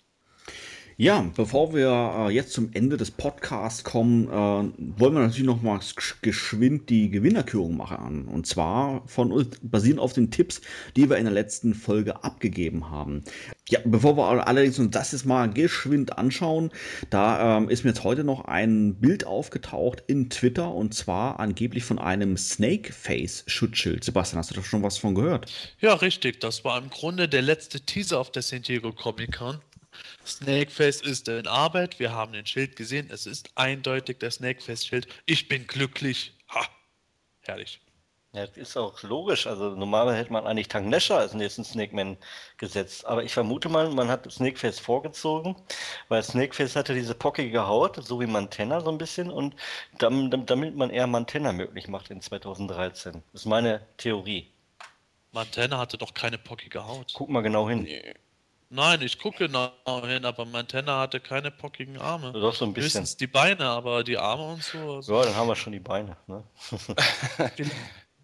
Ja, bevor wir äh, jetzt zum Ende des Podcasts kommen, äh, wollen wir natürlich noch mal geschwind die Gewinnerkürung machen. Und zwar von basierend auf den Tipps, die wir in der letzten Folge abgegeben haben. Ja, bevor wir allerdings uns das jetzt mal geschwind anschauen, da ähm, ist mir jetzt heute noch ein Bild aufgetaucht in Twitter und zwar angeblich von einem Snakeface-Schutzschild. Sebastian, hast du da schon was von gehört? Ja, richtig. Das war im Grunde der letzte Teaser auf der San Diego Comic Con. Snakeface ist in Arbeit. Wir haben den Schild gesehen. Es ist eindeutig der Snakeface-Schild. Ich bin glücklich. Ha! Herrlich. Ja, das ist auch logisch. Also normalerweise hätte man eigentlich Tang Nesher als nächsten Snakeman gesetzt. Aber ich vermute mal, man hat Snakeface vorgezogen, weil Snakeface hatte diese pockige Haut, so wie Mantenna so ein bisschen, und damit, damit man eher Mantenna möglich macht in 2013. Das ist meine Theorie. Mantenna hatte doch keine pockige Haut. Guck mal genau hin. Nee. Nein, ich gucke genau hin, aber Montana hatte keine pockigen Arme. Doch so ein bisschen. Höchstens die Beine, aber die Arme und so. Also ja, dann haben wir schon die Beine. Ne?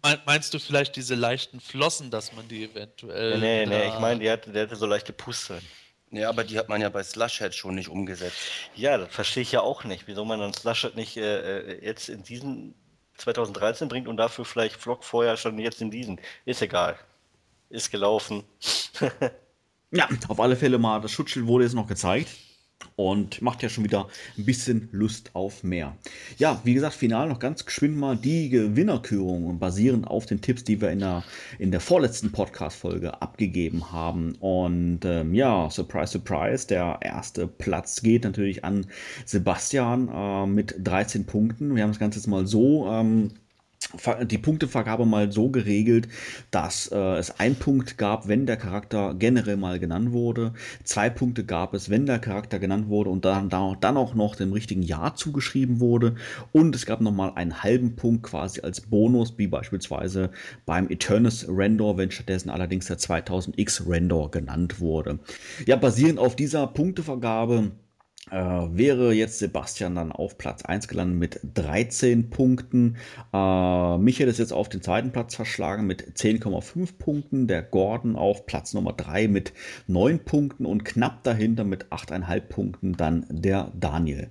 <laughs> Meinst du vielleicht diese leichten Flossen, dass man die eventuell. Nee, nee, nee ich meine, der hatte so leichte Pusteln. Ja, aber die hat man ja bei Slushhead schon nicht umgesetzt. Ja, das verstehe ich ja auch nicht, wieso man dann Slushhead nicht äh, äh, jetzt in diesem 2013 bringt und dafür vielleicht Flock vorher schon jetzt in diesen. Ist egal. Ist gelaufen. <laughs> ja, auf alle Fälle mal, das Schutzschild wurde jetzt noch gezeigt und macht ja schon wieder ein bisschen Lust auf mehr. Ja, wie gesagt, final noch ganz geschwind mal die Gewinnerkürung basierend auf den Tipps, die wir in der, in der vorletzten Podcast-Folge abgegeben haben. Und ähm, ja, surprise, surprise, der erste Platz geht natürlich an Sebastian äh, mit 13 Punkten. Wir haben das Ganze jetzt mal so ähm, die Punktevergabe mal so geregelt, dass äh, es einen Punkt gab, wenn der Charakter generell mal genannt wurde. Zwei Punkte gab es, wenn der Charakter genannt wurde und dann, dann auch noch dem richtigen Jahr zugeschrieben wurde. Und es gab nochmal einen halben Punkt quasi als Bonus, wie beispielsweise beim Eternus Render, wenn stattdessen allerdings der 2000X Render genannt wurde. Ja, basierend auf dieser Punktevergabe äh, wäre jetzt Sebastian dann auf Platz 1 gelandet mit 13 Punkten. Äh, Michael ist jetzt auf den zweiten Platz verschlagen mit 10,5 Punkten. Der Gordon auf Platz Nummer 3 mit 9 Punkten und knapp dahinter mit 8,5 Punkten dann der Daniel.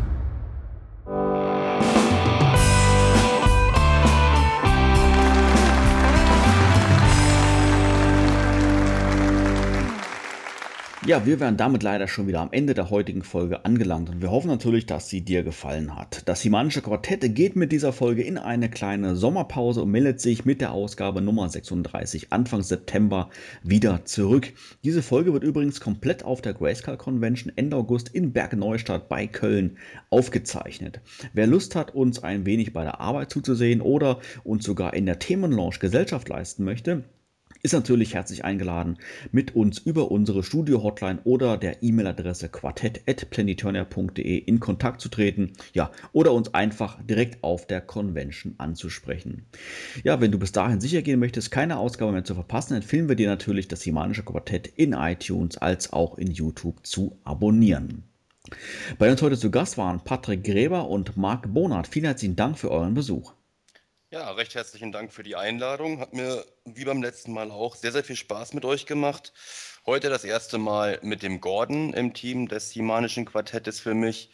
Ja, wir wären damit leider schon wieder am Ende der heutigen Folge angelangt und wir hoffen natürlich, dass sie dir gefallen hat. Das Himanische Quartett geht mit dieser Folge in eine kleine Sommerpause und meldet sich mit der Ausgabe Nummer 36 Anfang September wieder zurück. Diese Folge wird übrigens komplett auf der Grayscale Convention Ende August in Bergneustadt bei Köln aufgezeichnet. Wer Lust hat, uns ein wenig bei der Arbeit zuzusehen oder uns sogar in der Themenlaunch Gesellschaft leisten möchte, ist natürlich herzlich eingeladen, mit uns über unsere Studio-Hotline oder der E-Mail-Adresse quartett.planetonia.de in Kontakt zu treten, ja, oder uns einfach direkt auf der Convention anzusprechen. Ja, wenn du bis dahin sicher gehen möchtest, keine Ausgabe mehr zu verpassen, empfehlen wir dir natürlich, das Himanische Quartett in iTunes als auch in YouTube zu abonnieren. Bei uns heute zu Gast waren Patrick Gräber und Marc Bonat. Vielen herzlichen Dank für euren Besuch. Ja, recht herzlichen Dank für die Einladung. Hat mir wie beim letzten Mal auch sehr, sehr viel Spaß mit euch gemacht. Heute das erste Mal mit dem Gordon im Team des Himanischen Quartettes für mich.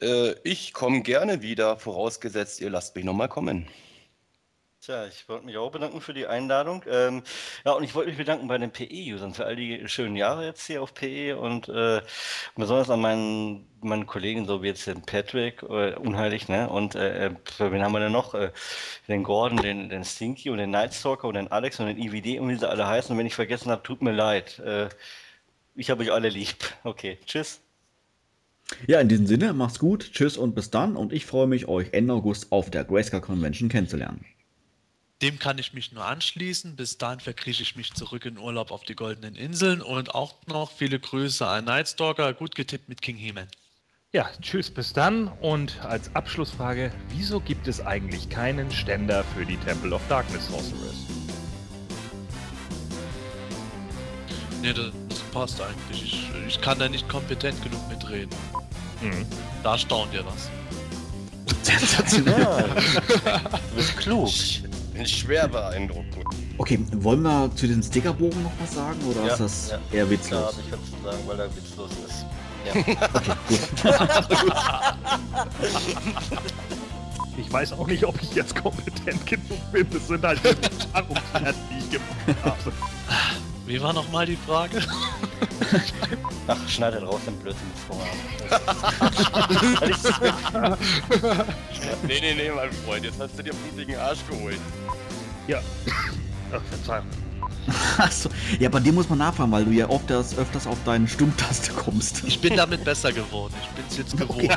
Äh, ich komme gerne wieder, vorausgesetzt, ihr lasst mich nochmal kommen. Tja, ich wollte mich auch bedanken für die Einladung. Ähm, ja, und ich wollte mich bedanken bei den PE-Usern für all die schönen Jahre jetzt hier auf PE und äh, besonders an meinen, meinen Kollegen, so wie jetzt den Patrick, äh, unheilig, ne? Und äh, äh wen haben wir denn noch? Äh, den Gordon, den, den Stinky und den Nightstalker und den Alex und den EVD und wie sie alle heißen. Und wenn ich vergessen habe, tut mir leid. Äh, ich habe euch alle lieb. Okay, tschüss. Ja, in diesem Sinne, macht's gut, tschüss und bis dann. Und ich freue mich, euch Ende August auf der Grayscale Convention kennenzulernen. Dem kann ich mich nur anschließen. Bis dahin verkrieche ich mich zurück in Urlaub auf die Goldenen Inseln und auch noch viele Grüße an Nightstalker. Gut getippt mit King He-Man. Ja, tschüss, bis dann. Und als Abschlussfrage, wieso gibt es eigentlich keinen Ständer für die Temple of Darkness Sorceress? Nee, das, das passt eigentlich. Ich, ich, kann da nicht kompetent genug mitreden. Mhm. Da staunt ihr was. Sensationell. <laughs> du bist klug schwer beeindruckt. Okay, wollen wir zu den Stickerbogen noch was sagen oder ja, ist das ja. eher witzlos? Ja, ich kann schon sagen, weil er witzlos ist. Ja. okay, <laughs> gut. ich weiß auch nicht, ob ich jetzt kompetent genug bin. Das sind halt die Erfahrungswerte, die ich gemacht habe. Wie war nochmal die Frage? <laughs> Ach, schneidet raus den Blödsinn <laughs> nee, nee, nee, mein Freund, jetzt hast du dir blutigen Arsch geholt. Ja. Ach, Verzeihung. <laughs> Achso, ja, bei dir muss man nachfragen, weil du ja oft das, öfters auf deine Stummtaste kommst. Ich bin damit besser geworden. Ich bin's jetzt gewohnt. Okay.